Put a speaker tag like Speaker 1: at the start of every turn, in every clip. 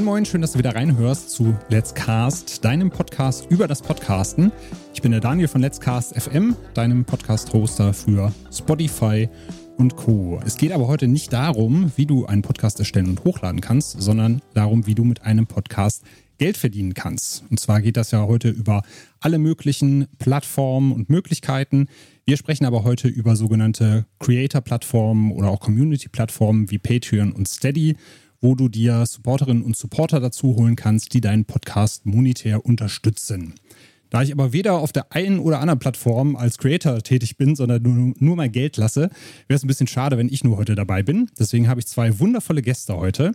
Speaker 1: Moin Moin, schön, dass du wieder reinhörst zu Let's Cast, deinem Podcast über das Podcasten. Ich bin der Daniel von Let's Cast FM, deinem Podcast-Hoster für Spotify und Co. Es geht aber heute nicht darum, wie du einen Podcast erstellen und hochladen kannst, sondern darum, wie du mit einem Podcast Geld verdienen kannst. Und zwar geht das ja heute über alle möglichen Plattformen und Möglichkeiten. Wir sprechen aber heute über sogenannte Creator-Plattformen oder auch Community-Plattformen wie Patreon und Steady, wo du dir Supporterinnen und Supporter dazu holen kannst, die deinen Podcast monetär unterstützen. Da ich aber weder auf der einen oder anderen Plattform als Creator tätig bin, sondern nur, nur mein Geld lasse, wäre es ein bisschen schade, wenn ich nur heute dabei bin. Deswegen habe ich zwei wundervolle Gäste heute.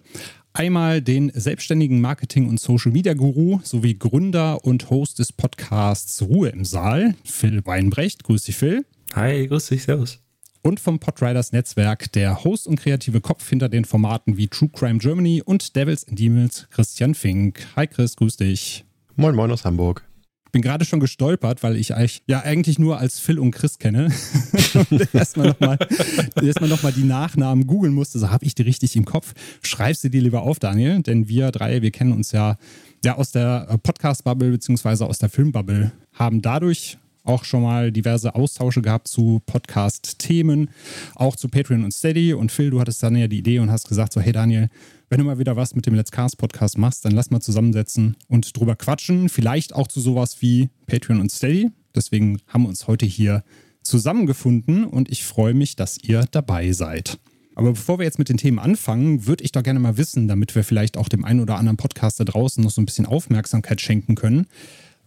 Speaker 1: Einmal den selbstständigen Marketing- und Social-Media-Guru sowie Gründer und Host des Podcasts Ruhe im Saal, Phil Weinbrecht. Grüß dich, Phil.
Speaker 2: Hi, grüß dich, servus.
Speaker 1: Und vom Podriders Netzwerk, der Host und kreative Kopf hinter den Formaten wie True Crime Germany und Devils and Demons, Christian Fink. Hi Chris, grüß dich.
Speaker 3: Moin Moin aus Hamburg
Speaker 1: bin gerade schon gestolpert, weil ich eigentlich, ja eigentlich nur als Phil und Chris kenne. erstmal nochmal erst noch die Nachnamen googeln musste. So habe ich die richtig im Kopf. Schreib sie dir lieber auf, Daniel, denn wir drei, wir kennen uns ja, ja aus der Podcast-Bubble beziehungsweise aus der Film-Bubble, haben dadurch auch schon mal diverse Austausche gehabt zu Podcast-Themen, auch zu Patreon und Steady. Und Phil, du hattest dann ja die Idee und hast gesagt so, hey Daniel, wenn du mal wieder was mit dem Let's Cast Podcast machst, dann lass mal zusammensetzen und drüber quatschen. Vielleicht auch zu sowas wie Patreon und Steady. Deswegen haben wir uns heute hier zusammengefunden und ich freue mich, dass ihr dabei seid. Aber bevor wir jetzt mit den Themen anfangen, würde ich doch gerne mal wissen, damit wir vielleicht auch dem einen oder anderen Podcaster draußen noch so ein bisschen Aufmerksamkeit schenken können.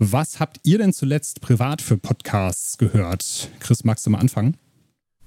Speaker 1: Was habt ihr denn zuletzt privat für Podcasts gehört? Chris, magst du mal anfangen?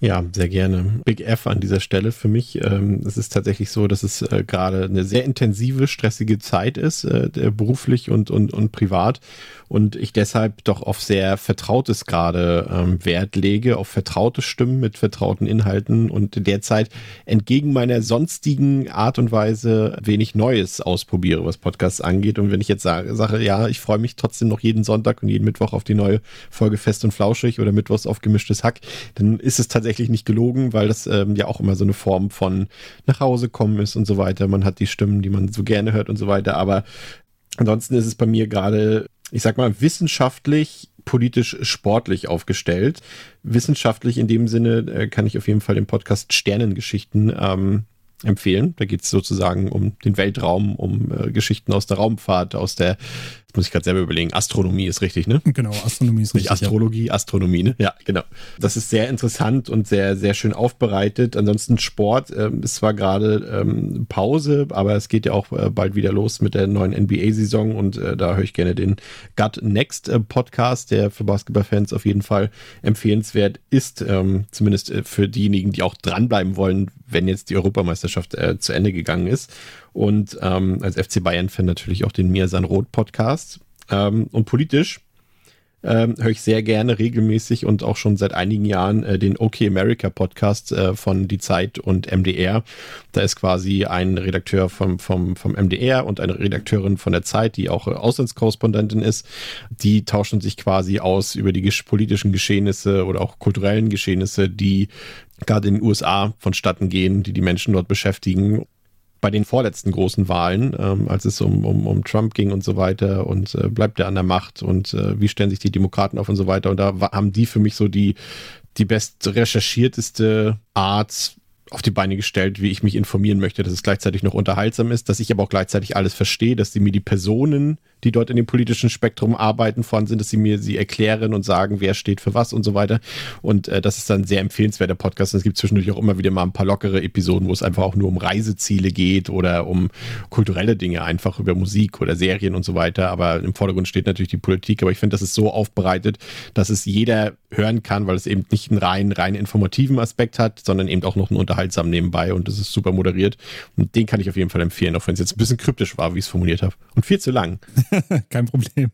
Speaker 3: Ja, sehr gerne. Big F an dieser Stelle für mich. Ähm, es ist tatsächlich so, dass es äh, gerade eine sehr intensive, stressige Zeit ist, äh, beruflich und, und, und privat. Und ich deshalb doch auf sehr Vertrautes gerade ähm, Wert lege, auf vertraute Stimmen mit vertrauten Inhalten und derzeit entgegen meiner sonstigen Art und Weise wenig Neues ausprobiere, was Podcasts angeht. Und wenn ich jetzt sage, sage ja, ich freue mich trotzdem noch jeden Sonntag und jeden Mittwoch auf die neue Folge Fest und Flauschig oder Mittwochs auf gemischtes Hack, dann ist es tatsächlich tatsächlich nicht gelogen, weil das ähm, ja auch immer so eine Form von nach Hause kommen ist und so weiter. Man hat die Stimmen, die man so gerne hört und so weiter. Aber ansonsten ist es bei mir gerade, ich sag mal, wissenschaftlich politisch sportlich aufgestellt. Wissenschaftlich in dem Sinne äh, kann ich auf jeden Fall den Podcast Sternengeschichten ähm, empfehlen. Da geht es sozusagen um den Weltraum, um äh, Geschichten aus der Raumfahrt, aus der muss ich gerade selber überlegen. Astronomie ist richtig, ne?
Speaker 1: Genau, Astronomie ist
Speaker 3: richtig. Nicht Astrologie, ja. Astronomie, ne? Ja, genau. Das ist sehr interessant und sehr, sehr schön aufbereitet. Ansonsten Sport ähm, ist zwar gerade ähm, Pause, aber es geht ja auch äh, bald wieder los mit der neuen NBA-Saison und äh, da höre ich gerne den Gut Next äh, Podcast, der für Basketballfans auf jeden Fall empfehlenswert ist. Ähm, zumindest äh, für diejenigen, die auch dranbleiben wollen, wenn jetzt die Europameisterschaft äh, zu Ende gegangen ist und ähm, als FC Bayern-Fan natürlich auch den Mirsan Roth Podcast. Ähm, und politisch ähm, höre ich sehr gerne regelmäßig und auch schon seit einigen Jahren äh, den OK America Podcast äh, von Die Zeit und MDR. Da ist quasi ein Redakteur vom, vom, vom MDR und eine Redakteurin von der Zeit, die auch äh, Auslandskorrespondentin ist. Die tauschen sich quasi aus über die politischen Geschehnisse oder auch kulturellen Geschehnisse, die gerade in den USA vonstatten gehen, die die Menschen dort beschäftigen bei den vorletzten großen Wahlen, ähm, als es um, um, um Trump ging und so weiter und äh, bleibt er an der Macht und äh, wie stellen sich die Demokraten auf und so weiter. Und da haben die für mich so die, die best recherchierteste Art auf die Beine gestellt, wie ich mich informieren möchte, dass es gleichzeitig noch unterhaltsam ist, dass ich aber auch gleichzeitig alles verstehe, dass sie mir die Personen, die dort in dem politischen Spektrum arbeiten, vorhanden sind, dass sie mir sie erklären und sagen, wer steht für was und so weiter. Und äh, das ist dann ein sehr empfehlenswerter Podcast. Und es gibt zwischendurch auch immer wieder mal ein paar lockere Episoden, wo es einfach auch nur um Reiseziele geht oder um kulturelle Dinge, einfach über Musik oder Serien und so weiter. Aber im Vordergrund steht natürlich die Politik. Aber ich finde, das ist so aufbereitet, dass es jeder hören kann, weil es eben nicht einen rein, rein informativen Aspekt hat, sondern eben auch noch einen unterhaltsamen nebenbei und das ist super moderiert. Und den kann ich auf jeden Fall empfehlen, auch wenn es jetzt ein bisschen kryptisch war, wie ich es formuliert habe. Und viel zu lang.
Speaker 1: Kein Problem.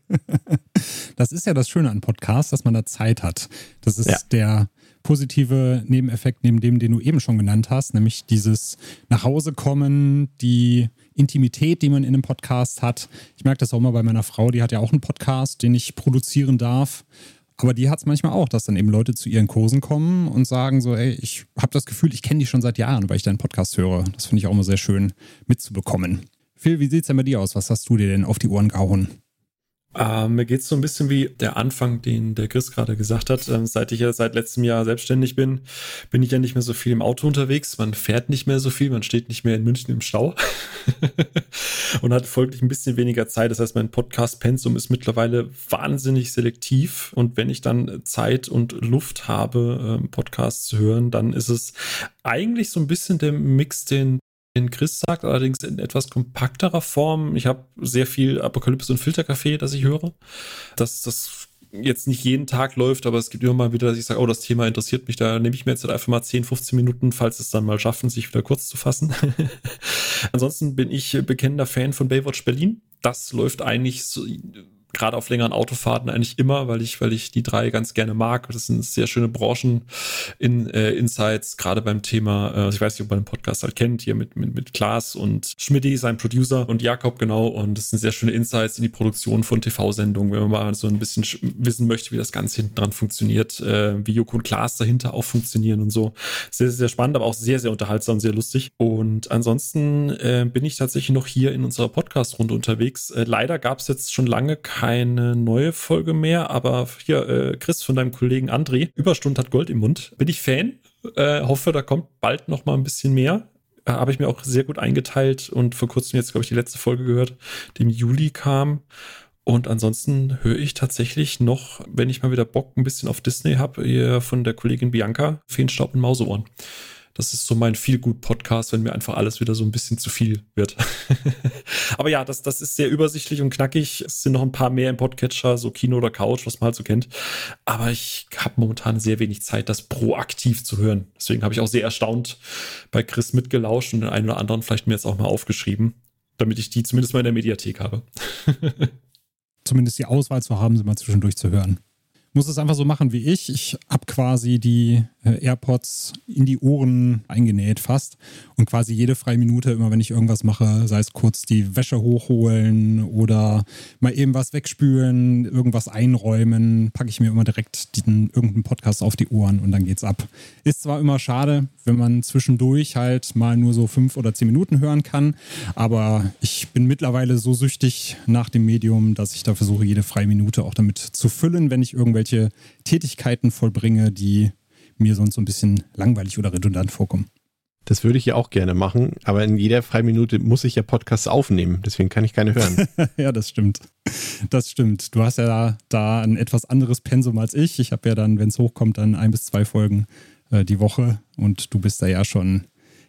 Speaker 1: Das ist ja das Schöne an Podcasts, dass man da Zeit hat. Das ist ja. der positive Nebeneffekt neben dem, den du eben schon genannt hast, nämlich dieses nach Hause kommen, die Intimität, die man in einem Podcast hat. Ich merke das auch immer bei meiner Frau, die hat ja auch einen Podcast, den ich produzieren darf. Aber die hat es manchmal auch, dass dann eben Leute zu ihren Kursen kommen und sagen so, ey, ich habe das Gefühl, ich kenne die schon seit Jahren, weil ich deinen Podcast höre. Das finde ich auch immer sehr schön mitzubekommen. Phil, wie sieht es denn bei dir aus? Was hast du dir denn auf die Ohren gehauen?
Speaker 2: Ähm, mir geht es so ein bisschen wie der Anfang, den der Chris gerade gesagt hat. Ähm, seit ich ja seit letztem Jahr selbstständig bin, bin ich ja nicht mehr so viel im Auto unterwegs. Man fährt nicht mehr so viel, man steht nicht mehr in München im Stau und hat folglich ein bisschen weniger Zeit. Das heißt, mein Podcast-Pensum ist mittlerweile wahnsinnig selektiv. Und wenn ich dann Zeit und Luft habe, ähm, Podcasts zu hören, dann ist es eigentlich so ein bisschen der Mix, den den Chris sagt, allerdings in etwas kompakterer Form. Ich habe sehr viel Apokalypse und Filterkaffee, das ich höre. Das, das jetzt nicht jeden Tag läuft, aber es gibt immer mal wieder, dass ich sage, oh, das Thema interessiert mich, da nehme ich mir jetzt halt einfach mal 10, 15 Minuten, falls es dann mal schaffen, sich wieder kurz zu fassen. Ansonsten bin ich bekennender Fan von Baywatch Berlin. Das läuft eigentlich so gerade auf längeren Autofahrten eigentlich immer, weil ich, weil ich die drei ganz gerne mag. Das sind sehr schöne Branchen in äh, Insights, gerade beim Thema, äh, ich weiß nicht, ob man den Podcast halt kennt, hier mit, mit, mit Klaas und Schmidti, sein Producer und Jakob, genau. Und das sind sehr schöne Insights in die Produktion von TV-Sendungen, wenn man mal so ein bisschen wissen möchte, wie das Ganze hinten dran funktioniert, äh, wie Joko und Klaas dahinter auch funktionieren und so. Sehr, sehr spannend, aber auch sehr, sehr unterhaltsam, sehr lustig. Und ansonsten äh, bin ich tatsächlich noch hier in unserer Podcast-Runde unterwegs. Äh, leider gab es jetzt schon lange keine keine neue Folge mehr, aber hier, äh, Chris von deinem Kollegen André, Überstund hat Gold im Mund. Bin ich Fan. Äh, hoffe, da kommt bald noch mal ein bisschen mehr. Äh, Habe ich mir auch sehr gut eingeteilt und vor kurzem jetzt, glaube ich, die letzte Folge gehört, die im Juli kam. Und ansonsten höre ich tatsächlich noch, wenn ich mal wieder Bock ein bisschen auf Disney habe, von der Kollegin Bianca, Feenstaub und Mauseohren. Das ist so mein viel gut Podcast, wenn mir einfach alles wieder so ein bisschen zu viel wird. Aber ja, das, das ist sehr übersichtlich und knackig. Es sind noch ein paar mehr im Podcatcher, so Kino oder Couch, was man halt so kennt. Aber ich habe momentan sehr wenig Zeit, das proaktiv zu hören. Deswegen habe ich auch sehr erstaunt bei Chris mitgelauscht und den einen oder anderen vielleicht mir jetzt auch mal aufgeschrieben, damit ich die zumindest mal in der Mediathek habe.
Speaker 1: zumindest die Auswahl zu haben, sie mal zwischendurch zu hören muss es einfach so machen wie ich. Ich habe quasi die AirPods in die Ohren eingenäht fast und quasi jede freie Minute, immer wenn ich irgendwas mache, sei es kurz die Wäsche hochholen oder mal eben was wegspülen, irgendwas einräumen, packe ich mir immer direkt den, irgendeinen Podcast auf die Ohren und dann geht's ab. Ist zwar immer schade, wenn man zwischendurch halt mal nur so fünf oder zehn Minuten hören kann, aber ich bin mittlerweile so süchtig nach dem Medium, dass ich da versuche, jede freie Minute auch damit zu füllen, wenn ich irgendwelche Tätigkeiten vollbringe, die mir sonst so ein bisschen langweilig oder redundant vorkommen.
Speaker 3: Das würde ich ja auch gerne machen, aber in jeder Freiminute muss ich ja Podcasts aufnehmen, deswegen kann ich keine hören.
Speaker 1: ja, das stimmt. Das stimmt. Du hast ja da, da ein etwas anderes Pensum als ich. Ich habe ja dann, wenn es hochkommt, dann ein bis zwei Folgen äh, die Woche und du bist da ja schon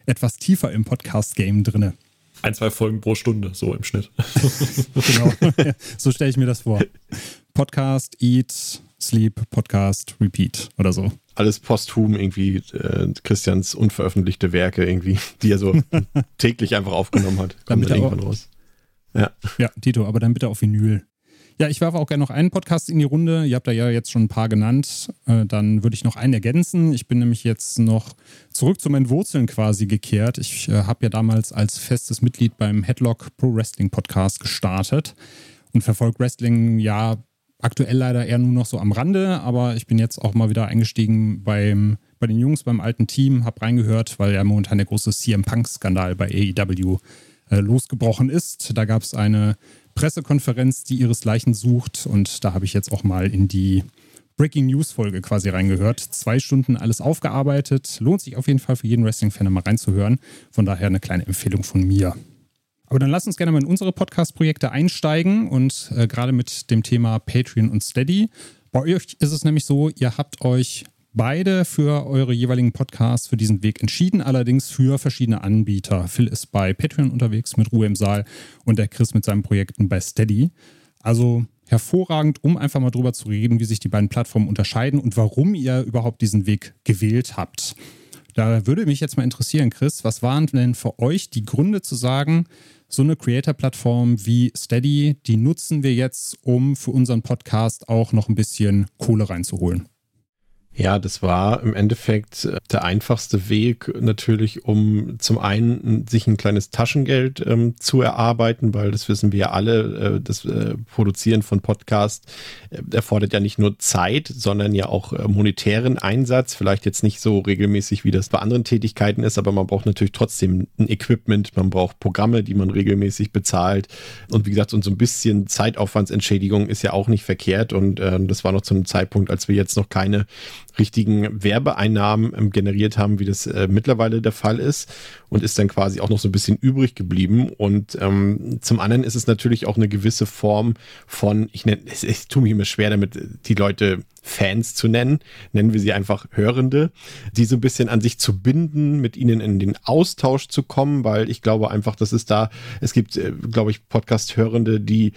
Speaker 1: etwas tiefer im Podcast-Game drinne.
Speaker 2: Ein, zwei Folgen pro Stunde, so im Schnitt.
Speaker 1: genau. so stelle ich mir das vor. Podcast, Eat, Sleep, Podcast, Repeat oder so.
Speaker 3: Alles posthum irgendwie äh, Christians unveröffentlichte Werke irgendwie, die er so täglich einfach aufgenommen hat.
Speaker 1: Kommt dann irgendwann raus. Ja. ja, Tito, aber dann bitte auf Vinyl. Ja, ich werfe auch gerne noch einen Podcast in die Runde. Ihr habt da ja jetzt schon ein paar genannt. Äh, dann würde ich noch einen ergänzen. Ich bin nämlich jetzt noch zurück zu meinen Wurzeln quasi gekehrt. Ich äh, habe ja damals als festes Mitglied beim Headlock Pro Wrestling Podcast gestartet und verfolge Wrestling ja aktuell leider eher nur noch so am Rande, aber ich bin jetzt auch mal wieder eingestiegen beim, bei den Jungs beim alten Team, habe reingehört, weil ja momentan der große CM Punk-Skandal bei AEW äh, losgebrochen ist. Da gab es eine Pressekonferenz, die ihresgleichen sucht und da habe ich jetzt auch mal in die Breaking News Folge quasi reingehört. Zwei Stunden alles aufgearbeitet. Lohnt sich auf jeden Fall für jeden Wrestling-Fan mal reinzuhören. Von daher eine kleine Empfehlung von mir. Aber dann lass uns gerne mal in unsere Podcast-Projekte einsteigen und äh, gerade mit dem Thema Patreon und Steady. Bei euch ist es nämlich so, ihr habt euch beide für eure jeweiligen Podcasts für diesen Weg entschieden, allerdings für verschiedene Anbieter. Phil ist bei Patreon unterwegs mit Ruhe im Saal und der Chris mit seinen Projekten bei Steady. Also hervorragend, um einfach mal drüber zu reden, wie sich die beiden Plattformen unterscheiden und warum ihr überhaupt diesen Weg gewählt habt. Da würde mich jetzt mal interessieren, Chris, was waren denn für euch die Gründe zu sagen, so eine Creator-Plattform wie Steady, die nutzen wir jetzt, um für unseren Podcast auch noch ein bisschen Kohle reinzuholen.
Speaker 3: Ja, das war im Endeffekt äh, der einfachste Weg natürlich, um zum einen sich ein kleines Taschengeld ähm, zu erarbeiten, weil das wissen wir alle, äh, das äh, Produzieren von Podcasts äh, erfordert ja nicht nur Zeit, sondern ja auch äh, monetären Einsatz. Vielleicht jetzt nicht so regelmäßig, wie das bei anderen Tätigkeiten ist, aber man braucht natürlich trotzdem ein Equipment, man braucht Programme, die man regelmäßig bezahlt. Und wie gesagt, und so ein bisschen Zeitaufwandsentschädigung ist ja auch nicht verkehrt. Und äh, das war noch zu einem Zeitpunkt, als wir jetzt noch keine richtigen Werbeeinnahmen ähm, generiert haben, wie das äh, mittlerweile der Fall ist und ist dann quasi auch noch so ein bisschen übrig geblieben. Und ähm, zum anderen ist es natürlich auch eine gewisse Form von, ich nenne, ich, ich tue mich immer schwer damit, die Leute Fans zu nennen, nennen wir sie einfach Hörende, die so ein bisschen an sich zu binden, mit ihnen in den Austausch zu kommen, weil ich glaube einfach, dass es da, es gibt, äh, glaube ich, Podcast-Hörende, die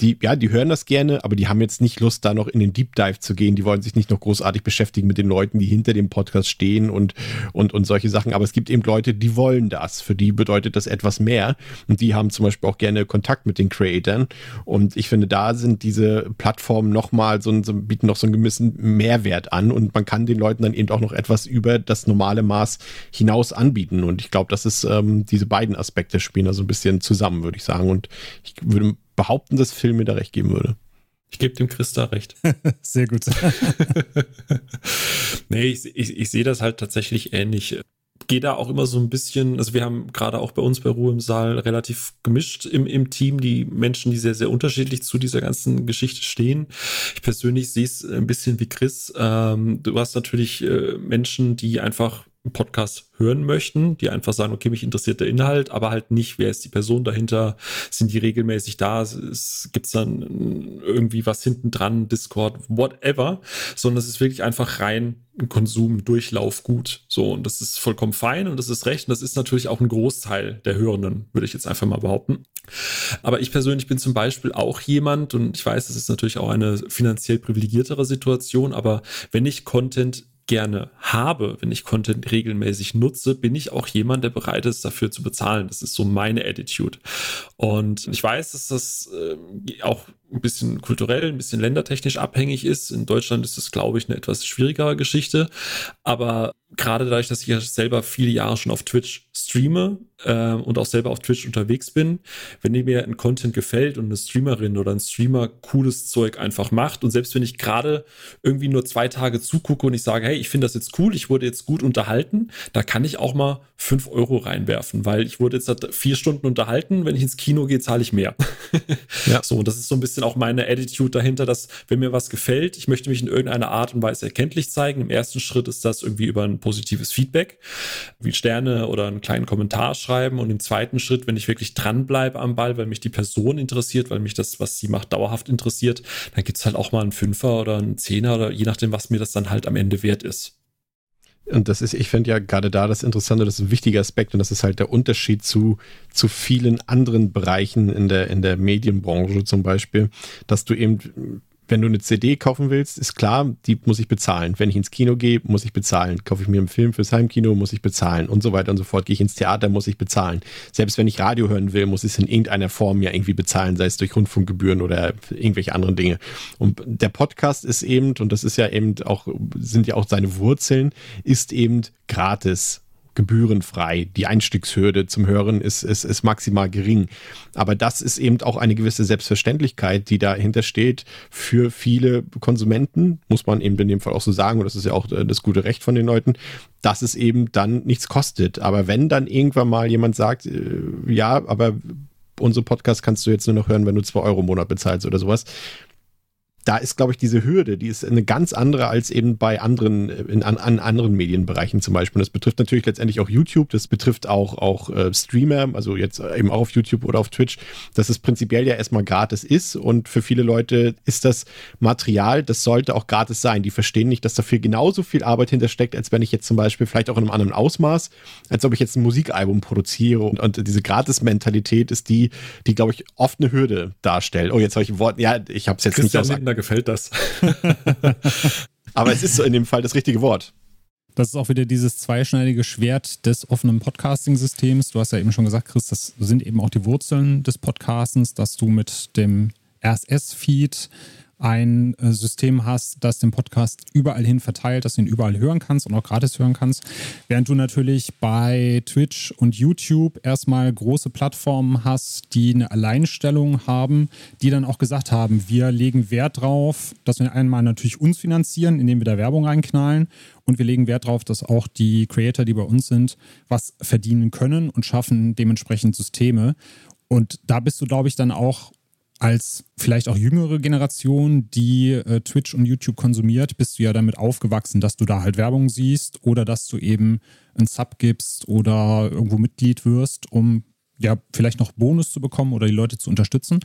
Speaker 3: die, ja, die hören das gerne, aber die haben jetzt nicht Lust, da noch in den Deep Dive zu gehen. Die wollen sich nicht noch großartig beschäftigen mit den Leuten, die hinter dem Podcast stehen und, und, und solche Sachen. Aber es gibt eben Leute, die wollen das. Für die bedeutet das etwas mehr. Und die haben zum Beispiel auch gerne Kontakt mit den Creatoren. Und ich finde, da sind diese Plattformen nochmal so, so, bieten noch so einen gewissen Mehrwert an. Und man kann den Leuten dann eben auch noch etwas über das normale Maß hinaus anbieten. Und ich glaube, das ist, ähm, diese beiden Aspekte spielen da so ein bisschen zusammen, würde ich sagen. Und ich würde behaupten, dass Phil mir da recht geben würde.
Speaker 2: Ich gebe dem Chris da recht.
Speaker 1: Sehr gut.
Speaker 2: nee, ich, ich, ich sehe das halt tatsächlich ähnlich. Gehe da auch immer so ein bisschen, also wir haben gerade auch bei uns bei Ruhe im Saal relativ gemischt im, im Team, die Menschen, die sehr, sehr unterschiedlich zu dieser ganzen Geschichte stehen. Ich persönlich sehe es ein bisschen wie Chris. Ähm, du hast natürlich äh, Menschen, die einfach Podcast hören möchten, die einfach sagen, okay, mich interessiert der Inhalt, aber halt nicht, wer ist die Person dahinter, sind die regelmäßig da, gibt es dann irgendwie was hinten dran, Discord, whatever, sondern es ist wirklich einfach rein Konsum, Durchlauf gut. So, und das ist vollkommen fein und das ist recht und das ist natürlich auch ein Großteil der Hörenden, würde ich jetzt einfach mal behaupten. Aber ich persönlich bin zum Beispiel auch jemand, und ich weiß, das ist natürlich auch eine finanziell privilegiertere Situation, aber wenn ich Content gerne habe, wenn ich Content regelmäßig nutze, bin ich auch jemand, der bereit ist, dafür zu bezahlen. Das ist so meine Attitude. Und ich weiß, dass das äh, auch ein bisschen kulturell, ein bisschen ländertechnisch abhängig ist. In Deutschland ist das, glaube ich, eine etwas schwierigere Geschichte. Aber gerade dadurch, dass ich ja selber viele Jahre schon auf Twitch streame äh, und auch selber auf Twitch unterwegs bin, wenn mir ein Content gefällt und eine Streamerin oder ein Streamer cooles Zeug einfach macht und selbst wenn ich gerade irgendwie nur zwei Tage zugucke und ich sage, hey, ich finde das jetzt cool, ich wurde jetzt gut unterhalten, da kann ich auch mal fünf Euro reinwerfen, weil ich wurde jetzt vier Stunden unterhalten, wenn ich ins Kino gehe, zahle ich mehr. ja. So, und das ist so ein bisschen auch meine Attitude dahinter, dass wenn mir was gefällt, ich möchte mich in irgendeiner Art und Weise erkenntlich zeigen. Im ersten Schritt ist das irgendwie über ein positives Feedback, wie Sterne oder einen kleinen Kommentar schreiben. Und im zweiten Schritt, wenn ich wirklich dranbleibe am Ball, weil mich die Person interessiert, weil mich das, was sie macht, dauerhaft interessiert, dann gibt es halt auch mal einen Fünfer oder einen Zehner oder je nachdem, was mir das dann halt am Ende wert ist.
Speaker 3: Und das ist, ich finde ja gerade da das Interessante, das ist ein wichtiger Aspekt und das ist halt der Unterschied zu, zu vielen anderen Bereichen in der, in der Medienbranche zum Beispiel, dass du eben wenn du eine CD kaufen willst, ist klar, die muss ich bezahlen. Wenn ich ins Kino gehe, muss ich bezahlen. Kaufe ich mir einen Film fürs Heimkino, muss ich bezahlen und so weiter und so fort. Gehe ich ins Theater, muss ich bezahlen. Selbst wenn ich Radio hören will, muss ich es in irgendeiner Form ja irgendwie bezahlen, sei es durch Rundfunkgebühren oder irgendwelche anderen Dinge. Und der Podcast ist eben, und das ist ja eben auch, sind ja auch seine Wurzeln, ist eben gratis gebührenfrei. Die Einstiegshürde zum Hören ist, ist, ist maximal gering. Aber das ist eben auch eine gewisse Selbstverständlichkeit, die dahinter steht für viele Konsumenten, muss man eben in dem Fall auch so sagen, und das ist ja auch äh, das gute Recht von den Leuten, dass es eben dann nichts kostet. Aber wenn dann irgendwann mal jemand sagt, äh, ja, aber unsere Podcast kannst du jetzt nur noch hören, wenn du zwei Euro im Monat bezahlst oder sowas, da ist, glaube ich, diese Hürde, die ist eine ganz andere als eben bei anderen, in, an, an anderen Medienbereichen zum Beispiel. Das betrifft natürlich letztendlich auch YouTube, das betrifft auch, auch äh, Streamer, also jetzt eben auch auf YouTube oder auf Twitch, dass es prinzipiell ja erstmal gratis ist und für viele Leute ist das Material, das sollte auch gratis sein. Die verstehen nicht, dass dafür genauso viel Arbeit hintersteckt, als wenn ich jetzt zum Beispiel vielleicht auch in einem anderen Ausmaß, als ob ich jetzt ein Musikalbum produziere und, und diese Gratis-Mentalität ist die, die, glaube ich, oft eine Hürde darstellt. Oh, jetzt habe ich ein Wort, ja, ich habe es jetzt
Speaker 2: Christian nicht aus gefällt das.
Speaker 3: Aber es ist so in dem Fall das richtige Wort.
Speaker 1: Das ist auch wieder dieses zweischneidige Schwert des offenen Podcasting-Systems. Du hast ja eben schon gesagt, Chris, das sind eben auch die Wurzeln des Podcastens, dass du mit dem RSS-Feed ein äh, System hast, das den Podcast überall hin verteilt, dass du ihn überall hören kannst und auch gratis hören kannst. Während du natürlich bei Twitch und YouTube erstmal große Plattformen hast, die eine Alleinstellung haben, die dann auch gesagt haben, wir legen Wert drauf, dass wir einmal natürlich uns finanzieren, indem wir da Werbung reinknallen und wir legen Wert darauf, dass auch die Creator, die bei uns sind, was verdienen können und schaffen dementsprechend Systeme. Und da bist du, glaube ich, dann auch als vielleicht auch jüngere Generation, die äh, Twitch und YouTube konsumiert, bist du ja damit aufgewachsen, dass du da halt Werbung siehst oder dass du eben einen Sub gibst oder irgendwo Mitglied wirst, um ja vielleicht noch Bonus zu bekommen oder die Leute zu unterstützen.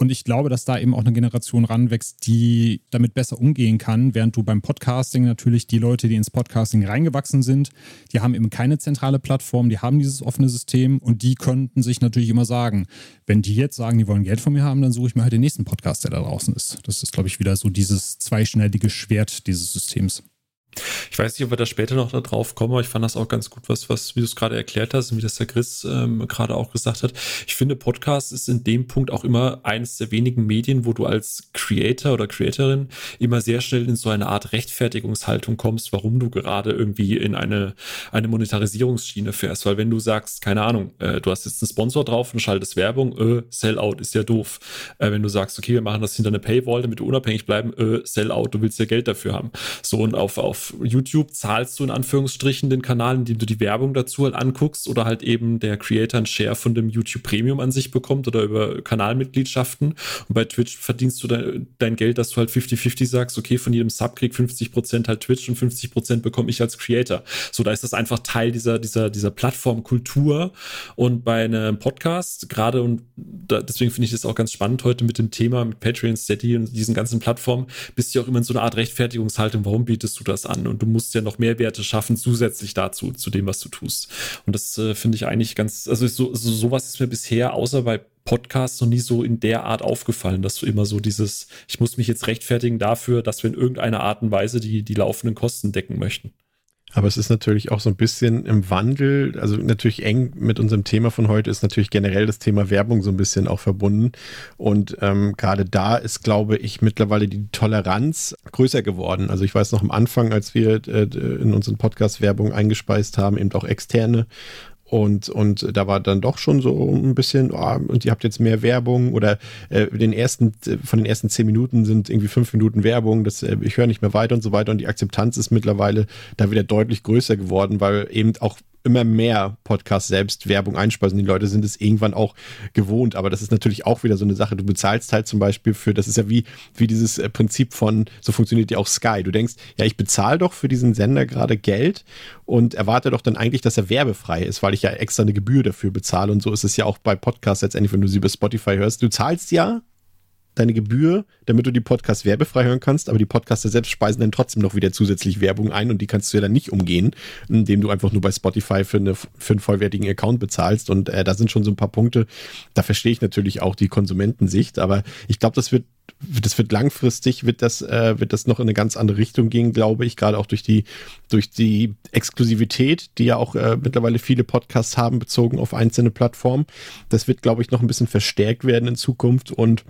Speaker 1: Und ich glaube, dass da eben auch eine Generation ranwächst, die damit besser umgehen kann, während du beim Podcasting natürlich die Leute, die ins Podcasting reingewachsen sind, die haben eben keine zentrale Plattform, die haben dieses offene System und die könnten sich natürlich immer sagen, wenn die jetzt sagen, die wollen Geld von mir haben, dann suche ich mir halt den nächsten Podcast, der da draußen ist. Das ist, glaube ich, wieder so dieses zweischneidige Schwert dieses Systems.
Speaker 2: Ich weiß nicht, ob wir da später noch da drauf kommen, aber ich fand das auch ganz gut, was, was, wie du es gerade erklärt hast und wie das der Chris ähm, gerade auch gesagt hat. Ich finde, Podcast ist in dem Punkt auch immer eines der wenigen Medien, wo du als Creator oder Creatorin immer sehr schnell in so eine Art Rechtfertigungshaltung kommst, warum du gerade irgendwie in eine, eine Monetarisierungsschiene fährst. Weil wenn du sagst, keine Ahnung, äh, du hast jetzt einen Sponsor drauf und schaltest Werbung, äh, Sellout ist ja doof. Äh, wenn du sagst, okay, wir machen das hinter eine Paywall, damit du unabhängig bleiben, äh, Sellout, du willst ja Geld dafür haben. So und auf, auf YouTube zahlst du in Anführungsstrichen den Kanal, indem du die Werbung dazu halt anguckst oder halt eben der Creator einen Share von dem YouTube Premium an sich bekommt oder über Kanalmitgliedschaften. Und bei Twitch verdienst du dein, dein Geld, dass du halt 50-50 sagst, okay, von jedem Sub krieg 50% halt Twitch und 50% bekomme ich als Creator. So, da ist das einfach Teil dieser, dieser, dieser Plattformkultur. Und bei einem Podcast, gerade und da, deswegen finde ich das auch ganz spannend heute mit dem Thema, mit Patreon, Steady und diesen ganzen Plattformen, bist du auch immer in so einer Art Rechtfertigungshaltung, warum bietest du das an? Und du musst ja noch mehr Werte schaffen, zusätzlich dazu, zu dem, was du tust. Und das äh, finde ich eigentlich ganz, also so, so, sowas ist mir bisher, außer bei Podcasts noch nie so in der Art aufgefallen, dass du immer so dieses, ich muss mich jetzt rechtfertigen dafür, dass wir in irgendeiner Art und Weise die, die laufenden Kosten decken möchten.
Speaker 3: Aber es ist natürlich auch so ein bisschen im Wandel, also natürlich eng mit unserem Thema von heute ist natürlich generell das Thema Werbung so ein bisschen auch verbunden. Und ähm, gerade da ist, glaube ich, mittlerweile die Toleranz größer geworden. Also ich weiß noch am Anfang, als wir äh, in unseren Podcast Werbung eingespeist haben, eben auch externe und, und da war dann doch schon so ein bisschen, oh, und ihr habt jetzt mehr Werbung oder äh, den ersten, von den ersten zehn Minuten sind irgendwie fünf Minuten Werbung, das, äh, ich höre nicht mehr weiter und so weiter. Und die Akzeptanz ist mittlerweile da wieder deutlich größer geworden, weil eben auch immer mehr Podcasts selbst Werbung einspeisen. Die Leute sind es irgendwann auch gewohnt, aber das ist natürlich auch wieder so eine Sache. Du bezahlst halt zum Beispiel für, das ist ja wie, wie dieses äh, Prinzip von, so funktioniert ja auch Sky. Du denkst, ja, ich bezahle doch für diesen Sender gerade Geld und erwarte doch dann eigentlich, dass er werbefrei ist, weil ich ja extra eine Gebühr dafür bezahle. Und so ist es ja auch bei Podcasts letztendlich, wenn du sie über Spotify hörst. Du zahlst ja deine Gebühr, damit du die Podcasts werbefrei hören kannst, aber die Podcaster selbst speisen dann trotzdem noch wieder zusätzlich Werbung ein und die kannst du ja dann nicht umgehen, indem du einfach nur bei Spotify für, eine, für einen vollwertigen Account bezahlst. Und äh, da sind schon so ein paar Punkte, da verstehe ich natürlich auch die Konsumentensicht, aber ich glaube, das wird das wird langfristig, wird das, äh, wird das noch in eine ganz andere Richtung gehen, glaube ich, gerade auch durch die, durch die Exklusivität, die ja auch äh, mittlerweile viele Podcasts haben, bezogen auf einzelne Plattformen. Das wird, glaube ich, noch ein bisschen verstärkt werden in Zukunft. Und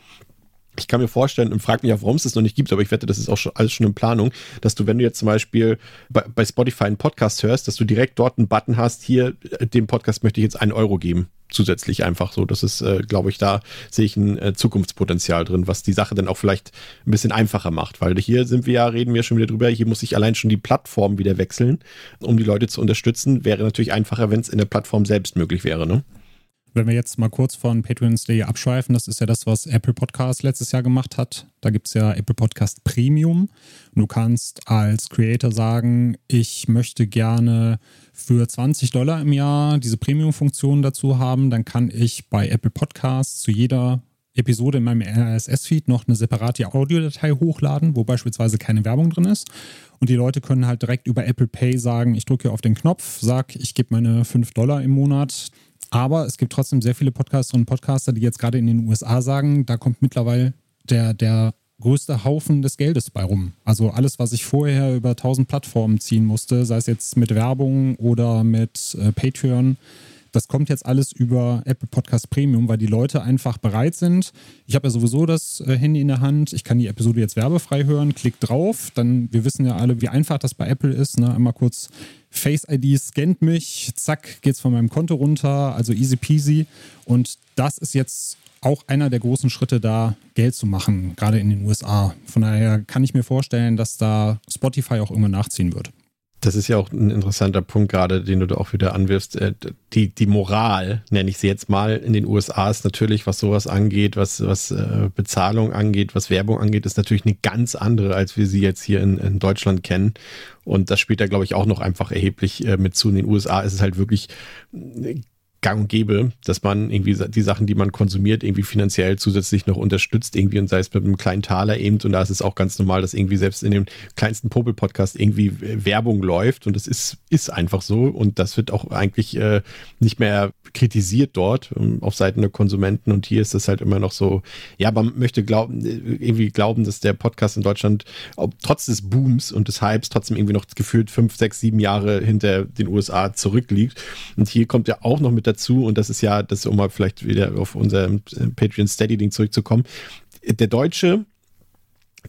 Speaker 3: ich kann mir vorstellen und frage mich auch, warum es das noch nicht gibt, aber ich wette, das ist auch schon, alles schon in Planung, dass du, wenn du jetzt zum Beispiel bei, bei Spotify einen Podcast hörst, dass du direkt dort einen Button hast, hier, äh, dem Podcast möchte ich jetzt einen Euro geben. Zusätzlich einfach so. Das ist, äh, glaube ich, da sehe ich ein äh, Zukunftspotenzial drin, was die Sache dann auch vielleicht ein bisschen einfacher macht. Weil hier sind wir ja, reden wir schon wieder drüber, hier muss ich allein schon die Plattform wieder wechseln, um die Leute zu unterstützen. Wäre natürlich einfacher, wenn es in der Plattform selbst möglich wäre, ne?
Speaker 1: Wenn wir jetzt mal kurz von Patreon's Day abschweifen, das ist ja das, was Apple Podcast letztes Jahr gemacht hat. Da gibt es ja Apple Podcast Premium. du kannst als Creator sagen, ich möchte gerne für 20 Dollar im Jahr diese Premium-Funktion dazu haben. Dann kann ich bei Apple Podcasts zu jeder Episode in meinem RSS-Feed noch eine separate Audiodatei hochladen, wo beispielsweise keine Werbung drin ist. Und die Leute können halt direkt über Apple Pay sagen, ich drücke auf den Knopf, sag, ich gebe meine 5 Dollar im Monat aber es gibt trotzdem sehr viele Podcasterinnen und Podcaster, die jetzt gerade in den USA sagen, da kommt mittlerweile der, der größte Haufen des Geldes bei rum. Also alles, was ich vorher über 1000 Plattformen ziehen musste, sei es jetzt mit Werbung oder mit äh, Patreon, das kommt jetzt alles über Apple Podcast Premium, weil die Leute einfach bereit sind. Ich habe ja sowieso das äh, Handy in der Hand. Ich kann die Episode jetzt werbefrei hören. Klick drauf. Dann, wir wissen ja alle, wie einfach das bei Apple ist. Ne? Einmal kurz Face ID scannt mich. Zack, geht's von meinem Konto runter. Also easy peasy. Und das ist jetzt auch einer der großen Schritte da, Geld zu machen, gerade in den USA. Von daher kann ich mir vorstellen, dass da Spotify auch irgendwann nachziehen wird.
Speaker 3: Das ist ja auch ein interessanter Punkt gerade, den du da auch wieder anwirfst. Äh, die, die Moral, nenne ich sie jetzt mal, in den USA ist natürlich, was sowas angeht, was, was äh, Bezahlung angeht, was Werbung angeht, ist natürlich eine ganz andere, als wir sie jetzt hier in, in Deutschland kennen. Und das spielt da, glaube ich, auch noch einfach erheblich äh, mit zu. In den USA ist es halt wirklich gang und gäbe, dass man irgendwie die Sachen, die man konsumiert, irgendwie finanziell zusätzlich noch unterstützt, irgendwie und sei es mit einem kleinen Taler eben. Und da ist es auch ganz normal, dass irgendwie selbst in dem kleinsten Popel-Podcast irgendwie Werbung läuft und das ist, ist einfach so. Und das wird auch eigentlich äh, nicht mehr kritisiert dort um, ähm, auf Seiten der Konsumenten. Und hier ist es halt immer noch so, ja, man möchte glauben, irgendwie glauben, dass der Podcast in Deutschland ob, trotz des Booms und des Hypes trotzdem irgendwie noch gefühlt fünf, sechs, sieben Jahre hinter den USA zurückliegt. Und hier kommt ja auch noch mit dazu, und das ist ja, das um mal vielleicht wieder auf unser äh, Patreon Steady-Ding zurückzukommen. Der Deutsche,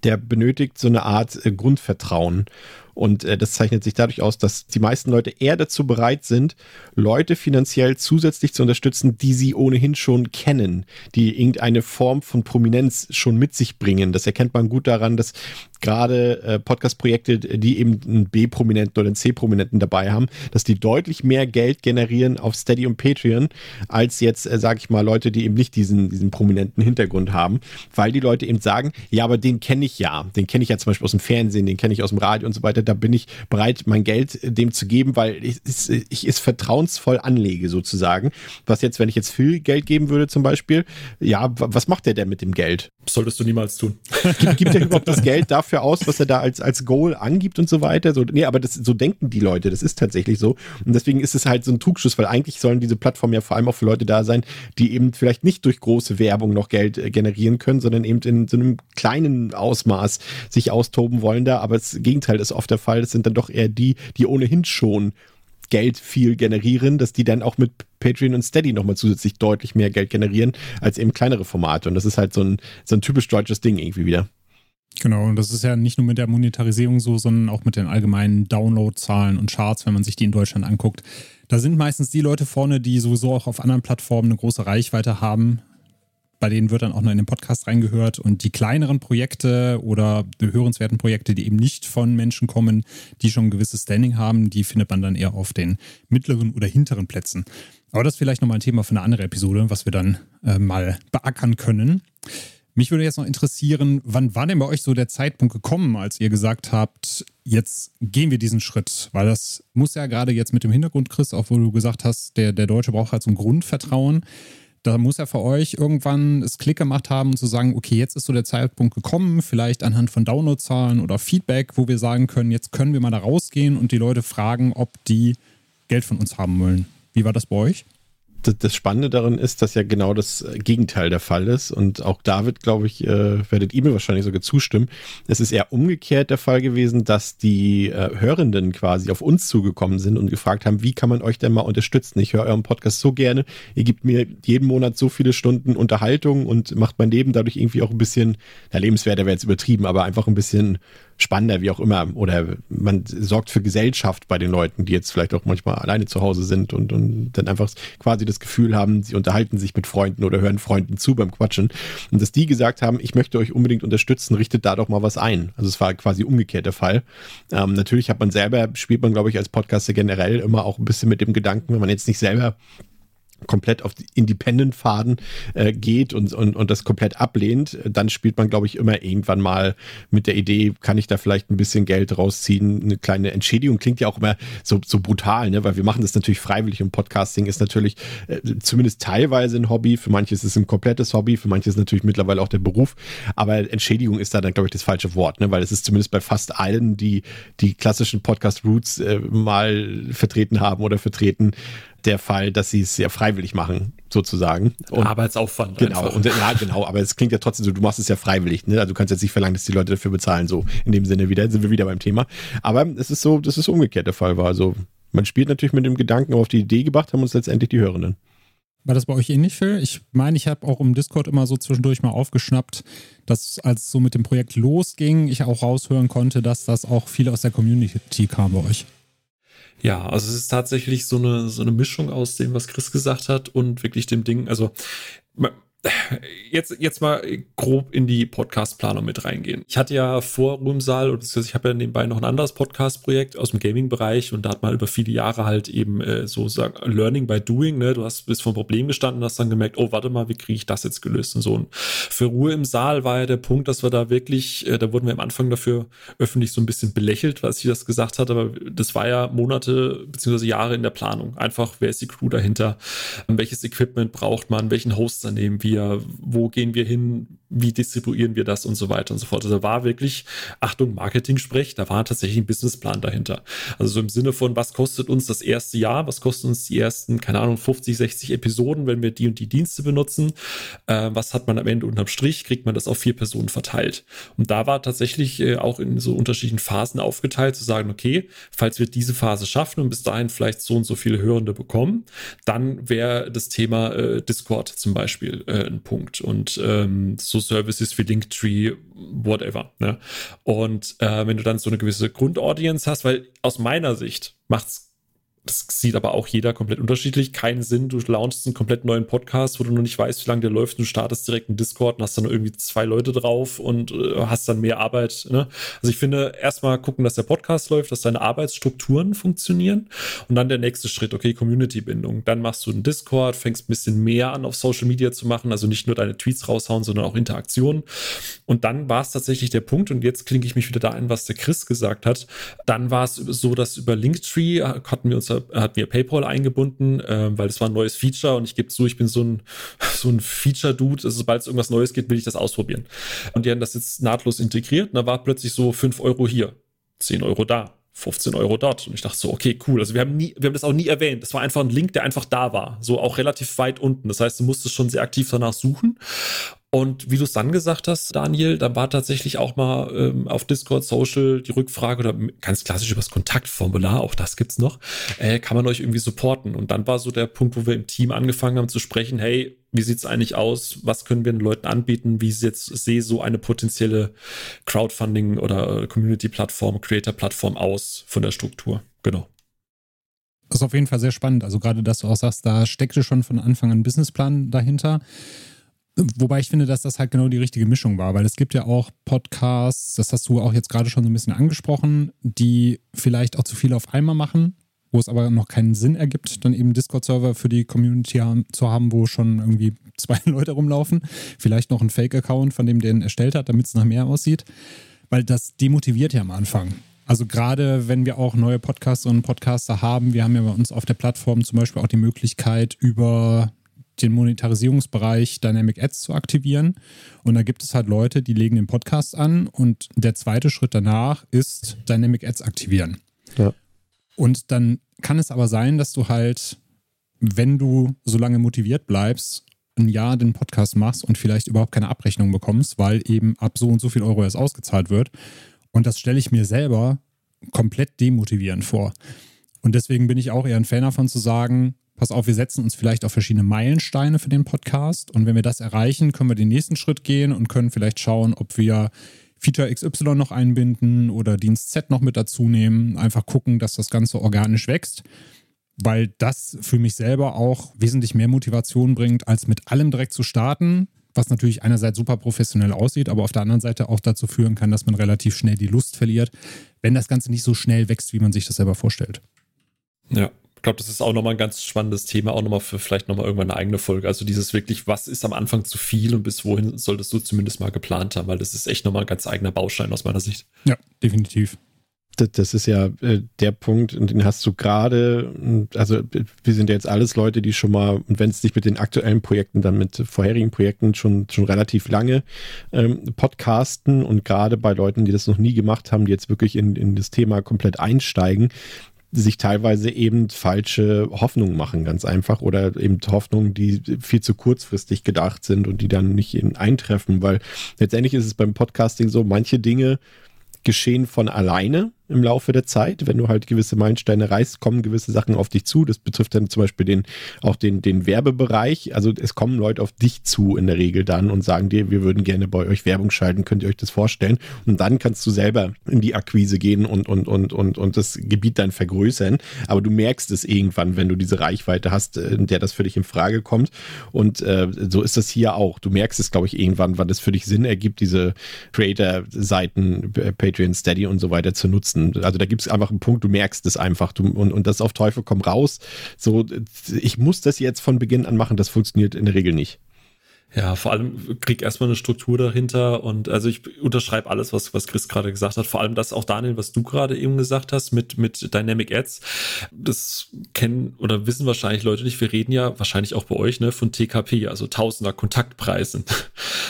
Speaker 3: der benötigt so eine Art äh, Grundvertrauen. Und äh, das zeichnet sich dadurch aus, dass die meisten Leute eher dazu bereit sind, Leute finanziell zusätzlich zu unterstützen, die sie ohnehin schon kennen, die irgendeine Form von Prominenz schon mit sich bringen. Das erkennt man gut daran, dass gerade äh, Podcast-Projekte, die eben einen B-Prominenten oder einen C-Prominenten dabei haben, dass die deutlich mehr Geld generieren auf Steady und Patreon, als jetzt, äh, sage ich mal, Leute, die eben nicht diesen, diesen prominenten Hintergrund haben, weil die Leute eben sagen, ja, aber den kenne ich ja, den kenne ich ja zum Beispiel aus dem Fernsehen, den kenne ich aus dem Radio und so weiter, da bin ich bereit, mein Geld dem zu geben, weil ich, ich es vertrauensvoll anlege sozusagen. Was jetzt, wenn ich jetzt viel Geld geben würde zum Beispiel, ja, was macht der denn mit dem Geld?
Speaker 2: Solltest du niemals tun.
Speaker 3: Gibt, gibt er überhaupt das Geld dafür? Dafür aus, was er da als, als Goal angibt und so weiter. So, nee, aber das, so denken die Leute, das ist tatsächlich so. Und deswegen ist es halt so ein Trugschuss, weil eigentlich sollen diese Plattformen ja vor allem auch für Leute da sein, die eben vielleicht nicht durch große Werbung noch Geld äh, generieren können, sondern eben in so einem kleinen Ausmaß sich austoben wollen da. Aber das Gegenteil ist oft der Fall. Das sind dann doch eher die, die ohnehin schon Geld viel generieren, dass die dann auch mit Patreon und Steady nochmal zusätzlich deutlich mehr Geld generieren als eben kleinere Formate. Und das ist halt so ein, so ein typisch deutsches Ding irgendwie wieder.
Speaker 1: Genau, und das ist ja nicht nur mit der Monetarisierung so, sondern auch mit den allgemeinen Downloadzahlen und Charts, wenn man sich die in Deutschland anguckt. Da sind meistens die Leute vorne, die sowieso auch auf anderen Plattformen eine große Reichweite haben. Bei denen wird dann auch noch in den Podcast reingehört. Und die kleineren Projekte oder hörenswerten Projekte, die eben nicht von Menschen kommen, die schon ein gewisses Standing haben, die findet man dann eher auf den mittleren oder hinteren Plätzen. Aber das ist vielleicht nochmal ein Thema für eine andere Episode, was wir dann äh, mal beackern können. Mich würde jetzt noch interessieren, wann war denn bei euch so der Zeitpunkt gekommen, als ihr gesagt habt, jetzt gehen wir diesen Schritt? Weil das muss ja gerade jetzt mit dem Hintergrund, Chris, auch wo du gesagt hast, der, der Deutsche braucht halt so ein Grundvertrauen. Da muss er für euch irgendwann es Klick gemacht haben zu sagen, okay, jetzt ist so der Zeitpunkt gekommen, vielleicht anhand von Downloadzahlen oder Feedback, wo wir sagen können, jetzt können wir mal da rausgehen und die Leute fragen, ob die Geld von uns haben wollen. Wie war das bei euch?
Speaker 3: Das Spannende darin ist, dass ja genau das Gegenteil der Fall ist. Und auch David, glaube ich, äh, werdet ihr mir wahrscheinlich sogar zustimmen. Es ist eher umgekehrt der Fall gewesen, dass die äh, Hörenden quasi auf uns zugekommen sind und gefragt haben, wie kann man euch denn mal unterstützen? Ich höre euren Podcast so gerne. Ihr gebt mir jeden Monat so viele Stunden Unterhaltung und macht mein Leben dadurch irgendwie auch ein bisschen, na, lebenswerter wäre jetzt übertrieben, aber einfach ein bisschen spannender, wie auch immer. Oder man sorgt für Gesellschaft bei den Leuten, die jetzt vielleicht auch manchmal alleine zu Hause sind und, und dann einfach quasi das Gefühl haben, sie unterhalten sich mit Freunden oder hören Freunden zu beim Quatschen. Und dass die gesagt haben, ich möchte euch unbedingt unterstützen, richtet da doch mal was ein. Also es war quasi umgekehrt der Fall. Ähm, natürlich hat man selber, spielt man, glaube ich, als Podcaster generell immer auch ein bisschen mit dem Gedanken, wenn man jetzt nicht selber komplett auf Independent-Faden äh, geht und, und, und das komplett ablehnt, dann spielt man, glaube ich, immer irgendwann mal mit der Idee, kann ich da vielleicht ein bisschen Geld rausziehen, eine kleine Entschädigung. Klingt ja auch immer so, so brutal, ne? weil wir machen das natürlich freiwillig und Podcasting ist natürlich äh, zumindest teilweise ein Hobby, für manche ist es ein komplettes Hobby, für manche ist natürlich mittlerweile auch der Beruf, aber Entschädigung ist da dann, glaube ich, das falsche Wort, ne? weil es ist zumindest bei fast allen, die die klassischen Podcast-Roots äh, mal vertreten haben oder vertreten, der Fall, dass sie es sehr freiwillig machen, sozusagen.
Speaker 2: Und Arbeitsaufwand.
Speaker 3: Genau, und, ja, genau, aber es klingt ja trotzdem so, du machst es ja freiwillig, ne? Also du kannst jetzt nicht verlangen, dass die Leute dafür bezahlen, so in dem Sinne wieder, sind wir wieder beim Thema. Aber es ist so, dass es umgekehrt der Fall war. Also Man spielt natürlich mit dem Gedanken, aber auf die Idee gebracht haben uns letztendlich die Hörenden.
Speaker 1: War das bei euch ähnlich, Phil? Ich meine, ich habe auch im Discord immer so zwischendurch mal aufgeschnappt, dass als es so mit dem Projekt losging, ich auch raushören konnte, dass das auch viel aus der Community kam bei euch.
Speaker 2: Ja, also es ist tatsächlich so eine, so eine Mischung aus dem, was Chris gesagt hat und wirklich dem Ding. Also jetzt, jetzt mal grob in die Podcast-Planung mit reingehen. Ich hatte ja vor Ruhmsaal, und ich habe ja nebenbei noch ein anderes Podcast-Projekt aus dem Gaming-Bereich und da hat man über viele Jahre halt eben äh, so sagen, Learning by Doing, ne? Du hast bis vor ein Problem gestanden, hast dann gemerkt, oh, warte mal, wie kriege ich das jetzt gelöst und so. Und für Ruhe im Saal war ja der Punkt, dass wir da wirklich, äh, da wurden wir am Anfang dafür öffentlich so ein bisschen belächelt, was ich das gesagt hatte, aber das war ja Monate beziehungsweise Jahre in der Planung. Einfach, wer ist die Crew dahinter? Welches Equipment braucht man? Welchen Hoster nehmen wir? Wir, wo gehen wir hin, wie distribuieren wir das und so weiter und so fort. Also da war wirklich, Achtung, Marketing-Sprech, da war tatsächlich ein Businessplan dahinter. Also so im Sinne von, was kostet uns das erste Jahr, was kosten uns die ersten, keine Ahnung, 50, 60 Episoden, wenn wir die und die Dienste benutzen, äh, was hat man am Ende unterm Strich, kriegt man das auf vier Personen verteilt. Und da war tatsächlich äh, auch in so unterschiedlichen Phasen aufgeteilt, zu sagen, okay, falls wir diese Phase schaffen und bis dahin vielleicht so und so viele Hörende bekommen, dann wäre das Thema äh, Discord zum Beispiel äh, ein Punkt. Und ähm, so Services wie Linktree, whatever. Ne? Und äh, wenn du dann so eine gewisse Grundaudience hast, weil aus meiner Sicht macht es das sieht aber auch jeder komplett unterschiedlich. Keinen Sinn, du launchst einen komplett neuen Podcast, wo du noch nicht weißt, wie lange der läuft. Du startest direkt einen Discord und hast dann irgendwie zwei Leute drauf und äh, hast dann mehr Arbeit. Ne? Also ich finde, erstmal gucken, dass der Podcast läuft, dass deine Arbeitsstrukturen funktionieren. Und dann der nächste Schritt, okay, Community-Bindung. Dann machst du einen Discord, fängst ein bisschen mehr an, auf Social Media zu machen. Also nicht nur deine Tweets raushauen, sondern auch Interaktionen. Und dann war es tatsächlich der Punkt, und jetzt klinke ich mich wieder da ein, was der Chris gesagt hat. Dann war es so, dass über Linktree hatten wir uns hat mir PayPal eingebunden, äh, weil das war ein neues Feature und ich gebe zu, ich bin so ein, so ein Feature-Dude. Also, sobald es irgendwas Neues gibt, will ich das ausprobieren. Und die haben das jetzt nahtlos integriert und da war plötzlich so 5 Euro hier, 10 Euro da. 15 Euro dort. Und ich dachte so, okay, cool. Also wir haben nie, wir haben das auch nie erwähnt. Das war einfach ein Link, der einfach da war. So auch relativ weit unten. Das heißt, du musstest schon sehr aktiv danach suchen. Und wie du es dann gesagt hast, Daniel, da war tatsächlich auch mal ähm, auf Discord Social die Rückfrage oder ganz klassisch übers Kontaktformular, auch das gibt's noch, äh, kann man euch irgendwie supporten? Und dann war so der Punkt, wo wir im Team angefangen haben zu sprechen, hey, wie sieht's eigentlich aus? Was können wir den Leuten anbieten? Wie ich jetzt sehe so eine potenzielle Crowdfunding oder Community-Plattform, Creator-Plattform aus von der Struktur? Genau.
Speaker 1: Das ist auf jeden Fall sehr spannend. Also gerade, dass du auch sagst, da steckte schon von Anfang an ein Businessplan dahinter. Wobei ich finde, dass das halt genau die richtige Mischung war, weil es gibt ja auch Podcasts, das hast du auch jetzt gerade schon so ein bisschen angesprochen, die vielleicht auch zu viel auf einmal machen, wo es aber noch keinen Sinn ergibt, dann eben Discord-Server für die Community zu haben, wo schon irgendwie zwei Leute rumlaufen. Vielleicht noch ein Fake-Account, von dem der ihn erstellt hat, damit es nach mehr aussieht. Weil das demotiviert ja am Anfang. Also gerade wenn wir auch neue Podcasts und Podcaster haben, wir haben ja bei uns auf der Plattform zum Beispiel auch die Möglichkeit, über den Monetarisierungsbereich Dynamic Ads zu aktivieren. Und da gibt es halt Leute, die legen den Podcast an und der zweite Schritt danach ist Dynamic Ads aktivieren. Ja. Und dann kann es aber sein, dass du halt, wenn du so lange motiviert bleibst, ein Jahr den Podcast machst und vielleicht überhaupt keine Abrechnung bekommst, weil eben ab so und so viel Euro erst ausgezahlt wird. Und das stelle ich mir selber komplett demotivierend vor. Und deswegen bin ich auch eher ein Fan davon zu sagen, pass auf, wir setzen uns vielleicht auf verschiedene Meilensteine für den Podcast und wenn wir das erreichen, können wir den nächsten Schritt gehen und können vielleicht schauen, ob wir Feature XY noch einbinden oder Dienst Z noch mit dazu nehmen. Einfach gucken, dass das Ganze organisch wächst, weil das für mich selber auch wesentlich mehr Motivation bringt, als mit allem direkt zu starten, was natürlich einerseits super professionell aussieht, aber auf der anderen Seite auch dazu führen kann, dass man relativ schnell die Lust verliert, wenn das Ganze nicht so schnell wächst, wie man sich das selber vorstellt.
Speaker 2: Ja, ich glaube, das ist auch nochmal ein ganz spannendes Thema, auch nochmal für vielleicht nochmal irgendwann eine eigene Folge. Also dieses wirklich, was ist am Anfang zu viel und bis wohin solltest du zumindest mal geplant haben, weil das ist echt nochmal ein ganz eigener Baustein aus meiner Sicht.
Speaker 1: Ja, definitiv.
Speaker 3: Das, das ist ja äh, der Punkt, und den hast du gerade, also wir sind ja jetzt alles Leute, die schon mal, und wenn es nicht mit den aktuellen Projekten, dann mit vorherigen Projekten schon, schon relativ lange ähm, podcasten und gerade bei Leuten, die das noch nie gemacht haben, die jetzt wirklich in, in das Thema komplett einsteigen, sich teilweise eben falsche Hoffnungen machen, ganz einfach, oder eben Hoffnungen, die viel zu kurzfristig gedacht sind und die dann nicht eben eintreffen, weil letztendlich ist es beim Podcasting so, manche Dinge geschehen von alleine, im Laufe der Zeit. Wenn du halt gewisse Meilensteine reißt, kommen gewisse Sachen auf dich zu. Das betrifft dann zum Beispiel den, auch den, den Werbebereich. Also es kommen Leute auf dich zu in der Regel dann und sagen dir, wir würden gerne bei euch Werbung schalten, könnt ihr euch das vorstellen? Und dann kannst du selber in die Akquise gehen und, und, und, und, und das Gebiet dann vergrößern. Aber du merkst es irgendwann, wenn du diese Reichweite hast, äh, in der das für dich in Frage kommt. Und äh, so ist das hier auch. Du merkst es, glaube ich, irgendwann, wann es für dich Sinn ergibt, diese Creator-Seiten, Patreon, Steady und so weiter zu nutzen. Also da gibt es einfach einen Punkt, du merkst es einfach. Du, und, und das auf Teufel komm raus. So, ich muss das jetzt von Beginn an machen, das funktioniert in der Regel nicht.
Speaker 2: Ja, vor allem krieg erstmal eine Struktur dahinter und also ich unterschreibe alles, was, was Chris gerade gesagt hat. Vor allem das auch Daniel, was du gerade eben gesagt hast mit, mit Dynamic Ads. Das kennen oder wissen wahrscheinlich Leute nicht. Wir reden ja wahrscheinlich auch bei euch, ne, von TKP, also Tausender Kontaktpreisen.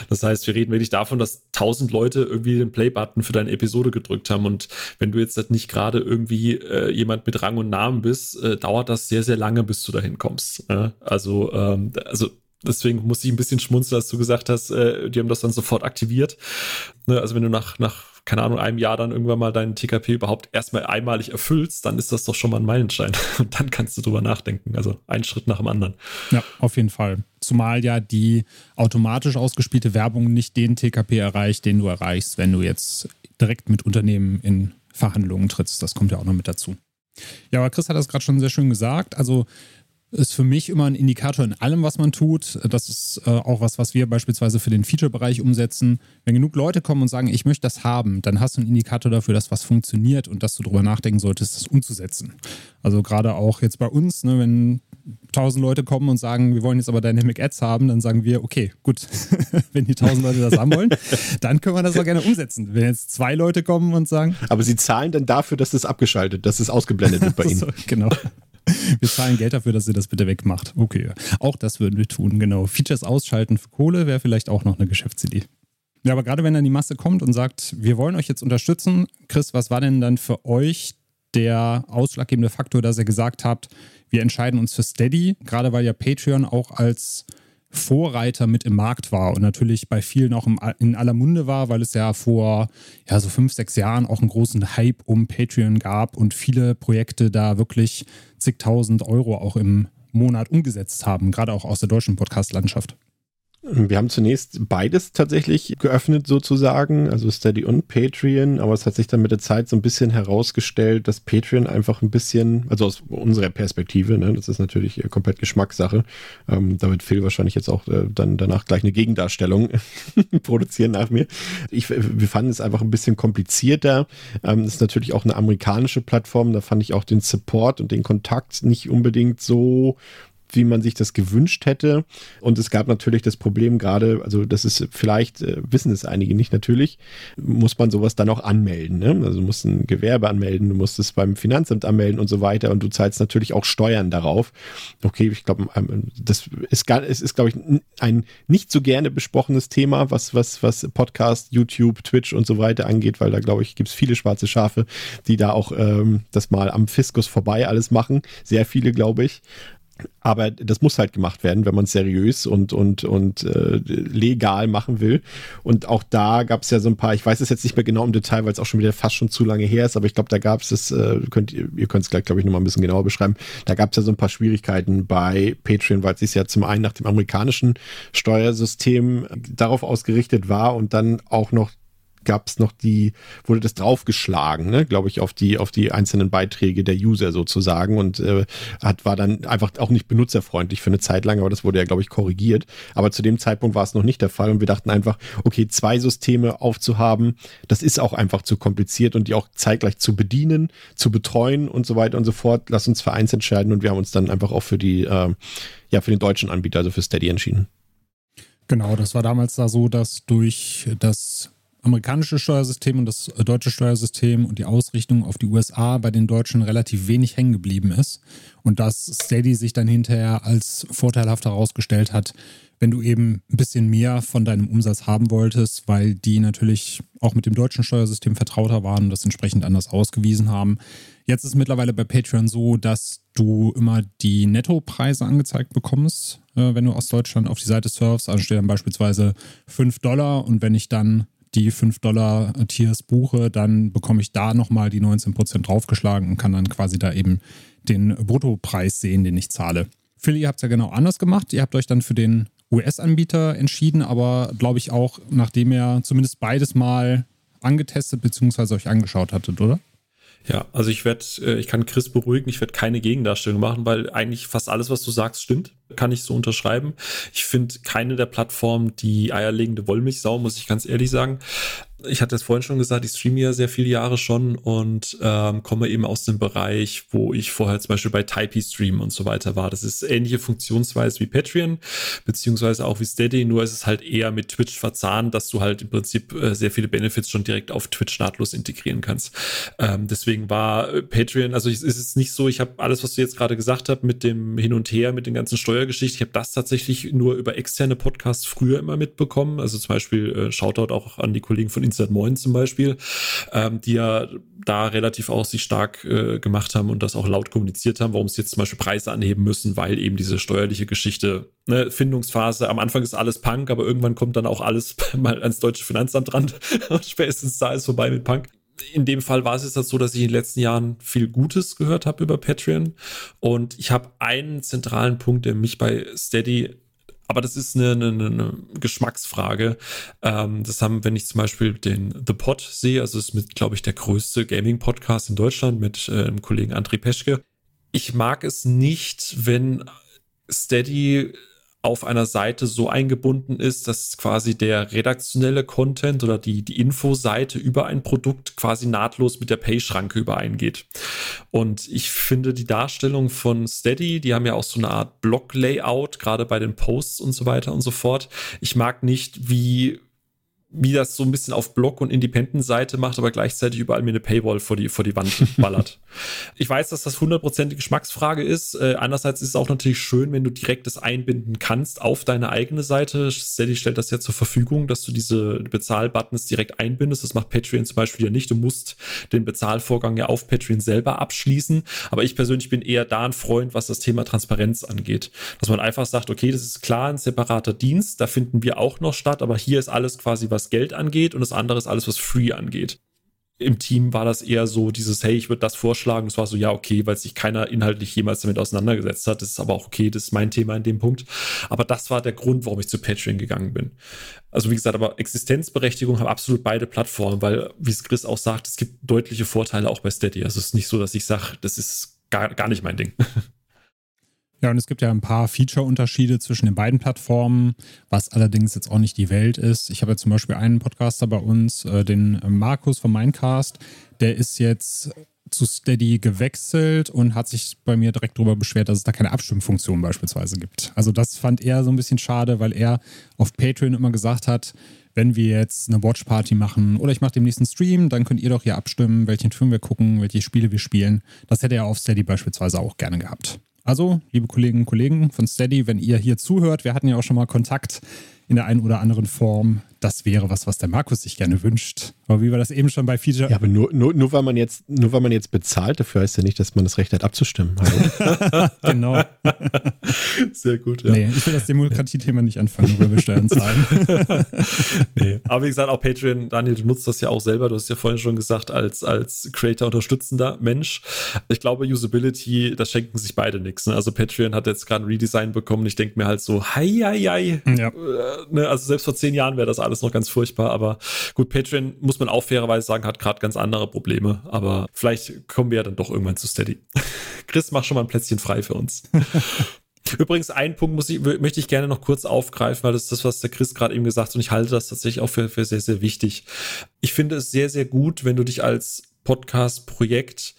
Speaker 2: Das heißt, wir reden wirklich davon, dass tausend Leute irgendwie den Play-Button für deine Episode gedrückt haben und wenn du jetzt halt nicht gerade irgendwie äh, jemand mit Rang und Namen bist, äh, dauert das sehr, sehr lange, bis du dahin kommst. Äh? Also, ähm, also Deswegen musste ich ein bisschen schmunzeln, als du gesagt hast, äh, die haben das dann sofort aktiviert. Ne, also wenn du nach, nach, keine Ahnung, einem Jahr dann irgendwann mal deinen TKP überhaupt erstmal einmalig erfüllst, dann ist das doch schon mal ein Meilenstein. Und dann kannst du drüber nachdenken. Also ein Schritt nach dem anderen.
Speaker 1: Ja, auf jeden Fall. Zumal ja die automatisch ausgespielte Werbung nicht den TKP erreicht, den du erreichst, wenn du jetzt direkt mit Unternehmen in Verhandlungen trittst. Das kommt ja auch noch mit dazu. Ja, aber Chris hat das gerade schon sehr schön gesagt. Also ist für mich immer ein Indikator in allem, was man tut. Das ist äh, auch was, was wir beispielsweise für den Feature-Bereich umsetzen. Wenn genug Leute kommen und sagen, ich möchte das haben, dann hast du einen Indikator dafür, dass was funktioniert und dass du darüber nachdenken solltest, das umzusetzen. Also gerade auch jetzt bei uns, ne, wenn tausend Leute kommen und sagen, wir wollen jetzt aber Dynamic Ads haben, dann sagen wir, okay, gut, wenn die tausend Leute das haben wollen, dann können wir das auch gerne umsetzen. Wenn jetzt zwei Leute kommen und sagen.
Speaker 3: Aber sie zahlen dann dafür, dass das abgeschaltet, dass es das ausgeblendet wird bei ihnen.
Speaker 1: genau. Wir zahlen Geld dafür, dass ihr das bitte wegmacht. Okay, auch das würden wir tun, genau. Features ausschalten für Kohle wäre vielleicht auch noch eine Geschäftsidee. Ja, aber gerade wenn dann die Masse kommt und sagt, wir wollen euch jetzt unterstützen, Chris, was war denn dann für euch der ausschlaggebende Faktor, dass ihr gesagt habt, wir entscheiden uns für Steady, gerade weil ja Patreon auch als Vorreiter mit im Markt war und natürlich bei vielen auch in aller Munde war, weil es ja vor ja, so fünf, sechs Jahren auch einen großen Hype um Patreon gab und viele Projekte da wirklich zigtausend Euro auch im Monat umgesetzt haben, gerade auch aus der deutschen Podcast-Landschaft.
Speaker 3: Wir haben zunächst beides tatsächlich geöffnet sozusagen, also Steady und Patreon, aber es hat sich dann mit der Zeit so ein bisschen herausgestellt, dass Patreon einfach ein bisschen, also aus unserer Perspektive, ne, das ist natürlich komplett Geschmackssache, ähm, da wird wahrscheinlich jetzt auch äh, dann danach gleich eine Gegendarstellung produzieren nach mir. Ich, wir fanden es einfach ein bisschen komplizierter. Ähm, ist natürlich auch eine amerikanische Plattform, da fand ich auch den Support und den Kontakt nicht unbedingt so wie man sich das gewünscht hätte. Und es gab natürlich das Problem gerade, also das ist vielleicht, äh, wissen es einige nicht natürlich, muss man sowas dann auch anmelden. Ne? Also du musst ein Gewerbe anmelden, du musst es beim Finanzamt anmelden und so weiter und du zahlst natürlich auch Steuern darauf. Okay, ich glaube, ähm, das ist, es ist, glaube ich, ein nicht so gerne besprochenes Thema, was, was, was Podcast, YouTube, Twitch und so weiter angeht, weil da, glaube ich, gibt es viele schwarze Schafe, die da auch ähm, das mal am Fiskus vorbei alles machen. Sehr viele, glaube ich. Aber das muss halt gemacht werden, wenn man seriös und, und, und äh, legal machen will. Und auch da gab es ja so ein paar, ich weiß es jetzt nicht mehr genau im Detail, weil es auch schon wieder fast schon zu lange her ist, aber ich glaube, da gab es das, äh, könnt ihr, könnt es gleich, glaube ich, nochmal ein bisschen genauer beschreiben. Da gab es ja so ein paar Schwierigkeiten bei Patreon, weil es ja zum einen nach dem amerikanischen Steuersystem darauf ausgerichtet war und dann auch noch gab es noch die, wurde das draufgeschlagen, ne, glaube ich, auf die, auf die einzelnen Beiträge der User sozusagen und äh, hat, war dann einfach auch nicht benutzerfreundlich für eine Zeit lang, aber das wurde ja, glaube ich, korrigiert. Aber zu dem Zeitpunkt war es noch nicht der Fall und wir dachten einfach, okay, zwei Systeme aufzuhaben, das ist auch einfach zu kompliziert und die auch zeitgleich zu bedienen, zu betreuen und so weiter und so fort. Lass uns für eins entscheiden und wir haben uns dann einfach auch für die, äh, ja, für den deutschen Anbieter, also für Steady entschieden.
Speaker 1: Genau, das war damals da so, dass durch das amerikanische Steuersystem und das deutsche Steuersystem und die Ausrichtung auf die USA bei den Deutschen relativ wenig hängen geblieben ist. Und dass Steady sich dann hinterher als vorteilhaft herausgestellt hat, wenn du eben ein bisschen mehr von deinem Umsatz haben wolltest, weil die natürlich auch mit dem deutschen Steuersystem vertrauter waren und das entsprechend anders ausgewiesen haben. Jetzt ist mittlerweile bei Patreon so, dass du immer die Nettopreise angezeigt bekommst, äh, wenn du aus Deutschland auf die Seite surfst. Also steht dann beispielsweise 5 Dollar und wenn ich dann die 5-Dollar-Tiers buche, dann bekomme ich da nochmal die 19% draufgeschlagen und kann dann quasi da eben den Bruttopreis sehen, den ich zahle. Philly, ihr habt es ja genau anders gemacht. Ihr habt euch dann für den US-Anbieter entschieden, aber glaube ich auch, nachdem ihr zumindest beides mal angetestet bzw. euch angeschaut hattet, oder?
Speaker 2: Ja, also ich werde, äh, ich kann Chris beruhigen, ich werde keine Gegendarstellung machen, weil eigentlich fast alles, was du sagst, stimmt. Kann ich so unterschreiben. Ich finde keine der Plattformen die eierlegende Wollmilchsau, muss ich ganz ehrlich sagen ich hatte es vorhin schon gesagt, ich streame ja sehr viele Jahre schon und ähm, komme eben aus dem Bereich, wo ich vorher zum Beispiel bei Typee Stream und so weiter war. Das ist ähnliche Funktionsweise wie Patreon, beziehungsweise auch wie Steady, nur ist es halt eher mit Twitch verzahnt, dass du halt im Prinzip äh, sehr viele Benefits schon direkt auf Twitch nahtlos integrieren kannst. Ähm, deswegen war äh, Patreon, also es ist nicht so, ich habe alles, was du jetzt gerade gesagt hast, mit dem Hin und Her, mit den ganzen Steuergeschichten, ich habe das tatsächlich nur über externe Podcasts früher immer mitbekommen. Also zum Beispiel äh, Shoutout auch an die Kollegen von Inside Moin zum Beispiel, ähm, die ja da relativ auch sich stark äh, gemacht haben und das auch laut kommuniziert haben, warum sie jetzt zum Beispiel Preise anheben müssen, weil eben diese steuerliche Geschichte, ne, Findungsphase, am Anfang ist alles Punk, aber irgendwann kommt dann auch alles mal ans deutsche Finanzamt ran spätestens da ist vorbei mit Punk in dem Fall war es jetzt halt so, dass ich in den letzten Jahren viel Gutes gehört habe über Patreon. Und ich habe einen zentralen Punkt, der mich bei Steady aber das ist eine, eine, eine Geschmacksfrage. Ähm, das haben, wenn ich zum Beispiel den The Pod sehe, also ist mit, glaube ich, der größte Gaming-Podcast in Deutschland mit äh, dem Kollegen André Peschke. Ich mag es nicht, wenn Steady auf einer Seite so eingebunden ist, dass quasi der redaktionelle Content oder die, die Infoseite über ein Produkt quasi nahtlos mit der Pay-Schranke übereingeht. Und ich finde die Darstellung von Steady, die haben ja auch so eine Art Block-Layout, gerade bei den Posts und so weiter und so fort. Ich mag nicht, wie wie das so ein bisschen auf Blog- und Independent-Seite macht, aber gleichzeitig überall mir eine Paywall vor die, vor die Wand ballert. ich weiß, dass das hundertprozentige Geschmacksfrage ist. Äh, andererseits ist es auch natürlich schön, wenn du direkt das einbinden kannst auf deine eigene Seite. Steady stellt das ja zur Verfügung, dass du diese Bezahlbuttons direkt einbindest. Das macht Patreon zum Beispiel ja nicht. Du musst den Bezahlvorgang ja auf Patreon selber abschließen. Aber ich persönlich bin eher da ein Freund, was das Thema Transparenz angeht. Dass man einfach sagt, okay, das ist klar ein separater Dienst, da finden wir auch noch statt, aber hier ist alles quasi was was Geld angeht und das andere ist alles, was Free angeht. Im Team war das eher so dieses, hey, ich würde das vorschlagen. Es war so, ja, okay, weil sich keiner inhaltlich jemals damit auseinandergesetzt hat. Das ist aber auch okay, das ist mein Thema in dem Punkt. Aber das war der Grund, warum ich zu Patreon gegangen bin. Also wie gesagt, aber Existenzberechtigung haben absolut beide Plattformen, weil, wie es Chris auch sagt, es gibt deutliche Vorteile auch bei Steady. Also es ist nicht so, dass ich sage, das ist gar, gar nicht mein Ding.
Speaker 1: Ja, und es gibt ja ein paar Feature-Unterschiede zwischen den beiden Plattformen, was allerdings jetzt auch nicht die Welt ist. Ich habe ja zum Beispiel einen Podcaster bei uns, äh, den Markus vom Mindcast, der ist jetzt zu Steady gewechselt und hat sich bei mir direkt darüber beschwert, dass es da keine Abstimmfunktion beispielsweise gibt. Also das fand er so ein bisschen schade, weil er auf Patreon immer gesagt hat, wenn wir jetzt eine Watchparty machen oder ich mache den nächsten Stream, dann könnt ihr doch hier abstimmen, welchen Film wir gucken, welche Spiele wir spielen. Das hätte er auf Steady beispielsweise auch gerne gehabt. Also, liebe Kolleginnen und Kollegen von Steady, wenn ihr hier zuhört, wir hatten ja auch schon mal Kontakt in der einen oder anderen Form. Das wäre was, was der Markus sich gerne wünscht. Aber wie war das eben schon bei Feature?
Speaker 3: Ja, aber nur, nur, nur, weil man jetzt, nur weil man jetzt bezahlt, dafür heißt ja nicht, dass man das Recht hat, abzustimmen.
Speaker 1: genau.
Speaker 2: Sehr gut, ja.
Speaker 1: Nee, ich will das Demokratiethema nicht anfangen, worüber wir Steuern zahlen.
Speaker 2: nee. Aber wie gesagt, auch Patreon, Daniel, du nutzt das ja auch selber. Du hast ja vorhin schon gesagt, als, als Creator unterstützender Mensch. Ich glaube, Usability, das schenken sich beide nichts. Ne? Also Patreon hat jetzt gerade ein Redesign bekommen. Ich denke mir halt so, hei, hei, hei. Ja. Äh, ne, also selbst vor zehn Jahren wäre das alles noch ganz furchtbar, aber gut, Patreon muss man auch fairerweise sagen, hat gerade ganz andere Probleme, aber vielleicht kommen wir ja dann doch irgendwann zu Steady. Chris, mach schon mal ein Plätzchen frei für uns. Übrigens, einen Punkt muss ich, möchte ich gerne noch kurz aufgreifen, weil das ist das, was der Chris gerade eben gesagt hat und ich halte das tatsächlich auch für, für sehr, sehr wichtig. Ich finde es sehr, sehr gut, wenn du dich als Podcast-Projekt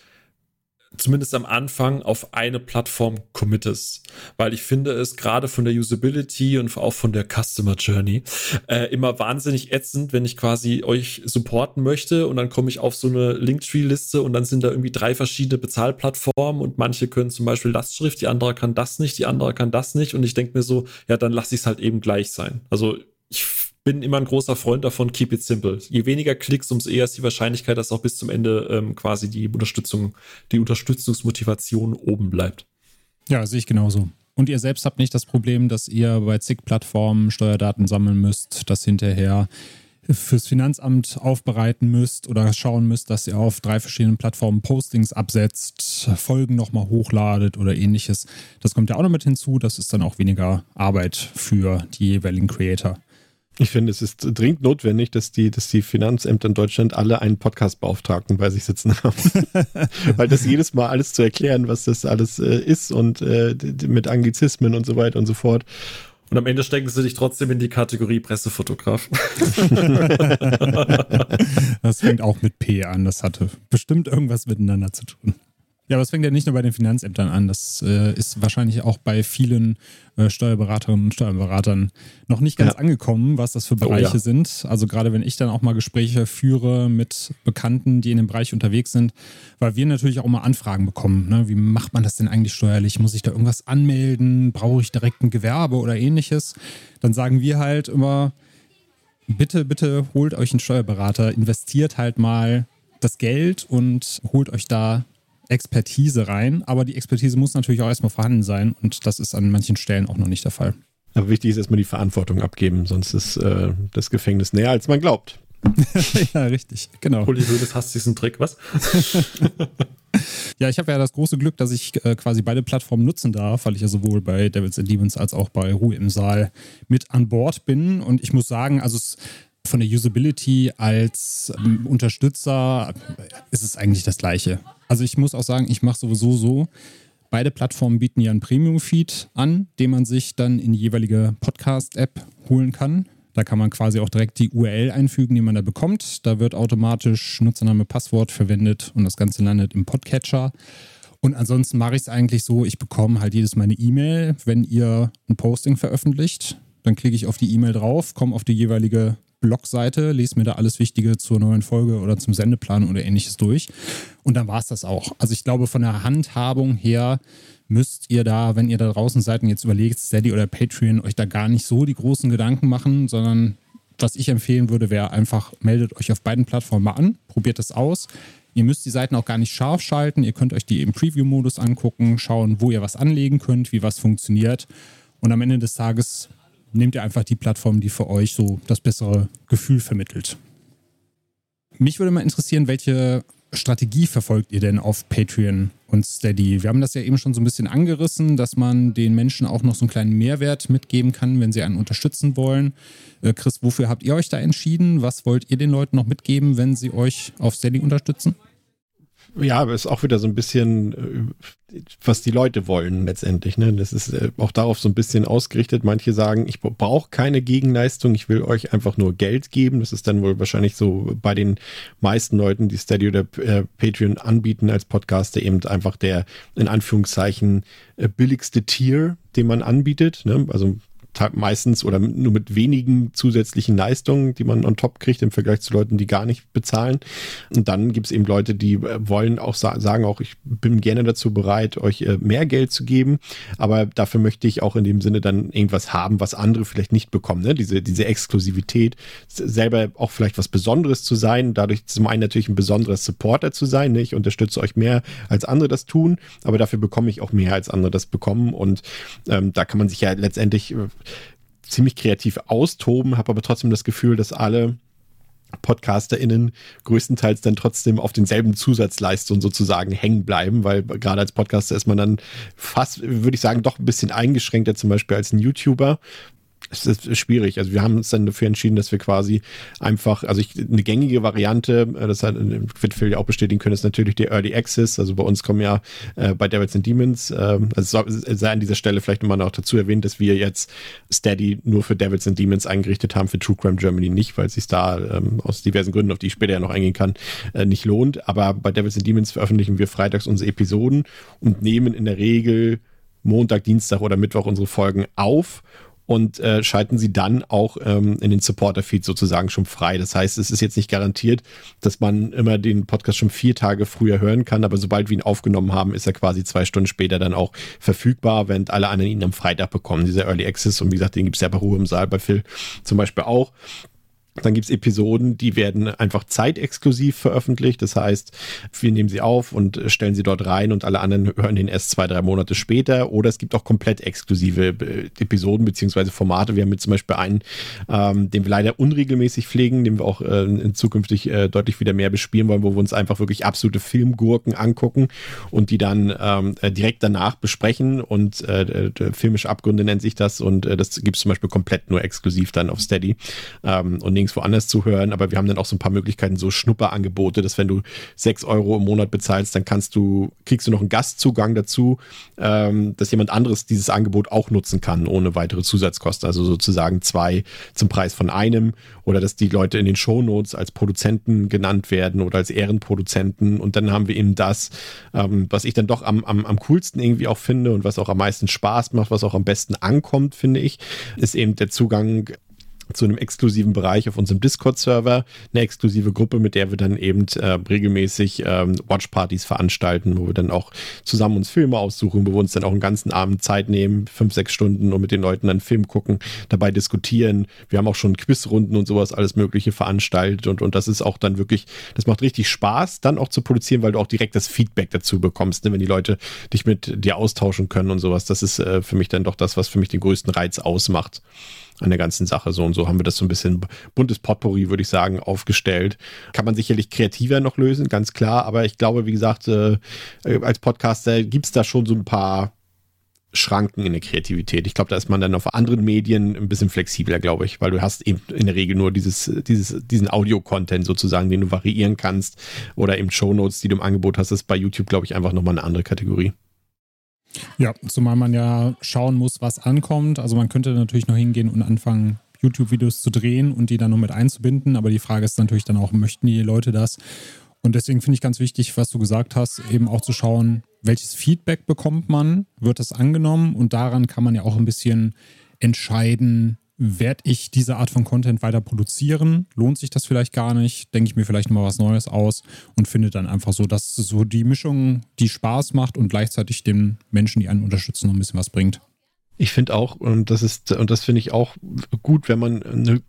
Speaker 2: zumindest am Anfang auf eine Plattform committest. Weil ich finde es gerade von der Usability und auch von der Customer Journey äh, immer wahnsinnig ätzend, wenn ich quasi euch supporten möchte und dann komme ich auf so eine Linktree-Liste und dann sind da irgendwie drei verschiedene Bezahlplattformen und manche können zum Beispiel Lastschrift, die andere kann das nicht, die andere kann das nicht und ich denke mir so, ja, dann lasse ich es halt eben gleich sein. Also ich bin immer ein großer Freund davon, keep it simple. Je weniger Klicks, umso eher ist die Wahrscheinlichkeit, dass auch bis zum Ende ähm, quasi die Unterstützung, die Unterstützungsmotivation oben bleibt.
Speaker 1: Ja, sehe ich genauso. Und ihr selbst habt nicht das Problem, dass ihr bei zig Plattformen Steuerdaten sammeln müsst, dass hinterher fürs Finanzamt aufbereiten müsst oder schauen müsst, dass ihr auf drei verschiedenen Plattformen Postings absetzt, Folgen nochmal hochladet oder ähnliches. Das kommt ja auch noch mit hinzu. Das ist dann auch weniger Arbeit für die jeweiligen Creator.
Speaker 3: Ich finde, es ist dringend notwendig, dass die, dass die Finanzämter in Deutschland alle einen Podcast-Beauftragten bei sich sitzen haben. Weil das jedes Mal alles zu erklären, was das alles äh, ist und äh, mit Anglizismen und so weiter und so fort.
Speaker 2: Und am Ende stecken sie dich trotzdem in die Kategorie Pressefotograf.
Speaker 1: das fängt auch mit P an. Das hatte bestimmt irgendwas miteinander zu tun. Ja, aber es fängt ja nicht nur bei den Finanzämtern an. Das äh, ist wahrscheinlich auch bei vielen äh, Steuerberaterinnen und Steuerberatern noch nicht ganz ja. angekommen, was das für Bereiche oh, ja. sind. Also gerade wenn ich dann auch mal Gespräche führe mit Bekannten, die in dem Bereich unterwegs sind, weil wir natürlich auch mal Anfragen bekommen. Ne? Wie macht man das denn eigentlich steuerlich? Muss ich da irgendwas anmelden? Brauche ich direkt ein Gewerbe oder ähnliches? Dann sagen wir halt immer, bitte, bitte holt euch einen Steuerberater, investiert halt mal das Geld und holt euch da Expertise rein, aber die Expertise muss natürlich auch erstmal vorhanden sein und das ist an manchen Stellen auch noch nicht der Fall.
Speaker 3: Aber wichtig ist erstmal die Verantwortung abgeben, sonst ist äh, das Gefängnis näher, als man glaubt.
Speaker 1: ja, richtig, genau.
Speaker 2: Uli Hoeneß hasst diesen Trick, was?
Speaker 1: ja, ich habe ja das große Glück, dass ich äh, quasi beide Plattformen nutzen darf, weil ich ja sowohl bei Devils and Demons als auch bei Ruhe im Saal mit an Bord bin. Und ich muss sagen, also es von der Usability als ähm, Unterstützer ist es eigentlich das gleiche. Also ich muss auch sagen, ich mache sowieso so. Beide Plattformen bieten ja einen Premium-Feed an, den man sich dann in die jeweilige Podcast-App holen kann. Da kann man quasi auch direkt die URL einfügen, die man da bekommt. Da wird automatisch Nutzername, Passwort verwendet und das Ganze landet im Podcatcher. Und ansonsten mache ich es eigentlich so, ich bekomme halt jedes Mal eine E-Mail, wenn ihr ein Posting veröffentlicht. Dann klicke ich auf die E-Mail drauf, komme auf die jeweilige Blogseite, lese mir da alles Wichtige zur neuen Folge oder zum Sendeplan oder ähnliches durch. Und dann war es das auch. Also ich glaube, von der Handhabung her müsst ihr da, wenn ihr da draußen seid und jetzt überlegt, Steady oder Patreon, euch da gar nicht so die großen Gedanken machen, sondern was ich empfehlen würde, wäre einfach, meldet euch auf beiden Plattformen mal an, probiert es aus. Ihr müsst die Seiten auch gar nicht scharf schalten. Ihr könnt euch die im Preview-Modus angucken, schauen, wo ihr was anlegen könnt, wie was funktioniert. Und am Ende des Tages nehmt ihr einfach die Plattform, die für euch so das bessere Gefühl vermittelt. Mich würde mal interessieren, welche Strategie verfolgt ihr denn auf Patreon und Steady? Wir haben das ja eben schon so ein bisschen angerissen, dass man den Menschen auch noch so einen kleinen Mehrwert mitgeben kann, wenn sie einen unterstützen wollen. Äh, Chris, wofür habt ihr euch da entschieden? Was wollt ihr den Leuten noch mitgeben, wenn sie euch auf Steady unterstützen?
Speaker 3: Ja, aber es ist auch wieder so ein bisschen, äh, was die Leute wollen letztendlich. Ne? Das ist äh, auch darauf so ein bisschen ausgerichtet. Manche sagen, ich brauche keine Gegenleistung, ich will euch einfach nur Geld geben. Das ist dann wohl wahrscheinlich so bei den meisten Leuten, die Steady oder äh, Patreon anbieten als Podcaster, eben einfach der in Anführungszeichen billigste Tier, den man anbietet. Ne? Also meistens oder nur mit wenigen zusätzlichen Leistungen, die man on top kriegt im Vergleich zu Leuten, die gar nicht bezahlen. Und dann gibt es eben Leute, die äh, wollen auch sagen, auch ich bin gerne dazu bereit, euch äh, mehr Geld zu geben, aber dafür möchte ich auch in dem Sinne dann irgendwas haben, was andere vielleicht nicht bekommen. Ne? Diese, diese Exklusivität, selber auch vielleicht was Besonderes zu sein, dadurch zum einen natürlich ein besonderer Supporter zu sein. Ne? Ich unterstütze euch mehr, als andere das tun, aber dafür bekomme ich auch mehr, als andere das bekommen. Und ähm, da kann man sich ja letztendlich äh, ziemlich kreativ austoben, habe aber trotzdem das Gefühl, dass alle PodcasterInnen größtenteils dann trotzdem auf denselben Zusatzleistungen sozusagen hängen bleiben, weil gerade als Podcaster ist man dann fast, würde ich sagen, doch ein bisschen eingeschränkter zum Beispiel als ein YouTuber, es ist schwierig. Also wir haben uns dann dafür entschieden, dass wir quasi einfach, also ich, eine gängige Variante, äh, das hat, wird Phil ja auch bestätigen können, ist natürlich der Early Access. Also bei uns kommen ja äh, bei Devils and Demons, äh, also sei an dieser Stelle vielleicht immer noch dazu erwähnt, dass wir jetzt Steady nur für Devils and Demons eingerichtet haben, für True Crime Germany nicht, weil es sich da ähm, aus diversen Gründen, auf die ich später ja noch eingehen kann, äh, nicht lohnt. Aber bei Devils and Demons veröffentlichen wir freitags unsere Episoden und nehmen in der Regel Montag, Dienstag oder Mittwoch unsere Folgen auf und äh, schalten sie dann auch ähm, in den Supporter-Feed sozusagen schon frei. Das heißt, es ist jetzt nicht garantiert, dass man immer den Podcast schon vier Tage früher hören kann, aber sobald wir ihn aufgenommen haben, ist er quasi zwei Stunden später dann auch verfügbar, während alle anderen ihn am Freitag bekommen. Dieser Early Access und wie gesagt, den gibt es ja bei Ruhe im Saal bei Phil zum Beispiel auch. Dann gibt es Episoden, die werden einfach zeitexklusiv veröffentlicht. Das heißt, wir nehmen sie auf und stellen sie dort rein und alle anderen hören den erst zwei, drei Monate später. Oder es gibt auch komplett exklusive äh, Episoden beziehungsweise Formate. Wir haben jetzt zum Beispiel einen, ähm, den wir leider unregelmäßig pflegen, den wir auch äh, zukünftig äh, deutlich wieder mehr bespielen wollen, wo wir uns einfach wirklich absolute Filmgurken angucken und die dann ähm, äh, direkt danach besprechen. Und äh, filmische Abgründe nennt sich das. Und äh, das gibt es zum Beispiel komplett nur exklusiv dann auf Steady. Ähm, und nirgendwo anders zu hören, aber wir haben dann auch so ein paar Möglichkeiten, so Schnupperangebote, dass wenn du sechs Euro im Monat bezahlst, dann kannst du, kriegst du noch einen Gastzugang dazu, ähm, dass jemand anderes dieses Angebot auch nutzen kann, ohne weitere Zusatzkosten. Also sozusagen zwei zum Preis von einem oder dass die Leute in den Shownotes als Produzenten genannt werden oder als Ehrenproduzenten. Und dann haben wir eben das, ähm, was ich dann doch am, am, am coolsten irgendwie auch finde und was auch am meisten Spaß macht, was auch am besten ankommt, finde ich, ist eben der Zugang zu einem exklusiven Bereich auf unserem Discord-Server, eine exklusive Gruppe, mit der wir dann eben äh, regelmäßig ähm, Watchpartys veranstalten, wo wir dann auch zusammen uns Filme aussuchen, wo wir uns dann auch einen ganzen Abend Zeit nehmen, fünf, sechs Stunden und mit den Leuten dann Film gucken, dabei diskutieren. Wir haben auch schon Quizrunden und sowas, alles Mögliche veranstaltet und, und das ist auch dann wirklich, das macht richtig Spaß, dann auch zu produzieren, weil du auch direkt das Feedback dazu bekommst, ne? wenn die Leute dich mit dir austauschen können und sowas. Das ist äh, für mich dann doch das, was für mich den größten Reiz ausmacht an der ganzen Sache. So und so haben wir das so ein bisschen buntes Potpourri, würde ich sagen, aufgestellt. Kann man sicherlich kreativer noch lösen, ganz klar. Aber ich glaube, wie gesagt, äh, als Podcaster gibt es da schon so ein paar Schranken in der Kreativität. Ich glaube, da ist man dann auf anderen Medien ein bisschen flexibler, glaube ich, weil du hast eben in der Regel nur dieses, dieses, diesen Audio-Content sozusagen, den du variieren kannst oder eben Shownotes, die du im Angebot hast. Das ist bei YouTube, glaube ich, einfach nochmal eine andere Kategorie.
Speaker 1: Ja, zumal man ja schauen muss, was ankommt. Also man könnte natürlich noch hingehen und anfangen, YouTube-Videos zu drehen und die dann noch mit einzubinden. Aber die Frage ist natürlich dann auch, möchten die Leute das? Und deswegen finde ich ganz wichtig, was du gesagt hast, eben auch zu schauen, welches Feedback bekommt man, wird das angenommen und daran kann man ja auch ein bisschen entscheiden, werde ich diese Art von Content weiter produzieren? Lohnt sich das vielleicht gar nicht? Denke ich mir vielleicht mal was Neues aus und finde dann einfach so, dass so die Mischung, die Spaß macht und gleichzeitig den Menschen, die einen unterstützen, noch ein bisschen was bringt.
Speaker 3: Ich finde auch, und das ist, und das finde ich auch gut, wenn man eine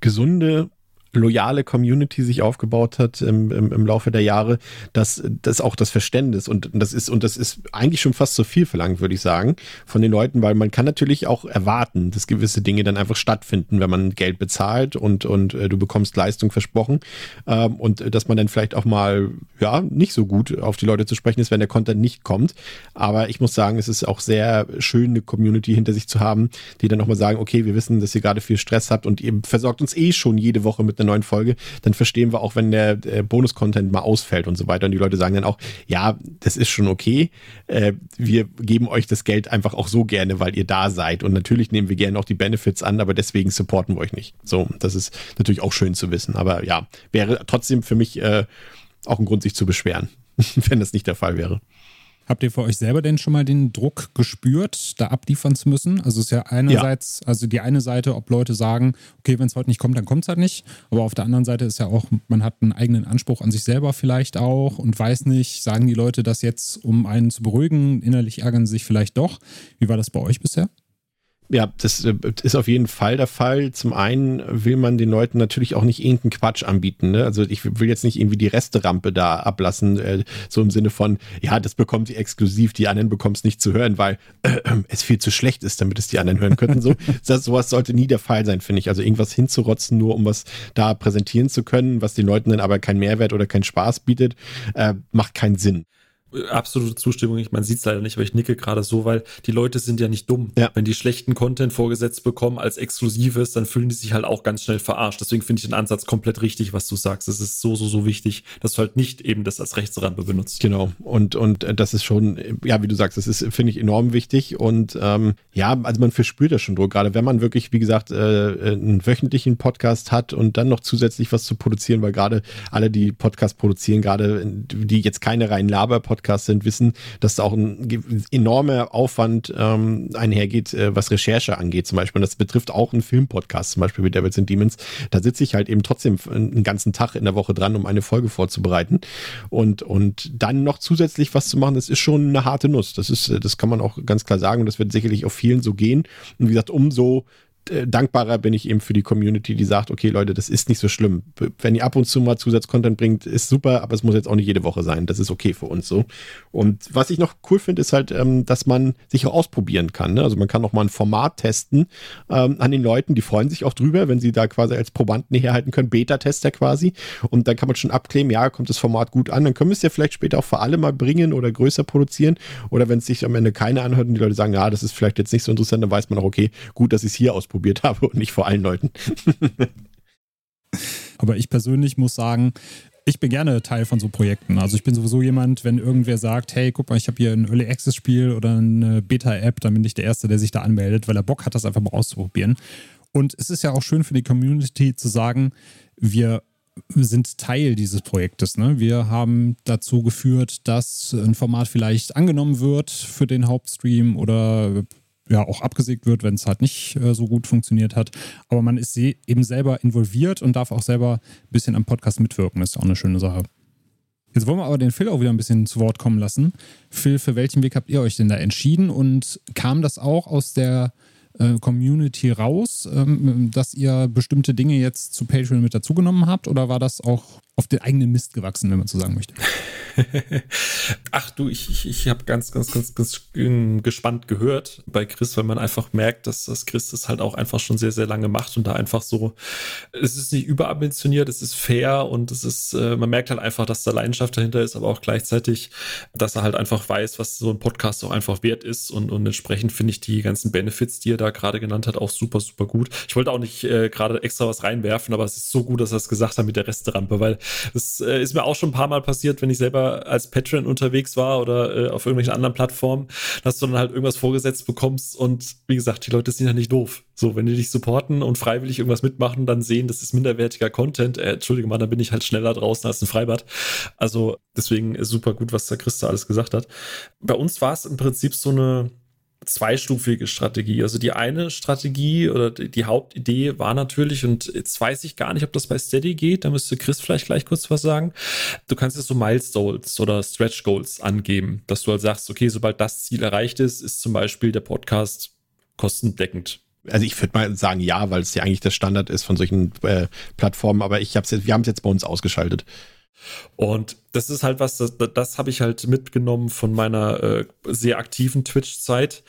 Speaker 3: gesunde loyale Community sich aufgebaut hat im, im, im Laufe der Jahre, dass das auch das Verständnis und das ist und das ist eigentlich schon fast zu viel verlangt, würde ich sagen, von den Leuten, weil man kann natürlich auch erwarten, dass gewisse Dinge dann einfach stattfinden, wenn man Geld bezahlt und und äh, du bekommst Leistung versprochen ähm, und dass man dann vielleicht auch mal ja nicht so gut auf die Leute zu sprechen ist, wenn der Content nicht kommt. Aber ich muss sagen, es ist auch sehr schön, eine Community hinter sich zu haben, die dann nochmal sagen, okay, wir wissen, dass ihr gerade viel Stress habt und ihr versorgt uns eh schon jede Woche mit einer neuen Folge, dann verstehen wir auch, wenn der äh, Bonus-Content mal ausfällt und so weiter. Und die Leute sagen dann auch, ja, das ist schon okay. Äh, wir geben euch das Geld einfach auch so gerne, weil ihr da seid. Und natürlich nehmen wir gerne auch die Benefits an, aber deswegen supporten wir euch nicht. So, das ist natürlich auch schön zu wissen. Aber ja, wäre trotzdem für mich äh, auch ein Grund, sich zu beschweren, wenn das nicht der Fall wäre.
Speaker 1: Habt ihr für euch selber denn schon mal den Druck gespürt, da abliefern zu müssen? Also es ist ja einerseits, ja. also die eine Seite, ob Leute sagen, okay, wenn es heute nicht kommt, dann kommt es halt nicht. Aber auf der anderen Seite ist ja auch, man hat einen eigenen Anspruch an sich selber vielleicht auch und weiß nicht, sagen die Leute das jetzt, um einen zu beruhigen, innerlich ärgern sie sich vielleicht doch. Wie war das bei euch bisher?
Speaker 3: Ja, das äh, ist auf jeden Fall der Fall. Zum einen will man den Leuten natürlich auch nicht irgendeinen Quatsch anbieten. Ne? Also ich will jetzt nicht irgendwie die Resterampe da ablassen, äh, so im Sinne von, ja, das bekommt ihr exklusiv, die anderen bekommen es nicht zu hören, weil äh, es viel zu schlecht ist, damit es die anderen hören könnten. So, das, sowas sollte nie der Fall sein, finde ich. Also irgendwas hinzurotzen, nur um was da präsentieren zu können, was den Leuten dann aber keinen Mehrwert oder keinen Spaß bietet, äh, macht keinen Sinn
Speaker 2: absolute Zustimmung. Ich, man sieht es leider nicht, aber ich nicke gerade so, weil die Leute sind ja nicht dumm.
Speaker 3: Ja.
Speaker 2: Wenn die schlechten Content vorgesetzt bekommen als Exklusives, dann fühlen die sich halt auch ganz schnell verarscht. Deswegen finde ich den Ansatz komplett richtig, was du sagst. Es ist so, so, so wichtig, dass du halt nicht eben das als Rechtsrampe benutzt.
Speaker 3: Genau. Und, und das ist schon, ja, wie du sagst, das ist, finde ich, enorm wichtig. Und ähm, ja, also man verspürt das schon Druck. Gerade wenn man wirklich, wie gesagt, äh, einen wöchentlichen Podcast hat und dann noch zusätzlich was zu produzieren, weil gerade alle, die Podcast produzieren, gerade die jetzt keine reinen Laber-Podcasts Podcasts sind, wissen, dass da auch ein enormer Aufwand ähm, einhergeht, äh, was Recherche angeht zum Beispiel. Und das betrifft auch einen Filmpodcast, zum Beispiel wie Devils and Demons. Da sitze ich halt eben trotzdem einen ganzen Tag in der Woche dran, um eine Folge vorzubereiten. Und, und dann noch zusätzlich was zu machen, das ist schon eine harte Nuss. Das ist, das kann man auch ganz klar sagen. Und das wird sicherlich auf vielen so gehen. Und wie gesagt, umso äh, dankbarer bin ich eben für die Community, die sagt, okay Leute, das ist nicht so schlimm. Wenn ihr ab und zu mal Zusatzcontent bringt, ist super, aber es muss jetzt auch nicht jede Woche sein. Das ist okay für uns so. Und was ich noch cool finde, ist halt, ähm, dass man sich auch ausprobieren kann. Ne? Also man kann auch mal ein Format testen ähm, an den Leuten, die freuen sich auch drüber, wenn sie da quasi als Probanden herhalten können, Beta-Tester quasi. Und dann kann man schon abkleben, ja, kommt das Format gut an, dann können wir es ja vielleicht später auch für alle mal bringen oder größer produzieren. Oder wenn es sich am Ende keine anhört und die Leute sagen, ja, das ist vielleicht jetzt nicht so interessant, dann weiß man auch, okay, gut, dass ich es hier ausprobiert habe und nicht vor allen Leuten.
Speaker 1: Aber ich persönlich muss sagen, ich bin gerne Teil von so Projekten. Also ich bin sowieso jemand, wenn irgendwer sagt, hey, guck mal, ich habe hier ein Early Access Spiel oder eine Beta-App, dann bin ich der Erste, der sich da anmeldet, weil er Bock hat, das einfach mal auszuprobieren. Und es ist ja auch schön für die Community zu sagen, wir sind Teil dieses Projektes. Ne? Wir haben dazu geführt, dass ein Format vielleicht angenommen wird für den Hauptstream oder ja auch abgesägt wird, wenn es halt nicht äh, so gut funktioniert hat. Aber man ist eben selber involviert und darf auch selber ein bisschen am Podcast mitwirken. Das ist auch eine schöne Sache. Jetzt wollen wir aber den Phil auch wieder ein bisschen zu Wort kommen lassen. Phil, für welchen Weg habt ihr euch denn da entschieden und kam das auch aus der äh, Community raus, ähm, dass ihr bestimmte Dinge jetzt zu Patreon mit dazugenommen habt oder war das auch auf den eigenen Mist gewachsen, wenn man so sagen möchte?
Speaker 2: Ach du, ich, ich, ich habe ganz, ganz, ganz, ganz gespannt gehört bei Chris, weil man einfach merkt, dass das Chris das halt auch einfach schon sehr, sehr lange macht und da einfach so, es ist nicht überambitioniert, es ist fair und es ist, äh, man merkt halt einfach, dass da Leidenschaft dahinter ist, aber auch gleichzeitig, dass er halt einfach weiß, was so ein Podcast auch einfach wert ist und, und entsprechend finde ich die ganzen Benefits, die er da gerade genannt hat, auch super, super gut. Ich wollte auch nicht äh, gerade extra was reinwerfen, aber es ist so gut, dass er es gesagt hat mit der Resterampe, weil das äh, ist mir auch schon ein paar Mal passiert, wenn ich selber als Patreon unterwegs war oder äh, auf irgendwelchen anderen Plattformen, dass du dann halt irgendwas vorgesetzt bekommst und wie gesagt, die Leute sind ja nicht doof. So, wenn die dich supporten und freiwillig irgendwas mitmachen, dann sehen, das ist minderwertiger Content. Äh, Entschuldige mal, dann bin ich halt schneller draußen als ein Freibad. Also deswegen super gut, was der Christa alles gesagt hat. Bei uns war es im Prinzip so eine zweistufige Strategie. Also die eine Strategie oder die Hauptidee war natürlich, und jetzt weiß ich gar nicht, ob das bei Steady geht, da müsste Chris vielleicht gleich kurz was sagen. Du kannst jetzt so Milestones oder Stretch Goals angeben, dass du halt sagst, okay, sobald das Ziel erreicht ist, ist zum Beispiel der Podcast kostendeckend
Speaker 3: also ich würde mal sagen ja, weil es ja eigentlich der Standard ist von solchen äh, Plattformen, aber ich hab's jetzt, wir haben es jetzt bei uns ausgeschaltet.
Speaker 2: Und das ist halt was, das, das habe ich halt mitgenommen von meiner äh, sehr aktiven Twitch-Zeit,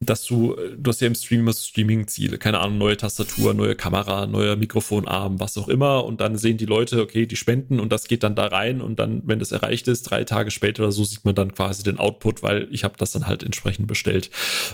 Speaker 2: dass du, du hast ja im Stream immer Streaming-Ziele, keine Ahnung, neue Tastatur, neue Kamera, neuer Mikrofonarm, was auch immer. Und dann sehen die Leute, okay, die spenden und das geht dann da rein. Und dann, wenn das erreicht ist, drei Tage später oder so, sieht man dann quasi den Output, weil ich habe das dann halt entsprechend bestellt.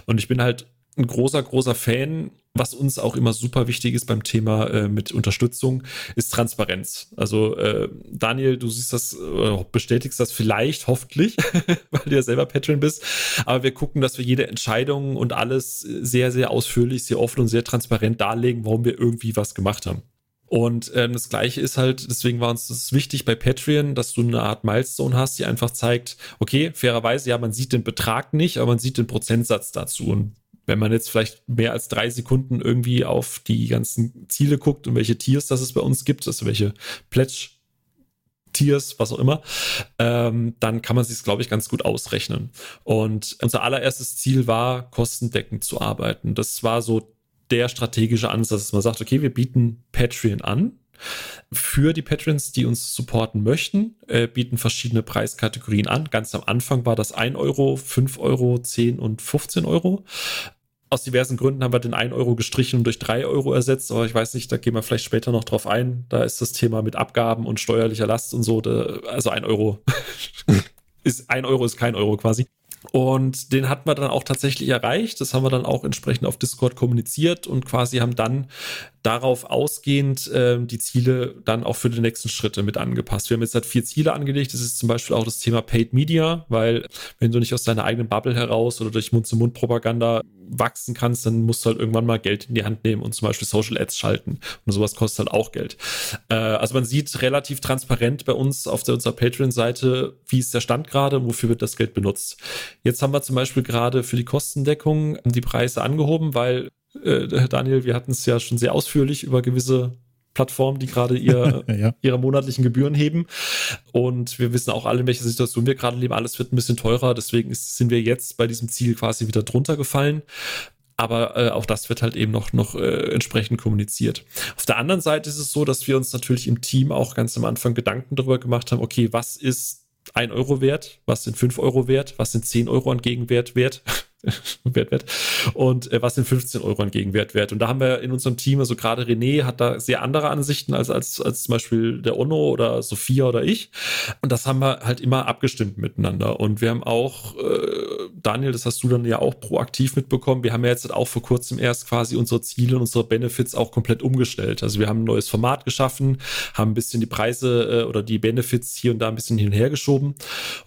Speaker 2: Und ich bin halt ein großer, großer Fan. Was uns auch immer super wichtig ist beim Thema äh, mit Unterstützung, ist Transparenz. Also äh, Daniel, du siehst das, äh, bestätigst das vielleicht, hoffentlich, weil du ja selber Patreon bist. Aber wir gucken, dass wir jede Entscheidung und alles sehr, sehr ausführlich, sehr offen und sehr transparent darlegen, warum wir irgendwie was gemacht haben. Und ähm, das Gleiche ist halt, deswegen war uns das wichtig bei Patreon, dass du eine Art Milestone hast, die einfach zeigt, okay, fairerweise, ja, man sieht den Betrag nicht, aber man sieht den Prozentsatz dazu. Und wenn man jetzt vielleicht mehr als drei Sekunden irgendwie auf die ganzen Ziele guckt und welche Tiers das es bei uns gibt, also welche Pledge Tiers, was auch immer, ähm, dann kann man sich glaube ich, ganz gut ausrechnen. Und unser allererstes Ziel war, kostendeckend zu arbeiten. Das war so der strategische Ansatz, dass man sagt, okay, wir bieten Patreon an. Für die Patrons, die uns supporten möchten, äh, bieten verschiedene Preiskategorien an. Ganz am Anfang war das 1 Euro, 5 Euro, 10 und 15 Euro. Aus diversen Gründen haben wir den 1 Euro gestrichen und durch 3 Euro ersetzt, aber ich weiß nicht, da gehen wir vielleicht später noch drauf ein. Da ist das Thema mit Abgaben und steuerlicher Last und so, da, also 1 Euro ist 1 Euro ist kein Euro quasi. Und den hatten wir dann auch tatsächlich erreicht. Das haben wir dann auch entsprechend auf Discord kommuniziert und quasi haben dann darauf ausgehend äh, die Ziele dann auch für die nächsten Schritte mit angepasst. Wir haben jetzt halt vier Ziele angelegt. Das ist zum Beispiel auch das Thema Paid Media, weil wenn du nicht aus deiner eigenen Bubble heraus oder durch Mund-zu-Mund-Propaganda wachsen kannst, dann musst du halt irgendwann mal Geld in die Hand nehmen und zum Beispiel Social Ads schalten. Und sowas kostet halt auch Geld. Äh, also man sieht relativ transparent bei uns auf der, unserer Patreon-Seite, wie ist der Stand gerade und wofür wird das Geld benutzt. Jetzt haben wir zum Beispiel gerade für die Kostendeckung die Preise angehoben, weil äh, Daniel, wir hatten es ja schon sehr ausführlich über gewisse Plattformen, die gerade ihr, ja. ihre monatlichen Gebühren heben. Und wir wissen auch alle, in welcher Situation wir gerade leben. Alles wird ein bisschen teurer. Deswegen ist, sind wir jetzt bei diesem Ziel quasi wieder drunter gefallen. aber äh, auch das wird halt eben noch, noch äh, entsprechend kommuniziert. Auf der anderen Seite ist es so, dass wir uns natürlich im Team auch ganz am Anfang Gedanken darüber gemacht haben, okay, was ist ein Euro wert, was sind fünf Euro wert, was sind zehn Euro an Gegenwert wert wert, wert. Und äh, was sind 15 Euro an Gegenwert wert? Und da haben wir in unserem Team, also gerade René hat da sehr andere Ansichten als, als, als zum Beispiel der Onno oder Sophia oder ich. Und das haben wir halt immer abgestimmt miteinander. Und wir haben auch, äh, Daniel, das hast du dann ja auch proaktiv mitbekommen, wir haben ja jetzt auch vor kurzem erst quasi unsere Ziele und unsere Benefits auch komplett umgestellt. Also wir haben ein neues Format geschaffen, haben ein bisschen die Preise äh, oder die Benefits hier und da ein bisschen hin und her geschoben.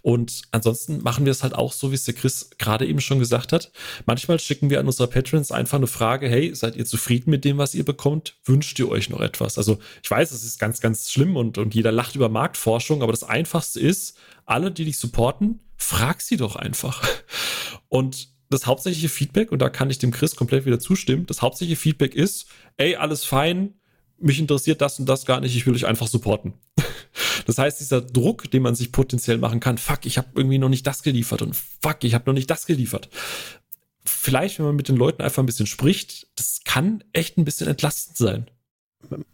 Speaker 2: Und ansonsten machen wir es halt auch so, wie es der Chris gerade eben schon gesagt gesagt hat. Manchmal schicken wir an unsere Patrons einfach eine Frage, hey, seid ihr zufrieden mit dem, was ihr bekommt? Wünscht ihr euch noch etwas? Also ich weiß, es ist ganz, ganz schlimm und, und jeder lacht über Marktforschung, aber das Einfachste ist, alle, die dich supporten, frag sie doch einfach. Und das hauptsächliche Feedback, und da kann ich dem Chris komplett wieder zustimmen, das hauptsächliche Feedback ist, ey, alles fein, mich interessiert das und das gar nicht, ich will euch einfach supporten. Das heißt, dieser Druck, den man sich potenziell machen kann, fuck, ich habe irgendwie noch nicht das geliefert und fuck, ich habe noch nicht das geliefert. Vielleicht, wenn man mit den Leuten einfach ein bisschen spricht, das kann echt ein bisschen entlastend sein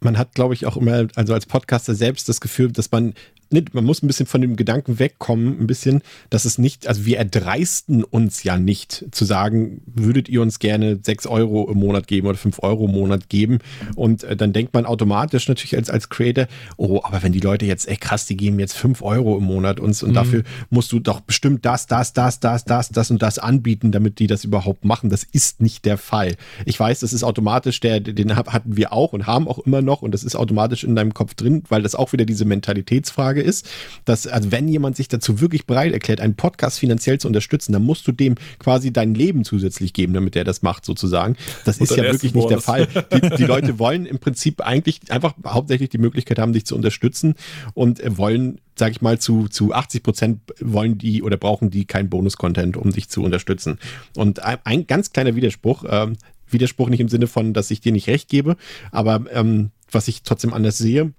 Speaker 3: man hat, glaube ich, auch immer, also als Podcaster selbst das Gefühl, dass man nicht, man muss ein bisschen von dem Gedanken wegkommen, ein bisschen, dass es nicht, also wir erdreisten uns ja nicht zu sagen, würdet ihr uns gerne sechs Euro im Monat geben oder fünf Euro im Monat geben und äh, dann denkt man automatisch natürlich als, als Creator, oh, aber wenn die Leute jetzt, ey krass, die geben jetzt fünf Euro im Monat uns und mhm. dafür musst du doch bestimmt das, das, das, das, das, das und das anbieten, damit die das überhaupt machen. Das ist nicht der Fall. Ich weiß, das ist automatisch, der, den hatten wir auch und haben auch immer noch und das ist automatisch in deinem Kopf drin, weil das auch wieder diese Mentalitätsfrage Frage ist, dass, also wenn jemand sich dazu wirklich bereit erklärt, einen Podcast finanziell zu unterstützen, dann musst du dem quasi dein Leben zusätzlich geben, damit er das macht, sozusagen. Das ist ja wirklich nicht der Fall. Die, die, Leute wollen im Prinzip eigentlich einfach hauptsächlich die Möglichkeit haben, dich zu unterstützen und wollen sage ich mal, zu, zu 80 Prozent wollen die oder brauchen die kein Bonus-Content, um dich zu unterstützen. Und ein, ein ganz kleiner Widerspruch, äh, Widerspruch nicht im Sinne von, dass ich dir nicht recht gebe, aber ähm, was ich trotzdem anders sehe,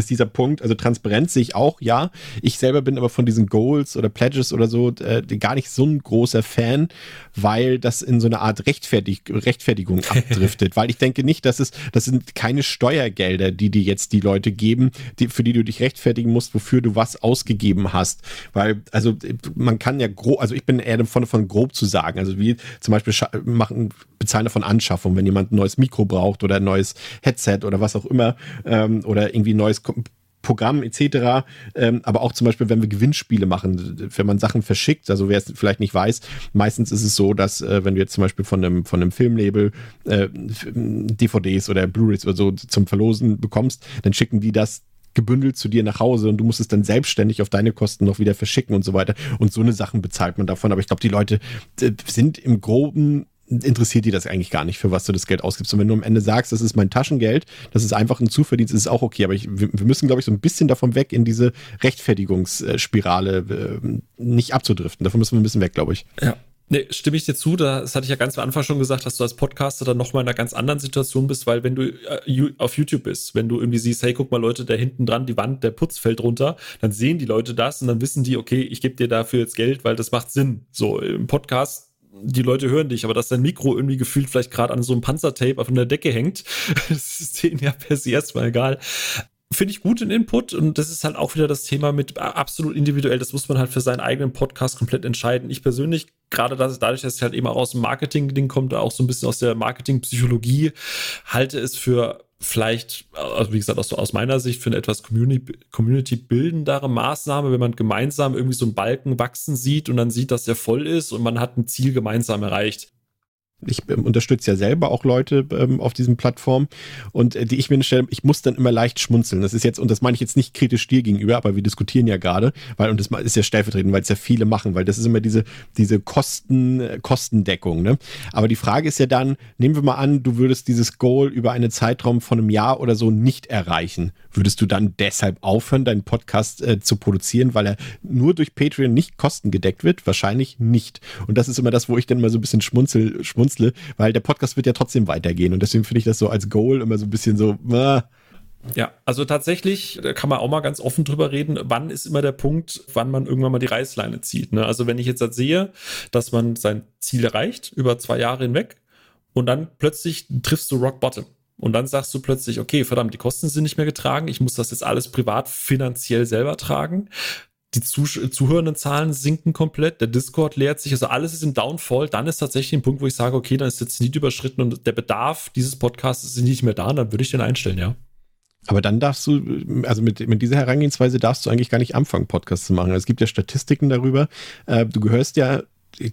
Speaker 3: ist dieser Punkt, also Transparenz sehe ich auch, ja. Ich selber bin aber von diesen Goals oder Pledges oder so äh, gar nicht so ein großer Fan, weil das in so eine Art Rechtfertig Rechtfertigung abdriftet. weil ich denke nicht, dass es, das sind keine Steuergelder, die dir jetzt die Leute geben, die, für die du dich rechtfertigen musst, wofür du was ausgegeben hast. Weil, also man kann ja grob, also ich bin eher davon von grob zu sagen. Also wie zum Beispiel machen, bezahlen davon Anschaffung, wenn jemand ein neues Mikro braucht oder ein neues Headset oder was auch immer ähm, oder irgendwie ein neues Programm etc. Ähm, aber auch zum Beispiel, wenn wir Gewinnspiele machen, wenn man Sachen verschickt, also wer es vielleicht nicht weiß, meistens ist es so, dass äh, wenn jetzt zum Beispiel von einem, von einem Filmlabel äh, DVDs oder Blu-rays oder so zum Verlosen bekommst, dann schicken die das gebündelt zu dir nach Hause und du musst es dann selbstständig auf deine Kosten noch wieder verschicken und so weiter. Und so eine Sachen bezahlt man davon. Aber ich glaube, die Leute äh, sind im Groben interessiert die das eigentlich gar nicht, für was du das Geld ausgibst. Und wenn du am Ende sagst, das ist mein Taschengeld, das ist einfach ein Zuverdienst, ist auch okay. Aber ich, wir müssen, glaube ich, so ein bisschen davon weg, in diese Rechtfertigungsspirale äh, nicht abzudriften. Davon müssen wir ein bisschen weg, glaube ich.
Speaker 2: Ja. Nee, stimme ich dir zu. Das hatte ich ja ganz am Anfang schon gesagt, dass du als Podcaster dann nochmal in einer ganz anderen Situation bist, weil wenn du äh, auf YouTube bist, wenn du irgendwie siehst, hey, guck mal Leute, da hinten dran, die Wand, der Putz fällt runter, dann sehen die Leute das und dann wissen die, okay, ich gebe dir dafür jetzt Geld, weil das macht Sinn. So, im Podcast die Leute hören dich, aber dass dein Mikro irgendwie gefühlt vielleicht gerade an so einem Panzertape auf der Decke hängt, das ist denen ja per se erstmal egal. Finde ich gut in Input und das ist halt auch wieder das Thema mit absolut individuell. Das muss man halt für seinen eigenen Podcast komplett entscheiden. Ich persönlich, gerade dadurch, dass ich halt eben auch aus dem Marketing-Ding kommt, auch so ein bisschen aus der Marketing-Psychologie, halte es für vielleicht, also wie gesagt, aus, aus meiner Sicht für eine etwas Community-bildendere Community Maßnahme, wenn man gemeinsam irgendwie so einen Balken wachsen sieht und dann sieht, dass der voll ist und man hat ein Ziel gemeinsam erreicht
Speaker 3: ich ähm, unterstütze ja selber auch Leute ähm, auf diesen Plattformen und äh, die ich mir stelle, ich muss dann immer leicht schmunzeln. Das ist jetzt, und das meine ich jetzt nicht kritisch dir gegenüber, aber wir diskutieren ja gerade, weil, und das ist ja stellvertretend, weil es ja viele machen, weil das ist immer diese, diese Kosten, äh, Kostendeckung. Ne? Aber die Frage ist ja dann, nehmen wir mal an, du würdest dieses Goal über einen Zeitraum von einem Jahr oder so nicht erreichen. Würdest du dann deshalb aufhören, deinen Podcast äh, zu produzieren, weil er nur durch Patreon nicht kostengedeckt wird? Wahrscheinlich nicht. Und das ist immer das, wo ich dann mal so ein bisschen schmunzel, schmunzel schmunzle, weil der Podcast wird ja trotzdem weitergehen und deswegen finde ich das so als Goal immer so ein bisschen so, äh,
Speaker 2: ja, also tatsächlich, da kann man auch mal ganz offen drüber reden, wann ist immer der Punkt, wann man irgendwann mal die Reißleine zieht. Ne? Also wenn ich jetzt halt sehe, dass man sein Ziel erreicht über zwei Jahre hinweg und dann plötzlich triffst du Rock Bottom. Und dann sagst du plötzlich, okay, verdammt, die Kosten sind nicht mehr getragen, ich muss das jetzt alles privat finanziell selber tragen. Die zuhörenden Zahlen sinken komplett, der Discord leert sich, also alles ist im Downfall. Dann ist tatsächlich ein Punkt, wo ich sage, okay, dann ist jetzt nicht überschritten und der Bedarf dieses Podcasts ist nicht mehr da, dann würde ich den einstellen, ja.
Speaker 3: Aber dann darfst du, also mit, mit dieser Herangehensweise darfst du eigentlich gar nicht anfangen, Podcasts zu machen. Es gibt ja Statistiken darüber. Äh, du gehörst ja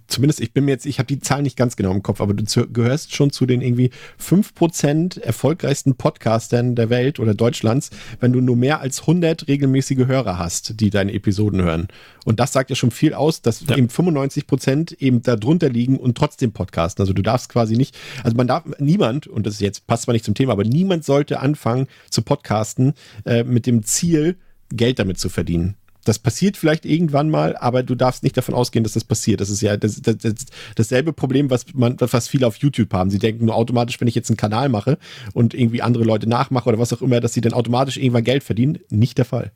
Speaker 3: zumindest ich bin mir jetzt, ich habe die Zahl nicht ganz genau im Kopf, aber du gehörst schon zu den irgendwie 5% erfolgreichsten Podcastern der Welt oder Deutschlands, wenn du nur mehr als 100 regelmäßige Hörer hast, die deine Episoden hören. Und das sagt ja schon viel aus, dass ja. eben 95% eben da drunter liegen und trotzdem podcasten. Also du darfst quasi nicht, also man darf, niemand, und das ist jetzt passt zwar nicht zum Thema, aber niemand sollte anfangen zu podcasten äh, mit dem Ziel, Geld damit zu verdienen. Das passiert vielleicht irgendwann mal, aber du darfst nicht davon ausgehen, dass das passiert. Das ist ja das, das, das, dasselbe Problem, was man, was viele auf YouTube haben. Sie denken nur automatisch, wenn ich jetzt einen Kanal mache und irgendwie andere Leute nachmache oder was auch immer, dass sie dann automatisch irgendwann Geld verdienen. Nicht der Fall.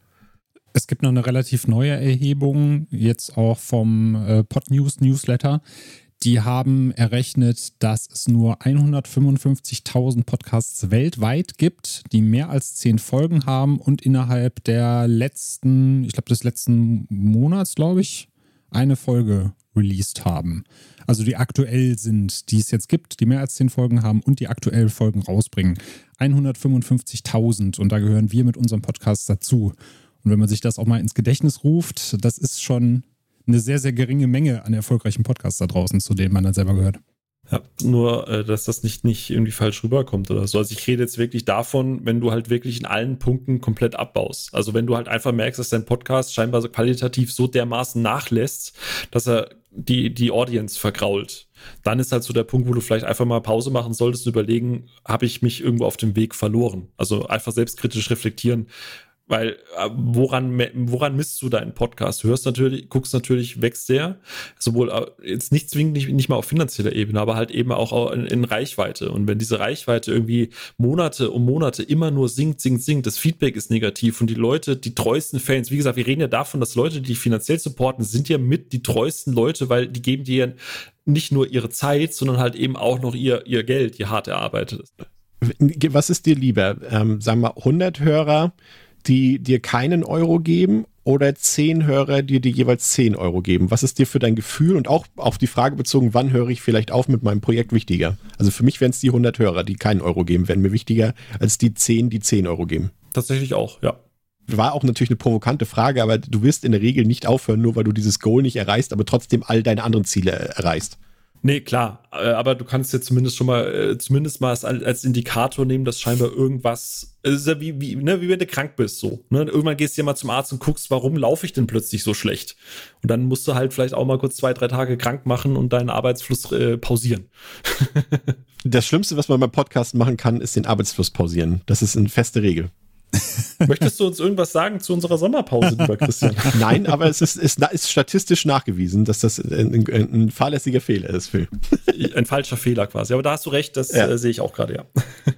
Speaker 1: Es gibt noch eine relativ neue Erhebung, jetzt auch vom äh, Podnews Newsletter. Die haben errechnet, dass es nur 155.000 Podcasts weltweit gibt, die mehr als zehn Folgen haben und innerhalb der letzten, ich glaube des letzten Monats, glaube ich, eine Folge released haben. Also die aktuell sind, die es jetzt gibt, die mehr als zehn Folgen haben und die aktuell Folgen rausbringen. 155.000 und da gehören wir mit unserem Podcast dazu. Und wenn man sich das auch mal ins Gedächtnis ruft, das ist schon eine sehr, sehr geringe Menge an erfolgreichen Podcasts da draußen, zu denen man dann selber gehört.
Speaker 2: Ja, nur, äh, dass das nicht, nicht irgendwie falsch rüberkommt oder so. Also ich rede jetzt wirklich davon, wenn du halt wirklich in allen Punkten komplett abbaust. Also wenn du halt einfach merkst, dass dein Podcast scheinbar so qualitativ so dermaßen nachlässt, dass er die, die Audience vergrault. Dann ist halt so der Punkt, wo du vielleicht einfach mal Pause machen solltest und überlegen, habe ich mich irgendwo auf dem Weg verloren? Also einfach selbstkritisch reflektieren, weil äh, woran, woran misst du deinen Podcast? Du hörst natürlich, guckst natürlich, wächst der, sowohl äh, jetzt nicht zwingend nicht, nicht mal auf finanzieller Ebene, aber halt eben auch in, in, Reichweite. Und wenn diese Reichweite irgendwie Monate um Monate immer nur sinkt, sinkt, sinkt, das Feedback ist negativ und die Leute, die treuesten Fans, wie gesagt, wir reden ja davon, dass Leute, die finanziell supporten, sind ja mit die treuesten Leute, weil die geben dir nicht nur ihre Zeit, sondern halt eben auch noch ihr, ihr Geld, ihr hart erarbeitetes.
Speaker 3: Was ist dir lieber? Ähm, sagen wir 100 Hörer, die dir keinen Euro geben oder zehn Hörer, die dir jeweils zehn Euro geben? Was ist dir für dein Gefühl und auch auf die Frage bezogen, wann höre ich vielleicht auf mit meinem Projekt wichtiger? Also für mich wären es die 100 Hörer, die keinen Euro geben, wären mir wichtiger als die zehn, die zehn Euro geben.
Speaker 2: Tatsächlich auch, ja.
Speaker 3: War auch natürlich eine provokante Frage, aber du wirst in der Regel nicht aufhören, nur weil du dieses Goal nicht erreichst, aber trotzdem all deine anderen Ziele erreichst.
Speaker 2: Nee, klar. Äh, aber du kannst jetzt zumindest schon mal, äh, zumindest mal als, Indikator nehmen, dass scheinbar irgendwas, es ist ja wie, wie, ne, wie wenn du krank bist, so. Ne? Irgendwann gehst du ja mal zum Arzt und guckst, warum laufe ich denn plötzlich so schlecht? Und dann musst du halt vielleicht auch mal kurz zwei, drei Tage krank machen und deinen Arbeitsfluss äh, pausieren.
Speaker 3: das Schlimmste, was man beim Podcast machen kann, ist den Arbeitsfluss pausieren. Das ist eine feste Regel.
Speaker 2: Möchtest du uns irgendwas sagen zu unserer Sommerpause, lieber Christian?
Speaker 3: Nein, aber es ist, ist, ist statistisch nachgewiesen, dass das ein, ein, ein, fahrlässiger Fehler ist, Phil.
Speaker 2: Ein falscher Fehler quasi. Aber da hast du recht, das ja. äh, sehe ich auch gerade, ja.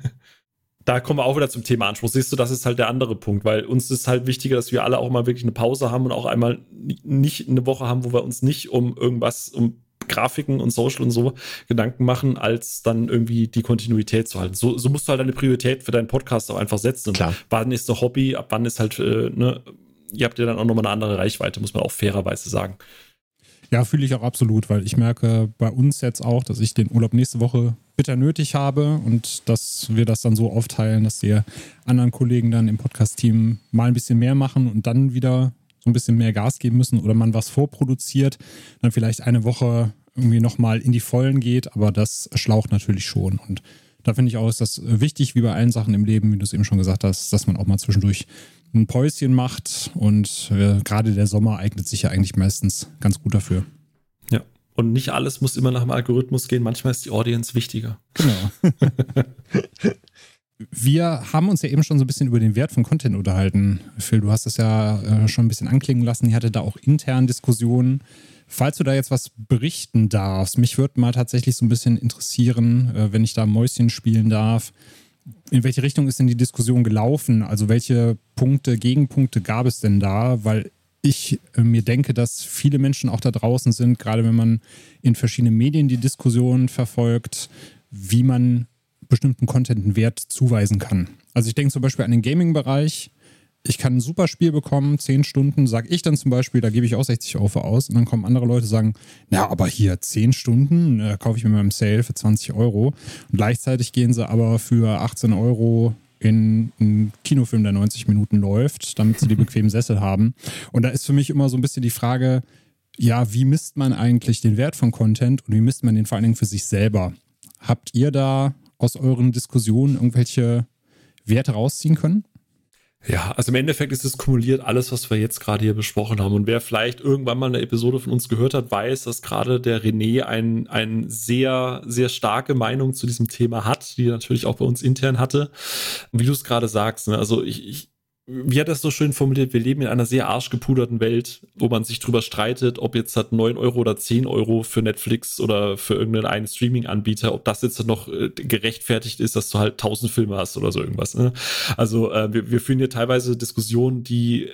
Speaker 2: Da kommen wir auch wieder zum Thema Anspruch. Siehst du, das ist halt der andere Punkt, weil uns ist halt wichtiger, dass wir alle auch mal wirklich eine Pause haben und auch einmal nicht eine Woche haben, wo wir uns nicht um irgendwas, um Grafiken und Social und so Gedanken machen, als dann irgendwie die Kontinuität zu halten. So, so musst du halt eine Priorität für deinen Podcast auch einfach setzen.
Speaker 3: Klar.
Speaker 2: Wann ist ein Hobby, ab wann ist halt, äh, ne, ihr habt ja dann auch nochmal eine andere Reichweite, muss man auch fairerweise sagen.
Speaker 1: Ja, fühle ich auch absolut, weil ich merke bei uns jetzt auch, dass ich den Urlaub nächste Woche bitter nötig habe und dass wir das dann so aufteilen, dass die anderen Kollegen dann im Podcast-Team mal ein bisschen mehr machen und dann wieder so ein bisschen mehr Gas geben müssen oder man was vorproduziert, dann vielleicht eine Woche irgendwie nochmal in die Vollen geht, aber das schlaucht natürlich schon. Und da finde ich auch, ist das wichtig, wie bei allen Sachen im Leben, wie du es eben schon gesagt hast, dass man auch mal zwischendurch ein Päuschen macht und äh, gerade der Sommer eignet sich ja eigentlich meistens ganz gut dafür.
Speaker 2: Ja, und nicht alles muss immer nach dem Algorithmus gehen, manchmal ist die Audience wichtiger.
Speaker 1: Genau. Wir haben uns ja eben schon so ein bisschen über den Wert von Content unterhalten. Phil, du hast es ja äh, schon ein bisschen anklingen lassen. Ihr hattet da auch intern Diskussionen. Falls du da jetzt was berichten darfst, mich würde mal tatsächlich so ein bisschen interessieren, äh, wenn ich da Mäuschen spielen darf. In welche Richtung ist denn die Diskussion gelaufen? Also welche Punkte, Gegenpunkte gab es denn da? Weil ich äh, mir denke, dass viele Menschen auch da draußen sind, gerade wenn man in verschiedenen Medien die Diskussion verfolgt, wie man bestimmten Content einen Wert zuweisen kann. Also ich denke zum Beispiel an den Gaming-Bereich. Ich kann ein super Spiel bekommen, 10 Stunden, sage ich dann zum Beispiel, da gebe ich auch 60 Euro für aus. Und dann kommen andere Leute sagen, na, aber hier 10 Stunden äh, kaufe ich mir beim Sale für 20 Euro. Und gleichzeitig gehen sie aber für 18 Euro in einen Kinofilm, der 90 Minuten läuft, damit sie die bequemen Sessel haben. Und da ist für mich immer so ein bisschen die Frage, ja, wie misst man eigentlich den Wert von Content und wie misst man den vor allen Dingen für sich selber? Habt ihr da aus euren Diskussionen irgendwelche Werte rausziehen können?
Speaker 2: Ja, also im Endeffekt ist es kumuliert alles, was wir jetzt gerade hier besprochen haben. Und wer vielleicht irgendwann mal eine Episode von uns gehört hat, weiß, dass gerade der René ein, ein sehr, sehr starke Meinung zu diesem Thema hat, die er natürlich auch bei uns intern hatte. Wie du es gerade sagst, ne? also ich, ich, wie hat das so schön formuliert, wir leben in einer sehr arschgepuderten Welt, wo man sich drüber streitet, ob jetzt hat 9 Euro oder 10 Euro für Netflix oder für irgendeinen Streaming-Anbieter, ob das jetzt noch äh, gerechtfertigt ist, dass du halt 1000 Filme hast oder so irgendwas. Ne? Also äh, wir, wir führen hier teilweise Diskussionen, die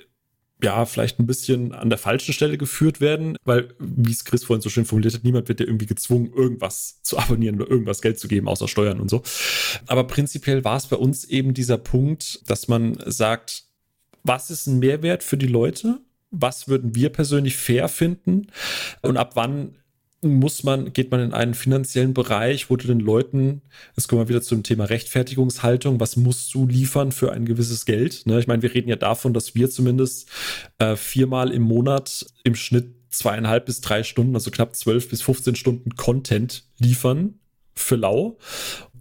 Speaker 2: ja, vielleicht ein bisschen an der falschen Stelle geführt werden, weil, wie es Chris vorhin so schön formuliert hat, niemand wird ja irgendwie gezwungen, irgendwas zu abonnieren oder irgendwas Geld zu geben, außer Steuern und so. Aber prinzipiell war es bei uns eben dieser Punkt, dass man sagt, was ist ein Mehrwert für die Leute? Was würden wir persönlich fair finden? Und ab wann muss man, geht man in einen finanziellen Bereich, wo du den Leuten, jetzt kommen wir wieder zum Thema Rechtfertigungshaltung, was musst du liefern für ein gewisses Geld? Ne? Ich meine, wir reden ja davon, dass wir zumindest äh, viermal im Monat im Schnitt zweieinhalb bis drei Stunden, also knapp zwölf bis 15 Stunden Content liefern für Lau.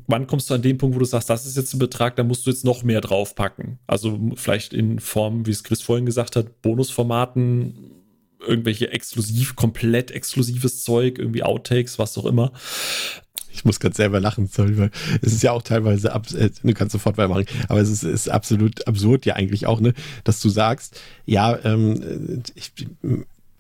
Speaker 2: Wann kommst du an den Punkt, wo du sagst, das ist jetzt ein Betrag, da musst du jetzt noch mehr draufpacken? Also vielleicht in Form, wie es Chris vorhin gesagt hat, Bonusformaten, irgendwelche exklusiv, komplett exklusives Zeug, irgendwie Outtakes, was auch immer.
Speaker 3: Ich muss gerade selber lachen, sorry, weil es ist ja auch teilweise, äh, du kannst sofort weitermachen, aber es ist, ist absolut absurd ja eigentlich auch, ne, dass du sagst, ja, ähm, ich,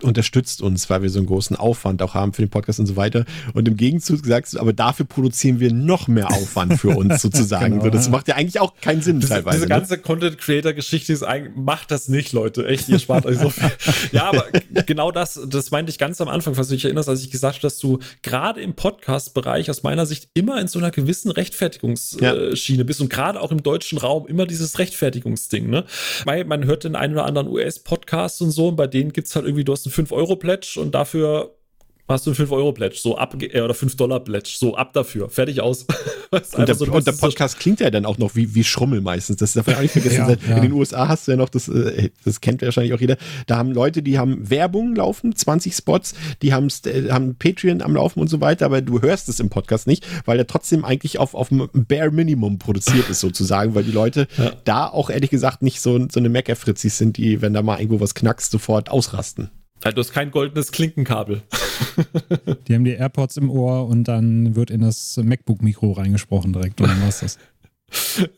Speaker 3: unterstützt uns, weil wir so einen großen Aufwand auch haben für den Podcast und so weiter. Und im Gegenzug sagst du, aber dafür produzieren wir noch mehr Aufwand für uns sozusagen. genau. das macht ja eigentlich auch keinen Sinn
Speaker 2: das,
Speaker 3: teilweise.
Speaker 2: Diese ne? ganze Content-Creator-Geschichte ist eigentlich, macht das nicht, Leute. Echt, ihr spart euch so viel. ja, aber genau das, das meinte ich ganz am Anfang, falls du dich erinnerst, als ich gesagt habe, dass du gerade im Podcast-Bereich aus meiner Sicht immer in so einer gewissen Rechtfertigungsschiene ja. bist und gerade auch im deutschen Raum immer dieses Rechtfertigungsding, ne? Weil man hört den einen oder anderen US-Podcast und so und bei denen gibt es halt irgendwie, du hast einen 5-Euro-Pledge und dafür hast du einen 5-Euro-Pledge, so ab, äh, oder 5-Dollar-Pledge, so ab dafür, fertig aus.
Speaker 3: und, der, so, und der, Podcast so klingt ja dann auch noch wie, wie Schrummel meistens, das darf man auch nicht vergessen. ja, ja. In den USA hast du ja noch, das, äh, das kennt wahrscheinlich auch jeder, da haben Leute, die haben Werbung laufen, 20 Spots, die haben, äh, haben Patreon am Laufen und so weiter, aber du hörst es im Podcast nicht, weil er trotzdem eigentlich auf, auf dem Bare Minimum produziert ist sozusagen, weil die Leute ja. da auch ehrlich gesagt nicht so, so eine Mecker-Fritzis sind, die, wenn da mal irgendwo was knackst, sofort ausrasten.
Speaker 2: Ja, du hast kein goldenes Klinkenkabel.
Speaker 1: Die haben die AirPods im Ohr und dann wird in das MacBook-Mikro reingesprochen direkt und dann war's das.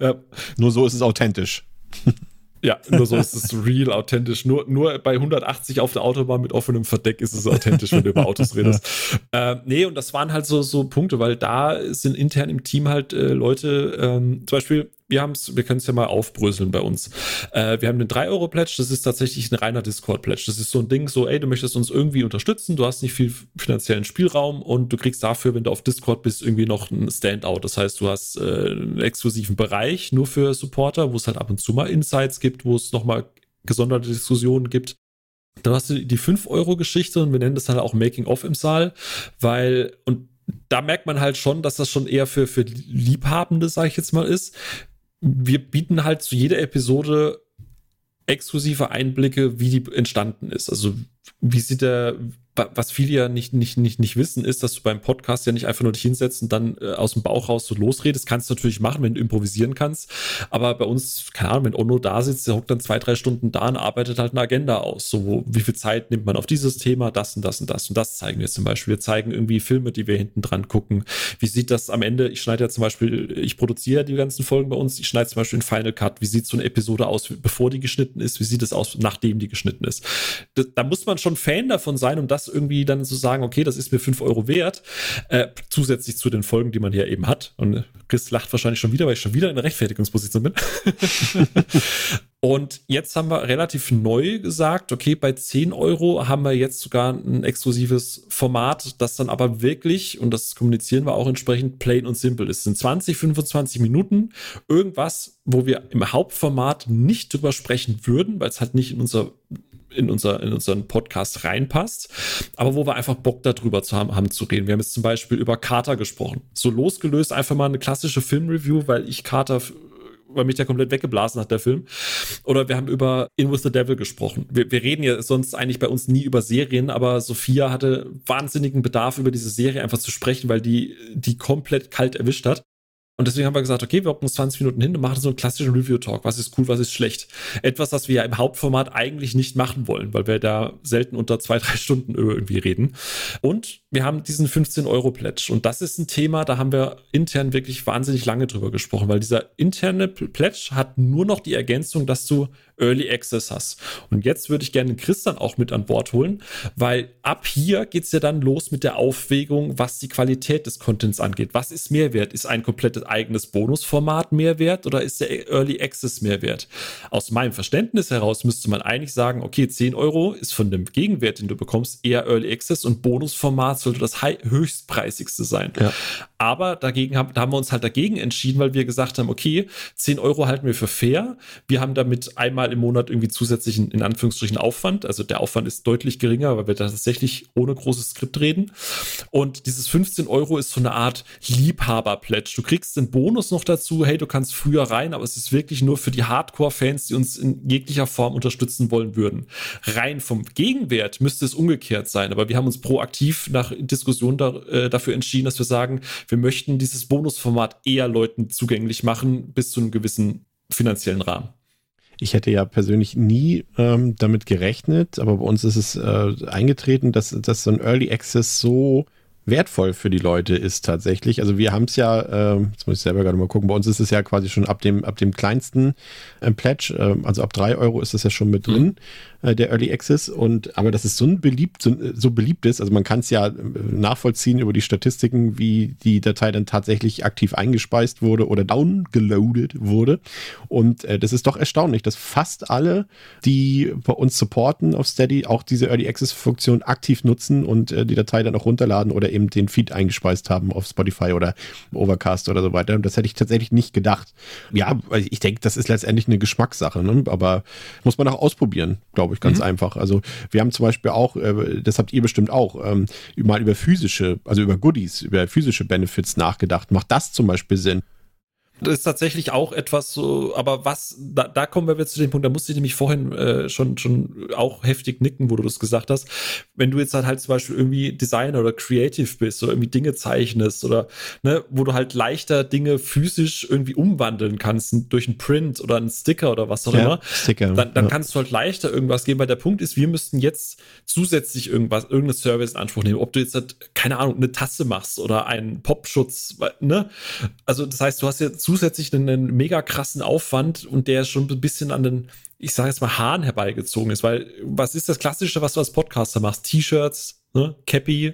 Speaker 3: Ja. Nur so ist es authentisch.
Speaker 2: Ja, nur so ist es real authentisch. Nur, nur bei 180 auf der Autobahn mit offenem Verdeck ist es authentisch, wenn du über Autos redest. äh, nee, und das waren halt so, so Punkte, weil da sind intern im Team halt äh, Leute, ähm, zum Beispiel wir haben es, wir können es ja mal aufbröseln bei uns. Äh, wir haben den 3-Euro-Pledge, das ist tatsächlich ein reiner Discord-Pledge. Das ist so ein Ding, so, ey, du möchtest uns irgendwie unterstützen, du hast nicht viel finanziellen Spielraum und du kriegst dafür, wenn du auf Discord bist, irgendwie noch ein Standout. Das heißt, du hast äh, einen exklusiven Bereich nur für Supporter, wo es halt ab und zu mal Insights gibt, wo es nochmal gesonderte Diskussionen gibt. Dann hast du die 5-Euro-Geschichte und wir nennen das halt auch Making-of im Saal, weil, und da merkt man halt schon, dass das schon eher für, für Liebhabende, sage ich jetzt mal, ist wir bieten halt zu jeder Episode exklusive Einblicke, wie die entstanden ist. Also wie sieht der, was viele ja nicht, nicht, nicht, nicht wissen, ist, dass du beim Podcast ja nicht einfach nur dich hinsetzt und dann äh, aus dem Bauch raus so losredest. Kannst du natürlich machen, wenn du improvisieren kannst. Aber bei uns, keine Ahnung, wenn Ono da sitzt, der hockt dann zwei, drei Stunden da und arbeitet halt eine Agenda aus. So, wie viel Zeit nimmt man auf dieses Thema, das und das und das und das zeigen wir zum Beispiel. Wir zeigen irgendwie Filme, die wir hinten dran gucken. Wie sieht das am Ende? Ich schneide ja zum Beispiel, ich produziere die ganzen Folgen bei uns. Ich schneide zum Beispiel in Final Cut. Wie sieht so eine Episode aus, bevor die geschnitten ist? Wie sieht es aus, nachdem die geschnitten ist? Da, da muss man schon Fan davon sein, um das irgendwie dann so sagen, okay, das ist mir 5 Euro wert, äh, zusätzlich zu den Folgen, die man hier eben hat. Und Chris lacht wahrscheinlich schon wieder, weil ich schon wieder in der Rechtfertigungsposition bin. Und jetzt haben wir relativ neu gesagt, okay, bei 10 Euro haben wir jetzt sogar ein exklusives Format, das dann aber wirklich, und das kommunizieren wir auch entsprechend, plain und simple ist. Es sind 20, 25 Minuten, irgendwas, wo wir im Hauptformat nicht drüber sprechen würden, weil es halt nicht in unser in, unser, in unseren Podcast reinpasst, aber wo wir einfach Bock darüber zu haben, haben zu reden. Wir haben jetzt zum Beispiel über Carter gesprochen. So losgelöst einfach mal eine klassische Filmreview, weil ich Carter weil mich der komplett weggeblasen hat, der Film. Oder wir haben über In With the Devil gesprochen. Wir, wir reden ja sonst eigentlich bei uns nie über Serien, aber Sophia hatte wahnsinnigen Bedarf, über diese Serie einfach zu sprechen, weil die, die komplett kalt erwischt hat. Und deswegen haben wir gesagt, okay, wir hocken uns 20 Minuten hin und machen so einen klassischen Review-Talk. Was ist cool, was ist schlecht? Etwas, was wir ja im Hauptformat eigentlich nicht machen wollen, weil wir da selten unter zwei, drei Stunden irgendwie reden. Und wir haben diesen 15-Euro-Pledge. Und das ist ein Thema, da haben wir intern wirklich wahnsinnig lange drüber gesprochen, weil dieser interne Pledge hat nur noch die Ergänzung, dass du Early Access hast. Und jetzt würde ich gerne Chris dann auch mit an Bord holen, weil ab hier geht es ja dann los mit der Aufwägung, was die Qualität des Contents angeht. Was ist Mehrwert? Ist ein komplettes eigenes Bonusformat Mehrwert oder ist der Early Access Mehrwert? Aus meinem Verständnis heraus müsste man eigentlich sagen, okay, 10 Euro ist von dem Gegenwert, den du bekommst, eher Early Access und Bonusformat sollte das höchstpreisigste sein. Ja. Aber dagegen haben, da haben wir uns halt dagegen entschieden, weil wir gesagt haben, okay, 10 Euro halten wir für fair. Wir haben damit einmal im Monat irgendwie zusätzlichen, in Anführungsstrichen, Aufwand. Also der Aufwand ist deutlich geringer, weil wir tatsächlich ohne großes Skript reden. Und dieses 15 Euro ist so eine Art Liebhaber-Pledge. Du kriegst den Bonus noch dazu, hey, du kannst früher rein, aber es ist wirklich nur für die Hardcore-Fans, die uns in jeglicher Form unterstützen wollen würden. Rein vom Gegenwert müsste es umgekehrt sein, aber wir haben uns proaktiv nach Diskussion da, äh, dafür entschieden, dass wir sagen, wir möchten dieses Bonusformat eher Leuten zugänglich machen, bis zu einem gewissen finanziellen Rahmen.
Speaker 3: Ich hätte ja persönlich nie ähm, damit gerechnet, aber bei uns ist es äh, eingetreten, dass, dass so ein Early Access so wertvoll für die Leute ist tatsächlich. Also wir haben es ja, äh, jetzt muss ich selber gerade mal gucken, bei uns ist es ja quasi schon ab dem, ab dem kleinsten äh, Pledge, äh, also ab drei Euro ist das ja schon mit drin. Mhm. Äh, der Early Access. Und aber dass es so ein beliebt, so, so beliebt ist, also man kann es ja äh, nachvollziehen über die Statistiken, wie die Datei dann tatsächlich aktiv eingespeist wurde oder downgeloadet wurde. Und äh, das ist doch erstaunlich, dass fast alle, die bei uns supporten auf Steady, auch diese Early Access Funktion aktiv nutzen und äh, die Datei dann auch runterladen oder eben den Feed eingespeist haben auf Spotify oder Overcast oder so weiter. Und das hätte ich tatsächlich nicht gedacht. Ja, ich denke, das ist letztendlich eine Geschmackssache, ne? aber muss man auch ausprobieren, glaube ich ich, ganz mhm. einfach. Also wir haben zum Beispiel auch, äh, das habt ihr bestimmt auch, ähm, mal über physische, also über Goodies, über physische Benefits nachgedacht. Macht das zum Beispiel Sinn?
Speaker 2: Das ist tatsächlich auch etwas so, aber was, da, da kommen wir jetzt zu dem Punkt, da musste ich nämlich vorhin äh, schon, schon auch heftig nicken, wo du das gesagt hast. Wenn du jetzt halt, halt zum Beispiel irgendwie Designer oder Creative bist oder irgendwie Dinge zeichnest oder, ne, wo du halt leichter Dinge physisch irgendwie umwandeln kannst durch einen Print oder einen Sticker oder was auch ja, immer, Sticker, dann, dann ja. kannst du halt leichter irgendwas geben, weil der Punkt ist, wir müssten jetzt zusätzlich irgendwas, irgendeine Service in Anspruch nehmen. Ob du jetzt halt, keine Ahnung, eine Tasse machst oder einen Popschutz, ne? Also, das heißt, du hast jetzt zusätzlich einen, einen mega krassen Aufwand und der schon ein bisschen an den, ich sage jetzt mal, Haaren herbeigezogen ist. Weil was ist das Klassische, was du als Podcaster machst? T-Shirts, ne? Cappy,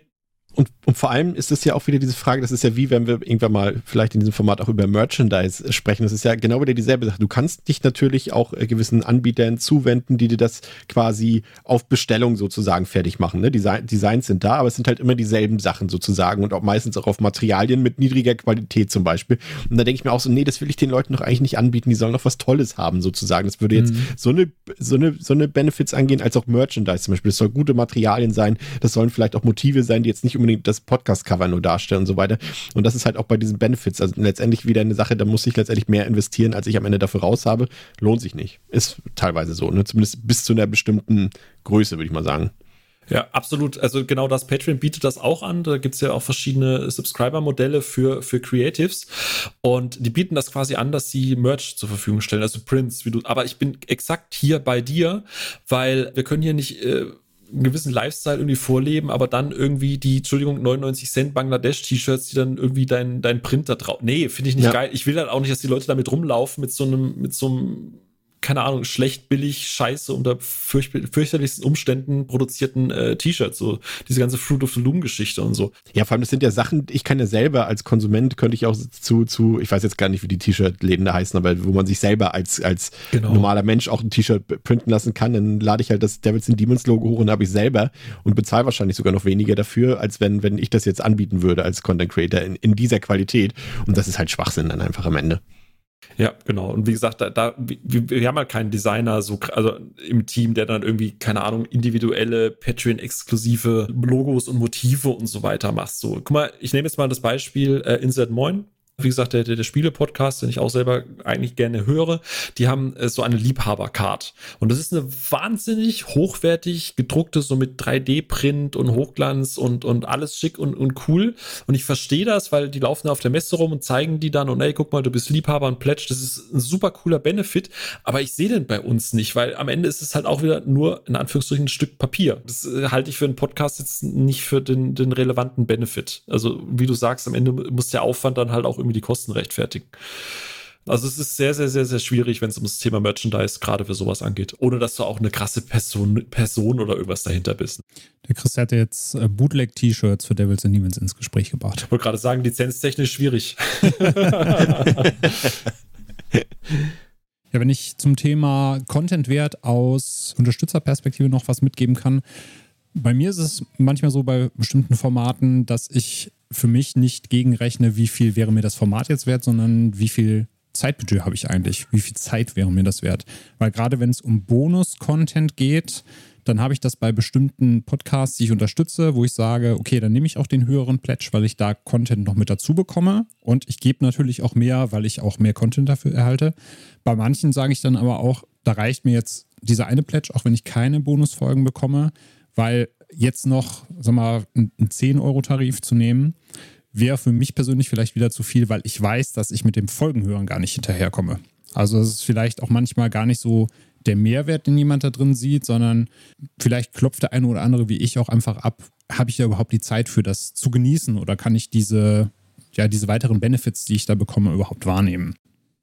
Speaker 3: und, und vor allem ist es ja auch wieder diese Frage, das ist ja wie, wenn wir irgendwann mal vielleicht in diesem Format auch über Merchandise sprechen. Das ist ja genau wieder dieselbe Sache. Du kannst dich natürlich auch äh, gewissen Anbietern zuwenden, die dir das quasi auf Bestellung sozusagen fertig machen. Ne? Design, Designs sind da, aber es sind halt immer dieselben Sachen sozusagen und auch meistens auch auf Materialien mit niedriger Qualität zum Beispiel. Und da denke ich mir auch so, nee, das will ich den Leuten doch eigentlich nicht anbieten. Die sollen doch was Tolles haben sozusagen. Das würde jetzt mhm. so eine, so eine, so eine Benefits angehen als auch Merchandise zum Beispiel. Das soll gute Materialien sein. Das sollen vielleicht auch Motive sein, die jetzt nicht unbedingt das Podcast-Cover nur darstellen und so weiter. Und das ist halt auch bei diesen Benefits, also letztendlich wieder eine Sache, da muss ich letztendlich mehr investieren, als ich am Ende dafür raus habe. Lohnt sich nicht. Ist teilweise so, ne? Zumindest bis zu einer bestimmten Größe, würde ich mal sagen.
Speaker 2: Ja, absolut. Also genau das Patreon bietet das auch an. Da gibt es ja auch verschiedene Subscriber-Modelle für, für Creatives. Und die bieten das quasi an, dass sie Merch zur Verfügung stellen, also Prints, wie du. Aber ich bin exakt hier bei dir, weil wir können hier nicht. Äh, einen gewissen Lifestyle irgendwie vorleben, aber dann irgendwie die, Entschuldigung, 99 Cent Bangladesch-T-Shirts, die dann irgendwie dein, dein Print da drauf. Nee, finde ich nicht ja. geil. Ich will halt auch nicht, dass die Leute damit rumlaufen mit so einem, mit so einem keine Ahnung, schlecht, billig, scheiße, unter fürch fürchterlichsten Umständen produzierten äh, T-Shirts, so diese ganze Fruit of the Loom Geschichte und so.
Speaker 3: Ja, vor allem, das sind ja Sachen, ich kann ja selber als Konsument, könnte ich auch zu, zu, ich weiß jetzt gar nicht, wie die T-Shirt-Läden da heißen, aber wo man sich selber als, als genau. normaler Mensch auch ein T-Shirt printen lassen kann, dann lade ich halt das Devils and Demons Logo hoch und habe ich selber und bezahle wahrscheinlich sogar noch weniger dafür, als wenn, wenn ich das jetzt anbieten würde als Content Creator in, in dieser Qualität. Und das ist halt Schwachsinn dann einfach am Ende.
Speaker 2: Ja, genau. Und wie gesagt, da, da wir, wir, haben halt keinen Designer so also im Team, der dann irgendwie keine Ahnung individuelle Patreon-exklusive Logos und Motive und so weiter macht. So, guck mal, ich nehme jetzt mal das Beispiel äh, Insert Moin wie gesagt, der, der, Spiele-Podcast, den ich auch selber eigentlich gerne höre, die haben äh, so eine Liebhaber-Card. Und das ist eine wahnsinnig hochwertig gedruckte, so mit 3D-Print und Hochglanz und, und alles schick und, und cool. Und ich verstehe das, weil die laufen auf der Messe rum und zeigen die dann, und ey, guck mal, du bist Liebhaber und Pledge, das ist ein super cooler Benefit. Aber ich sehe den bei uns nicht, weil am Ende ist es halt auch wieder nur, in Anführungsstrichen, ein Stück Papier. Das äh, halte ich für einen Podcast jetzt nicht für den, den relevanten Benefit. Also, wie du sagst, am Ende muss der Aufwand dann halt auch irgendwie irgendwie die Kosten rechtfertigen. Also es ist sehr, sehr, sehr, sehr schwierig, wenn es um das Thema Merchandise gerade für sowas angeht, ohne dass du auch eine krasse Person, Person oder irgendwas dahinter bist.
Speaker 1: Der Chris hatte jetzt äh, Bootleg-T-Shirts für Devils and Demons ins Gespräch gebracht.
Speaker 2: Ich wollte gerade sagen, lizenztechnisch schwierig.
Speaker 1: Ja, wenn ich zum Thema Content-Wert aus Unterstützerperspektive noch was mitgeben kann. Bei mir ist es manchmal so bei bestimmten Formaten, dass ich für mich nicht gegenrechne, wie viel wäre mir das Format jetzt wert, sondern wie viel Zeitbudget habe ich eigentlich? Wie viel Zeit wäre mir das wert? Weil gerade wenn es um Bonus-Content geht, dann habe ich das bei bestimmten Podcasts, die ich unterstütze, wo ich sage, okay, dann nehme ich auch den höheren Pledge, weil ich da Content noch mit dazu bekomme. Und ich gebe natürlich auch mehr, weil ich auch mehr Content dafür erhalte. Bei manchen sage ich dann aber auch, da reicht mir jetzt dieser eine Pledge, auch wenn ich keine Bonusfolgen bekomme, weil jetzt noch, sag mal, einen 10-Euro-Tarif zu nehmen, wäre für mich persönlich vielleicht wieder zu viel, weil ich weiß, dass ich mit dem Folgenhören gar nicht hinterherkomme. Also es ist vielleicht auch manchmal gar nicht so der Mehrwert, den jemand da drin sieht, sondern vielleicht klopft der eine oder andere wie ich auch einfach ab, habe ich da überhaupt die Zeit für das zu genießen oder kann ich diese, ja, diese weiteren Benefits, die ich da bekomme, überhaupt wahrnehmen?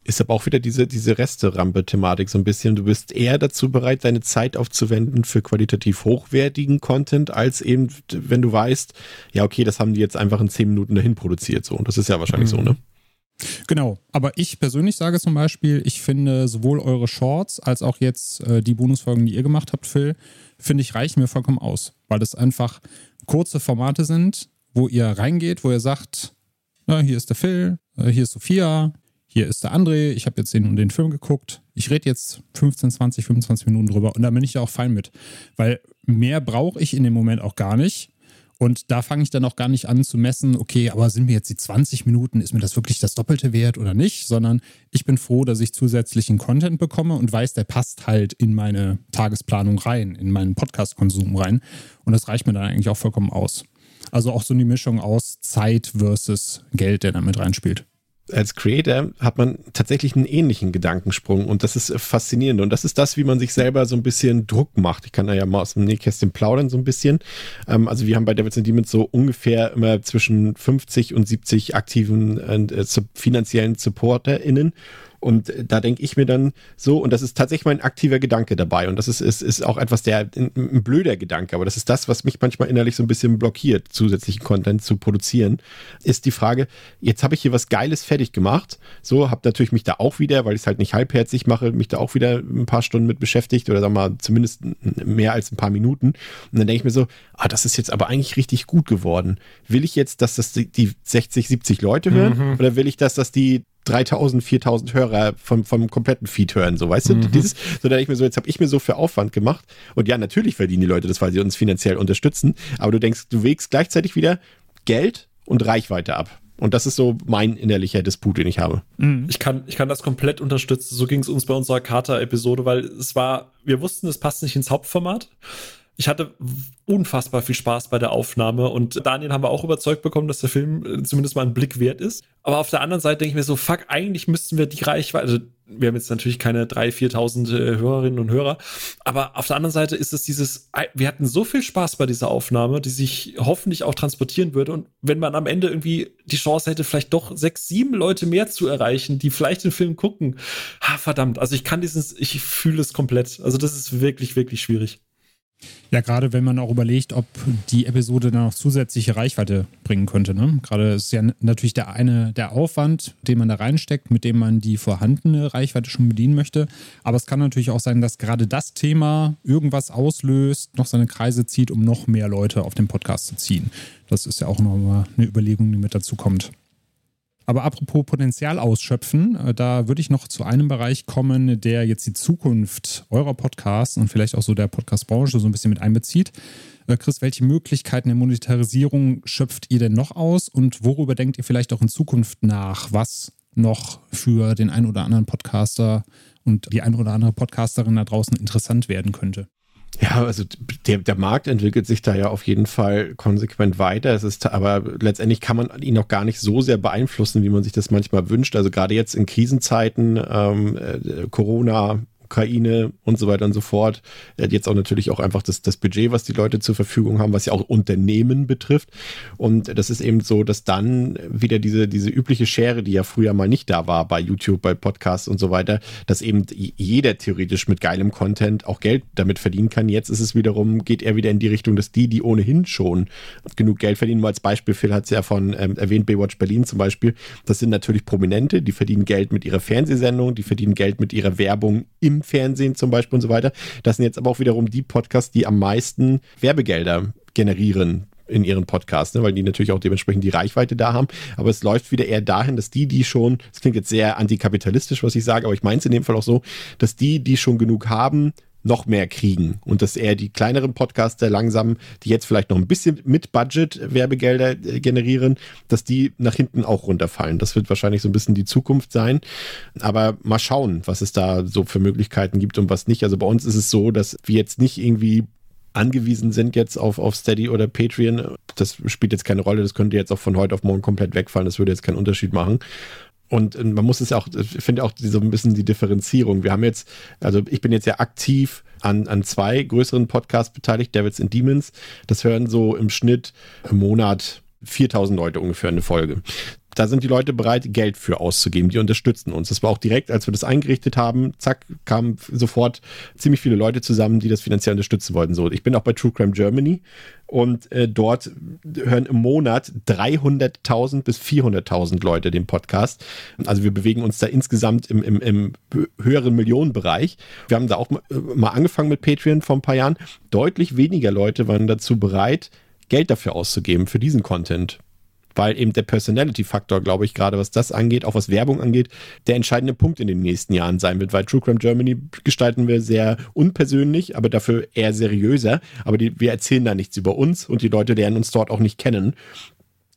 Speaker 3: Ist aber auch wieder diese, diese Reste-Rampe-Thematik so ein bisschen. Du bist eher dazu bereit, deine Zeit aufzuwenden für qualitativ hochwertigen Content, als eben, wenn du weißt, ja, okay, das haben die jetzt einfach in zehn Minuten dahin produziert. So. Und das ist ja wahrscheinlich mhm. so, ne?
Speaker 1: Genau, aber ich persönlich sage zum Beispiel, ich finde sowohl eure Shorts als auch jetzt äh, die Bonusfolgen, die ihr gemacht habt, Phil, finde ich, reichen mir vollkommen aus, weil das einfach kurze Formate sind, wo ihr reingeht, wo ihr sagt, na, hier ist der Phil, äh, hier ist Sophia, hier ist der André, ich habe jetzt den und den Film geguckt. Ich rede jetzt 15, 20, 25 Minuten drüber und da bin ich ja auch fein mit. Weil mehr brauche ich in dem Moment auch gar nicht. Und da fange ich dann auch gar nicht an zu messen, okay, aber sind mir jetzt die 20 Minuten, ist mir das wirklich das Doppelte wert oder nicht? Sondern ich bin froh, dass ich zusätzlichen Content bekomme und weiß, der passt halt in meine Tagesplanung rein, in meinen Podcast-Konsum rein. Und das reicht mir dann eigentlich auch vollkommen aus. Also auch so eine Mischung aus Zeit versus Geld, der da mit reinspielt
Speaker 3: als Creator hat man tatsächlich einen ähnlichen Gedankensprung und das ist faszinierend und das ist das, wie man sich selber so ein bisschen Druck macht. Ich kann da ja mal aus dem Nähkästchen plaudern so ein bisschen. Ähm, also wir haben bei Devils and Demons so ungefähr immer zwischen 50 und 70 aktiven äh, finanziellen SupporterInnen und da denke ich mir dann so, und das ist tatsächlich mein aktiver Gedanke dabei. Und das ist, ist, ist auch etwas, der ein, ein blöder Gedanke, aber das ist das, was mich manchmal innerlich so ein bisschen blockiert, zusätzlichen Content zu produzieren, ist die Frage, jetzt habe ich hier was Geiles fertig gemacht. So, habe natürlich mich da auch wieder, weil ich es halt nicht halbherzig mache, mich da auch wieder ein paar Stunden mit beschäftigt oder sagen wir mal zumindest mehr als ein paar Minuten. Und dann denke ich mir so, ah, das ist jetzt aber eigentlich richtig gut geworden. Will ich jetzt, dass das die 60, 70 Leute hören? Mhm. Oder will ich, dass das die 3000, 4000 Hörer vom, vom kompletten Feed hören, so weißt mhm. du, dieses, so da ich mir so, jetzt habe ich mir so für Aufwand gemacht und ja, natürlich verdienen die Leute das, weil sie uns finanziell unterstützen, aber du denkst, du wägst gleichzeitig wieder Geld und Reichweite ab. Und das ist so mein innerlicher Disput, den ich habe.
Speaker 2: Mhm. Ich kann, ich kann das komplett unterstützen. So ging es uns bei unserer Kata-Episode, weil es war, wir wussten, es passt nicht ins Hauptformat Ich hatte unfassbar viel Spaß bei der Aufnahme und Daniel haben wir auch überzeugt bekommen, dass der Film äh, zumindest mal einen Blick wert ist. Aber auf der anderen Seite denke ich mir so, fuck, eigentlich müssten wir die Reichweite, also wir haben jetzt natürlich keine 3.000, 4.000 äh, Hörerinnen und Hörer, aber auf der anderen Seite ist es dieses, wir hatten so viel Spaß bei dieser Aufnahme, die sich hoffentlich auch transportieren würde und wenn man am Ende irgendwie die Chance hätte, vielleicht doch sechs, sieben Leute mehr zu erreichen, die vielleicht den Film gucken, ha, verdammt, also ich kann dieses, ich fühle es komplett, also das ist wirklich, wirklich schwierig.
Speaker 1: Ja, gerade wenn man auch überlegt, ob die Episode dann noch zusätzliche Reichweite bringen könnte. Ne? Gerade ist ja natürlich der eine der Aufwand, den man da reinsteckt, mit dem man die vorhandene Reichweite schon bedienen möchte. Aber es kann natürlich auch sein, dass gerade das Thema irgendwas auslöst, noch seine Kreise zieht, um noch mehr Leute auf den Podcast zu ziehen. Das ist ja auch nochmal eine Überlegung, die mit dazu kommt. Aber apropos Potenzial ausschöpfen, äh, da würde ich noch zu einem Bereich kommen, der jetzt die Zukunft eurer Podcasts und vielleicht auch so der Podcast-Branche so ein bisschen mit einbezieht. Äh, Chris, welche Möglichkeiten der Monetarisierung schöpft ihr denn noch aus und worüber denkt ihr vielleicht auch in Zukunft nach, was noch für den einen oder anderen Podcaster und die eine oder andere Podcasterin da draußen interessant werden könnte?
Speaker 3: Ja, also der, der Markt entwickelt sich da ja auf jeden Fall konsequent weiter. Es ist aber letztendlich kann man ihn auch gar nicht so sehr beeinflussen, wie man sich das manchmal wünscht. Also gerade jetzt in Krisenzeiten, ähm, äh, Corona, Ukraine und so weiter und so fort. Jetzt auch natürlich auch einfach das, das Budget, was die Leute zur Verfügung haben, was ja auch Unternehmen betrifft. Und das ist eben so, dass dann wieder diese, diese übliche Schere, die ja früher mal nicht da war bei YouTube, bei Podcasts und so weiter, dass eben jeder theoretisch mit geilem Content auch Geld damit verdienen kann. Jetzt ist es wiederum, geht er wieder in die Richtung, dass die, die ohnehin schon genug Geld verdienen, nur als Beispiel, Phil hat es ja von ähm, erwähnt, Baywatch Berlin zum Beispiel, das sind natürlich Prominente, die verdienen Geld mit ihrer Fernsehsendung, die verdienen Geld mit ihrer Werbung im Fernsehen zum Beispiel und so weiter. Das sind jetzt aber auch wiederum die Podcasts, die am meisten Werbegelder generieren in ihren Podcasts, ne, weil die natürlich auch dementsprechend die Reichweite da haben. Aber es läuft wieder eher dahin, dass die, die schon, das klingt jetzt sehr antikapitalistisch, was ich sage, aber ich meine es in dem Fall auch so, dass die, die schon genug haben, noch mehr kriegen und dass eher die kleineren Podcaster langsam, die jetzt vielleicht noch ein bisschen mit Budget Werbegelder äh, generieren, dass die nach hinten auch runterfallen. Das wird wahrscheinlich so ein bisschen die Zukunft sein. Aber mal schauen, was es da so für Möglichkeiten gibt und was nicht. Also bei uns ist es so, dass wir jetzt nicht irgendwie angewiesen sind jetzt auf, auf Steady oder Patreon. Das spielt jetzt keine Rolle. Das könnte jetzt auch von heute auf morgen komplett wegfallen. Das würde jetzt keinen Unterschied machen. Und man muss es ja auch, ich finde auch so ein bisschen die Differenzierung. Wir haben jetzt, also ich bin jetzt ja aktiv an, an zwei größeren Podcasts beteiligt, Devils and Demons. Das hören so im Schnitt im Monat 4000 Leute ungefähr eine Folge da sind die Leute bereit, Geld für auszugeben. Die unterstützen uns. Das war auch direkt, als wir das eingerichtet haben, zack, kamen sofort ziemlich viele Leute zusammen, die das finanziell unterstützen wollten. So, ich bin auch bei True Crime Germany und äh, dort hören im Monat 300.000 bis 400.000 Leute den Podcast. Also wir bewegen uns da insgesamt im, im, im höheren Millionenbereich. Wir haben da auch mal angefangen mit Patreon vor ein paar Jahren. Deutlich weniger Leute waren dazu bereit, Geld dafür auszugeben, für diesen Content weil eben der Personality-Faktor, glaube ich, gerade was das angeht, auch was Werbung angeht, der entscheidende Punkt in den nächsten Jahren sein wird, weil True Crime Germany gestalten wir sehr unpersönlich, aber dafür eher seriöser. Aber die, wir erzählen da nichts über uns und die Leute lernen uns dort auch nicht kennen.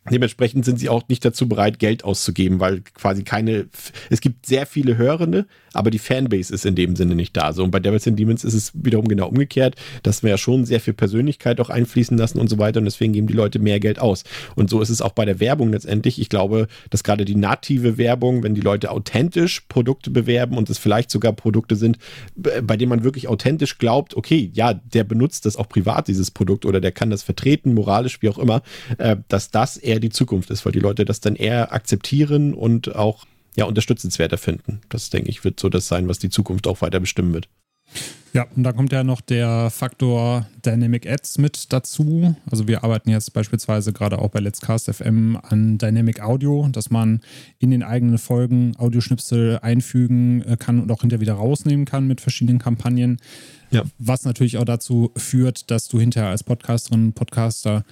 Speaker 3: Dementsprechend sind sie auch nicht dazu bereit, Geld auszugeben, weil quasi keine, es gibt sehr viele Hörende, aber die Fanbase ist in dem Sinne nicht da. So, und bei Devils and Demons ist es wiederum genau umgekehrt, dass wir ja schon sehr viel Persönlichkeit auch einfließen lassen und so weiter und deswegen geben die Leute mehr Geld aus. Und so ist es auch bei der Werbung letztendlich. Ich glaube, dass gerade die native Werbung, wenn die Leute authentisch Produkte bewerben und es vielleicht sogar Produkte sind, bei denen man wirklich authentisch glaubt, okay, ja, der benutzt das auch privat, dieses Produkt, oder der kann das vertreten, moralisch, wie auch immer, äh, dass das eher die Zukunft ist, weil die Leute das dann eher akzeptieren und auch ja, unterstützenswerter finden. Das, denke ich, wird so das sein, was die Zukunft auch weiter bestimmen wird.
Speaker 1: Ja, und dann kommt ja noch der Faktor Dynamic Ads mit dazu. Also wir arbeiten jetzt beispielsweise gerade auch bei Let's Cast FM an Dynamic Audio, dass man in den eigenen Folgen Audioschnipsel einfügen äh, kann und auch hinterher wieder rausnehmen kann mit verschiedenen Kampagnen. Ja. Was natürlich auch dazu führt, dass du hinterher als Podcasterin, Podcaster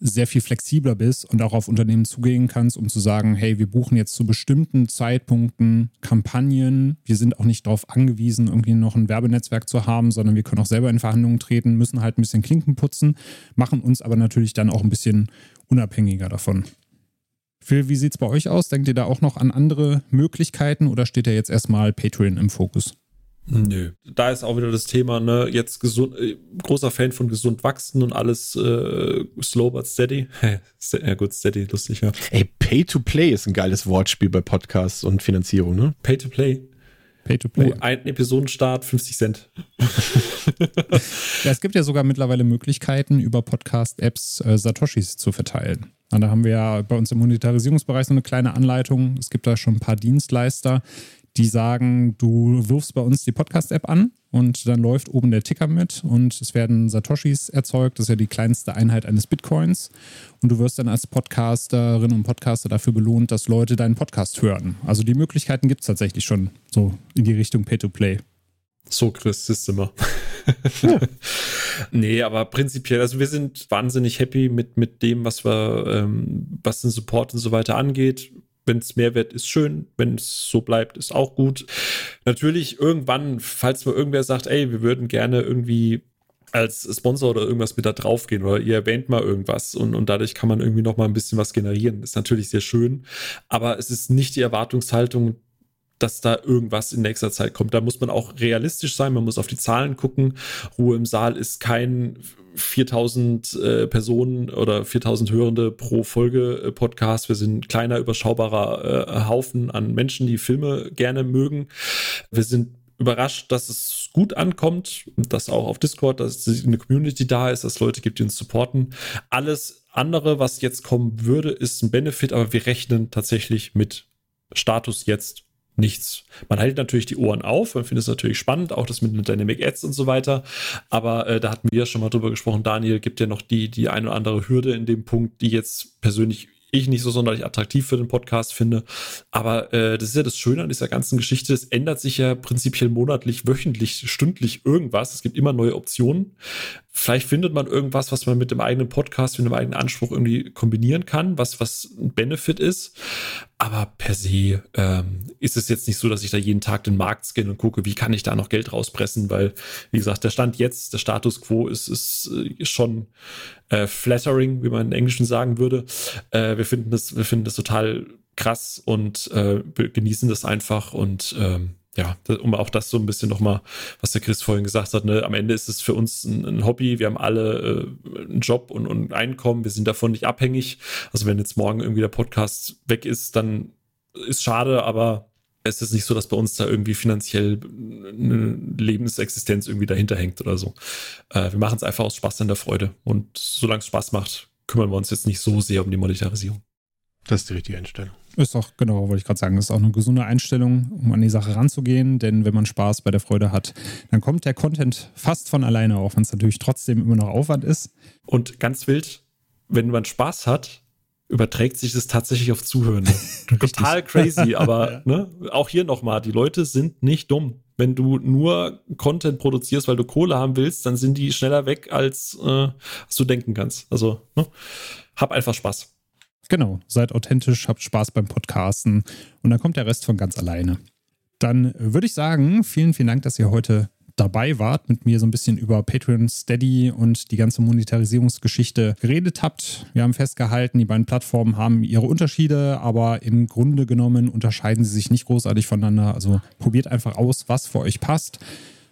Speaker 1: sehr viel flexibler bist und auch auf Unternehmen zugehen kannst, um zu sagen, hey, wir buchen jetzt zu bestimmten Zeitpunkten Kampagnen. Wir sind auch nicht darauf angewiesen, irgendwie noch ein Werbenetzwerk zu haben, sondern wir können auch selber in Verhandlungen treten, müssen halt ein bisschen Klinken putzen, machen uns aber natürlich dann auch ein bisschen unabhängiger davon. Phil, wie sieht es bei euch aus? Denkt ihr da auch noch an andere Möglichkeiten oder steht ja jetzt erstmal Patreon im Fokus?
Speaker 2: Nö. Da ist auch wieder das Thema, ne, jetzt gesund, äh, großer Fan von gesund wachsen und alles äh, slow but steady. ja gut, steady, lustig, ja.
Speaker 3: Ey, Pay to Play ist ein geiles Wortspiel bei Podcasts und Finanzierung, ne?
Speaker 2: Pay to Play. Pay to Play. Uh, ein Episodenstart, 50 Cent.
Speaker 1: ja, es gibt ja sogar mittlerweile Möglichkeiten, über Podcast-Apps äh, Satoshis zu verteilen. Und da haben wir ja bei uns im Monetarisierungsbereich so eine kleine Anleitung. Es gibt da schon ein paar Dienstleister, die sagen, du wirfst bei uns die Podcast-App an und dann läuft oben der Ticker mit und es werden Satoshis erzeugt. Das ist ja die kleinste Einheit eines Bitcoins. Und du wirst dann als Podcasterin und Podcaster dafür belohnt, dass Leute deinen Podcast hören. Also die Möglichkeiten gibt es tatsächlich schon so in die Richtung Pay-to-Play.
Speaker 2: So, Chris, ist immer. nee, aber prinzipiell, also wir sind wahnsinnig happy mit, mit dem, was wir, ähm, was den Support und so weiter angeht wenn es Mehrwert ist, schön. Wenn es so bleibt, ist auch gut. Natürlich irgendwann, falls mal irgendwer sagt, ey, wir würden gerne irgendwie als Sponsor oder irgendwas mit da draufgehen oder ihr erwähnt mal irgendwas und, und dadurch kann man irgendwie noch mal ein bisschen was generieren. ist natürlich sehr schön, aber es ist nicht die Erwartungshaltung, dass da irgendwas in nächster Zeit kommt. Da muss man auch realistisch sein, man muss auf die Zahlen gucken. Ruhe im Saal ist kein 4000 äh, Personen oder 4000 Hörende pro Folge äh, Podcast. Wir sind ein kleiner, überschaubarer äh, Haufen an Menschen, die Filme gerne mögen. Wir sind überrascht, dass es gut ankommt, dass auch auf Discord, dass eine Community da ist, dass Leute gibt, die uns supporten. Alles andere, was jetzt kommen würde, ist ein Benefit, aber wir rechnen tatsächlich mit Status jetzt nichts. Man hält natürlich die Ohren auf, man findet es natürlich spannend, auch das mit den Dynamic Ads und so weiter. Aber äh, da hatten wir ja schon mal drüber gesprochen. Daniel gibt ja noch die, die eine oder andere Hürde in dem Punkt, die jetzt persönlich ich nicht so sonderlich attraktiv für den Podcast finde. Aber äh, das ist ja das Schöne an dieser ganzen Geschichte. Es ändert sich ja prinzipiell monatlich, wöchentlich, stündlich irgendwas. Es gibt immer neue Optionen. Vielleicht findet man irgendwas, was man mit dem eigenen Podcast, mit dem eigenen Anspruch irgendwie kombinieren kann, was, was ein Benefit ist. Aber per se ähm, ist es jetzt nicht so, dass ich da jeden Tag den Markt scanne und gucke, wie kann ich da noch Geld rauspressen, weil, wie gesagt, der Stand jetzt, der Status quo ist, ist, äh, schon äh, flattering, wie man im Englischen sagen würde. Äh, wir finden das, wir finden das total krass und äh, genießen das einfach und ähm, ja, um auch das so ein bisschen nochmal, was der Chris vorhin gesagt hat, ne, am Ende ist es für uns ein, ein Hobby. Wir haben alle äh, einen Job und, und Einkommen. Wir sind davon nicht abhängig. Also wenn jetzt morgen irgendwie der Podcast weg ist, dann ist schade, aber es ist nicht so, dass bei uns da irgendwie finanziell eine Lebensexistenz irgendwie dahinter hängt oder so. Äh, wir machen es einfach aus Spaß und der Freude. Und solange es Spaß macht, kümmern wir uns jetzt nicht so sehr um die Monetarisierung.
Speaker 3: Das ist die richtige Einstellung.
Speaker 1: Ist doch, genau, wollte ich gerade sagen, das ist auch eine gesunde Einstellung, um an die Sache ranzugehen, denn wenn man Spaß bei der Freude hat, dann kommt der Content fast von alleine, auch wenn es natürlich trotzdem immer noch Aufwand ist.
Speaker 2: Und ganz wild, wenn man Spaß hat, überträgt sich das tatsächlich auf Zuhören. Total crazy, aber ne, auch hier nochmal, die Leute sind nicht dumm. Wenn du nur Content produzierst, weil du Kohle haben willst, dann sind die schneller weg, als, äh, als du denken kannst. Also, ne, hab einfach Spaß.
Speaker 1: Genau, seid authentisch, habt Spaß beim Podcasten und dann kommt der Rest von ganz alleine. Dann würde ich sagen, vielen, vielen Dank, dass ihr heute dabei wart, mit mir so ein bisschen über Patreon Steady und die ganze Monetarisierungsgeschichte geredet habt. Wir haben festgehalten, die beiden Plattformen haben ihre Unterschiede, aber im Grunde genommen unterscheiden sie sich nicht großartig voneinander. Also probiert einfach aus, was für euch passt.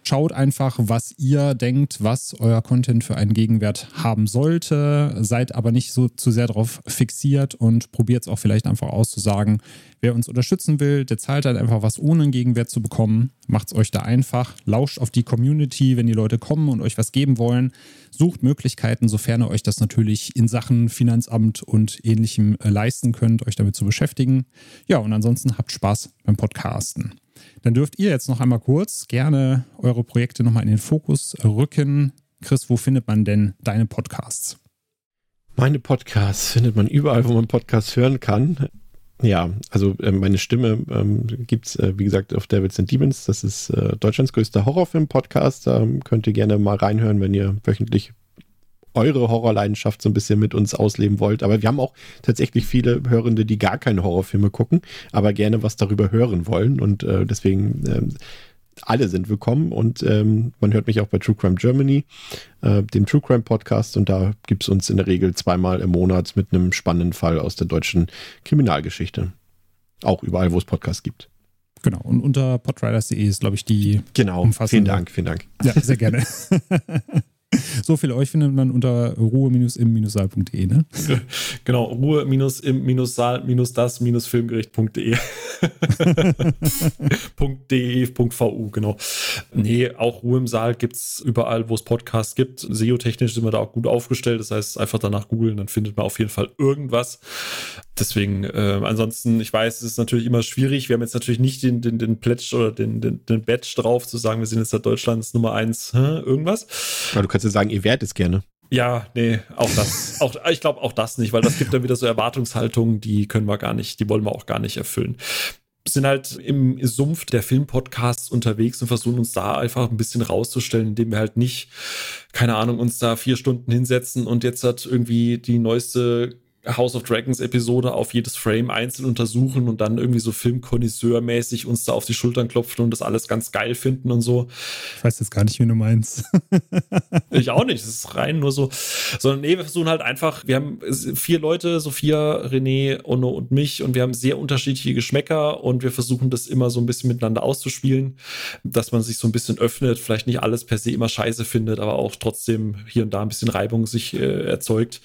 Speaker 1: Schaut einfach, was ihr denkt, was euer Content für einen Gegenwert haben sollte. Seid aber nicht so zu sehr darauf fixiert und probiert es auch vielleicht einfach auszusagen. Wer uns unterstützen will, der zahlt halt einfach was, ohne einen Gegenwert zu bekommen. Macht es euch da einfach. Lauscht auf die Community, wenn die Leute kommen und euch was geben wollen. Sucht Möglichkeiten, sofern ihr euch das natürlich in Sachen Finanzamt und ähnlichem äh, leisten könnt, euch damit zu beschäftigen. Ja, und ansonsten habt Spaß beim Podcasten. Dann dürft ihr jetzt noch einmal kurz gerne eure Projekte nochmal in den Fokus rücken. Chris, wo findet man denn deine Podcasts?
Speaker 3: Meine Podcasts findet man überall, wo man Podcasts hören kann. Ja, also äh, meine Stimme ähm, gibt es, äh, wie gesagt, auf Devils and Demons. Das ist äh, Deutschlands größter Horrorfilm-Podcast. Da ähm, könnt ihr gerne mal reinhören, wenn ihr wöchentlich eure Horrorleidenschaft so ein bisschen mit uns ausleben wollt. Aber wir haben auch tatsächlich viele Hörende, die gar keine Horrorfilme gucken, aber gerne was darüber hören wollen. Und äh, deswegen äh, alle sind willkommen und ähm, man hört mich auch bei True Crime Germany, äh, dem True Crime Podcast und da gibt es uns in der Regel zweimal im Monat mit einem spannenden Fall aus der deutschen Kriminalgeschichte. Auch überall, wo es Podcasts gibt.
Speaker 1: Genau, und unter podriders.de ist, glaube ich, die.
Speaker 3: Genau, vielen Dank, vielen Dank.
Speaker 1: Ja, sehr gerne. So viel euch findet man unter ruhe-im-saal.de, ne?
Speaker 2: Genau, ruhe-im-saal-das-filmgericht.de. .de.vu, genau. Nee, auch Ruhe im Saal gibt es überall, wo es Podcasts gibt. SEO-technisch sind wir da auch gut aufgestellt. Das heißt, einfach danach googeln, dann findet man auf jeden Fall irgendwas. Deswegen, äh, ansonsten, ich weiß, es ist natürlich immer schwierig. Wir haben jetzt natürlich nicht den, den, den Pledge oder den, den, den Badge drauf, zu sagen, wir sind jetzt da Deutschlands Nummer eins, hä, irgendwas.
Speaker 3: Aber du kannst ja sagen, ihr werdet es gerne.
Speaker 2: Ja, nee, auch das. auch, ich glaube auch das nicht, weil das gibt dann wieder so Erwartungshaltungen, die können wir gar nicht, die wollen wir auch gar nicht erfüllen sind halt im Sumpf der Filmpodcasts unterwegs und versuchen uns da einfach ein bisschen rauszustellen, indem wir halt nicht, keine Ahnung, uns da vier Stunden hinsetzen und jetzt hat irgendwie die neueste House of Dragons Episode auf jedes Frame einzeln untersuchen und dann irgendwie so Filmkonnoisseur-mäßig uns da auf die Schultern klopfen und das alles ganz geil finden und so.
Speaker 1: Ich weiß jetzt gar nicht, wie du meinst.
Speaker 2: ich auch nicht. Es ist rein nur so. Sondern nee, wir versuchen halt einfach, wir haben vier Leute, Sophia, René, Onno und mich und wir haben sehr unterschiedliche Geschmäcker und wir versuchen das immer so ein bisschen miteinander auszuspielen, dass man sich so ein bisschen öffnet, vielleicht nicht alles per se immer scheiße findet, aber auch trotzdem hier und da ein bisschen Reibung sich äh, erzeugt.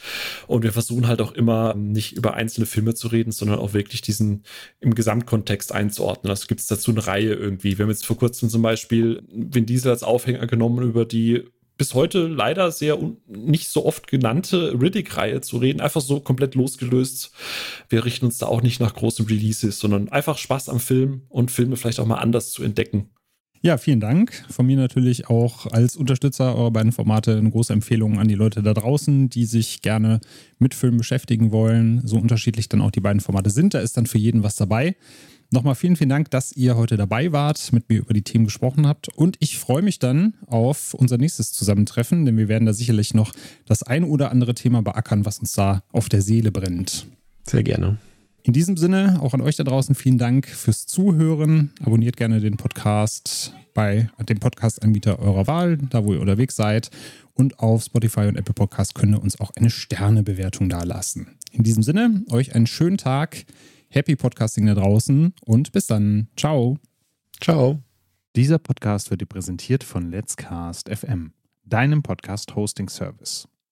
Speaker 2: Und wir versuchen halt auch immer immer nicht über einzelne Filme zu reden, sondern auch wirklich diesen im Gesamtkontext einzuordnen. Also gibt es dazu eine Reihe irgendwie. Wir haben jetzt vor kurzem zum Beispiel Vin Diesel als Aufhänger genommen über die bis heute leider sehr nicht so oft genannte Riddick-Reihe zu reden, einfach so komplett losgelöst. Wir richten uns da auch nicht nach großen Releases, sondern einfach Spaß am Film und Filme vielleicht auch mal anders zu entdecken.
Speaker 1: Ja, vielen Dank. Von mir natürlich auch als Unterstützer eurer beiden Formate eine große Empfehlung an die Leute da draußen, die sich gerne mit Filmen beschäftigen wollen. So unterschiedlich dann auch die beiden Formate sind. Da ist dann für jeden was dabei. Nochmal vielen, vielen Dank, dass ihr heute dabei wart, mit mir über die Themen gesprochen habt. Und ich freue mich dann auf unser nächstes Zusammentreffen, denn wir werden da sicherlich noch das ein oder andere Thema beackern, was uns da auf der Seele brennt.
Speaker 3: Sehr gerne.
Speaker 1: In diesem Sinne, auch an euch da draußen vielen Dank fürs Zuhören. Abonniert gerne den Podcast bei dem Podcast-Anbieter eurer Wahl, da wo ihr unterwegs seid. Und auf Spotify und Apple Podcast könnt ihr uns auch eine Sternebewertung dalassen. In diesem Sinne, euch einen schönen Tag, happy Podcasting da draußen und bis dann. Ciao.
Speaker 3: Ciao.
Speaker 1: Dieser Podcast wird dir präsentiert von Let's Cast FM, deinem Podcast-Hosting-Service.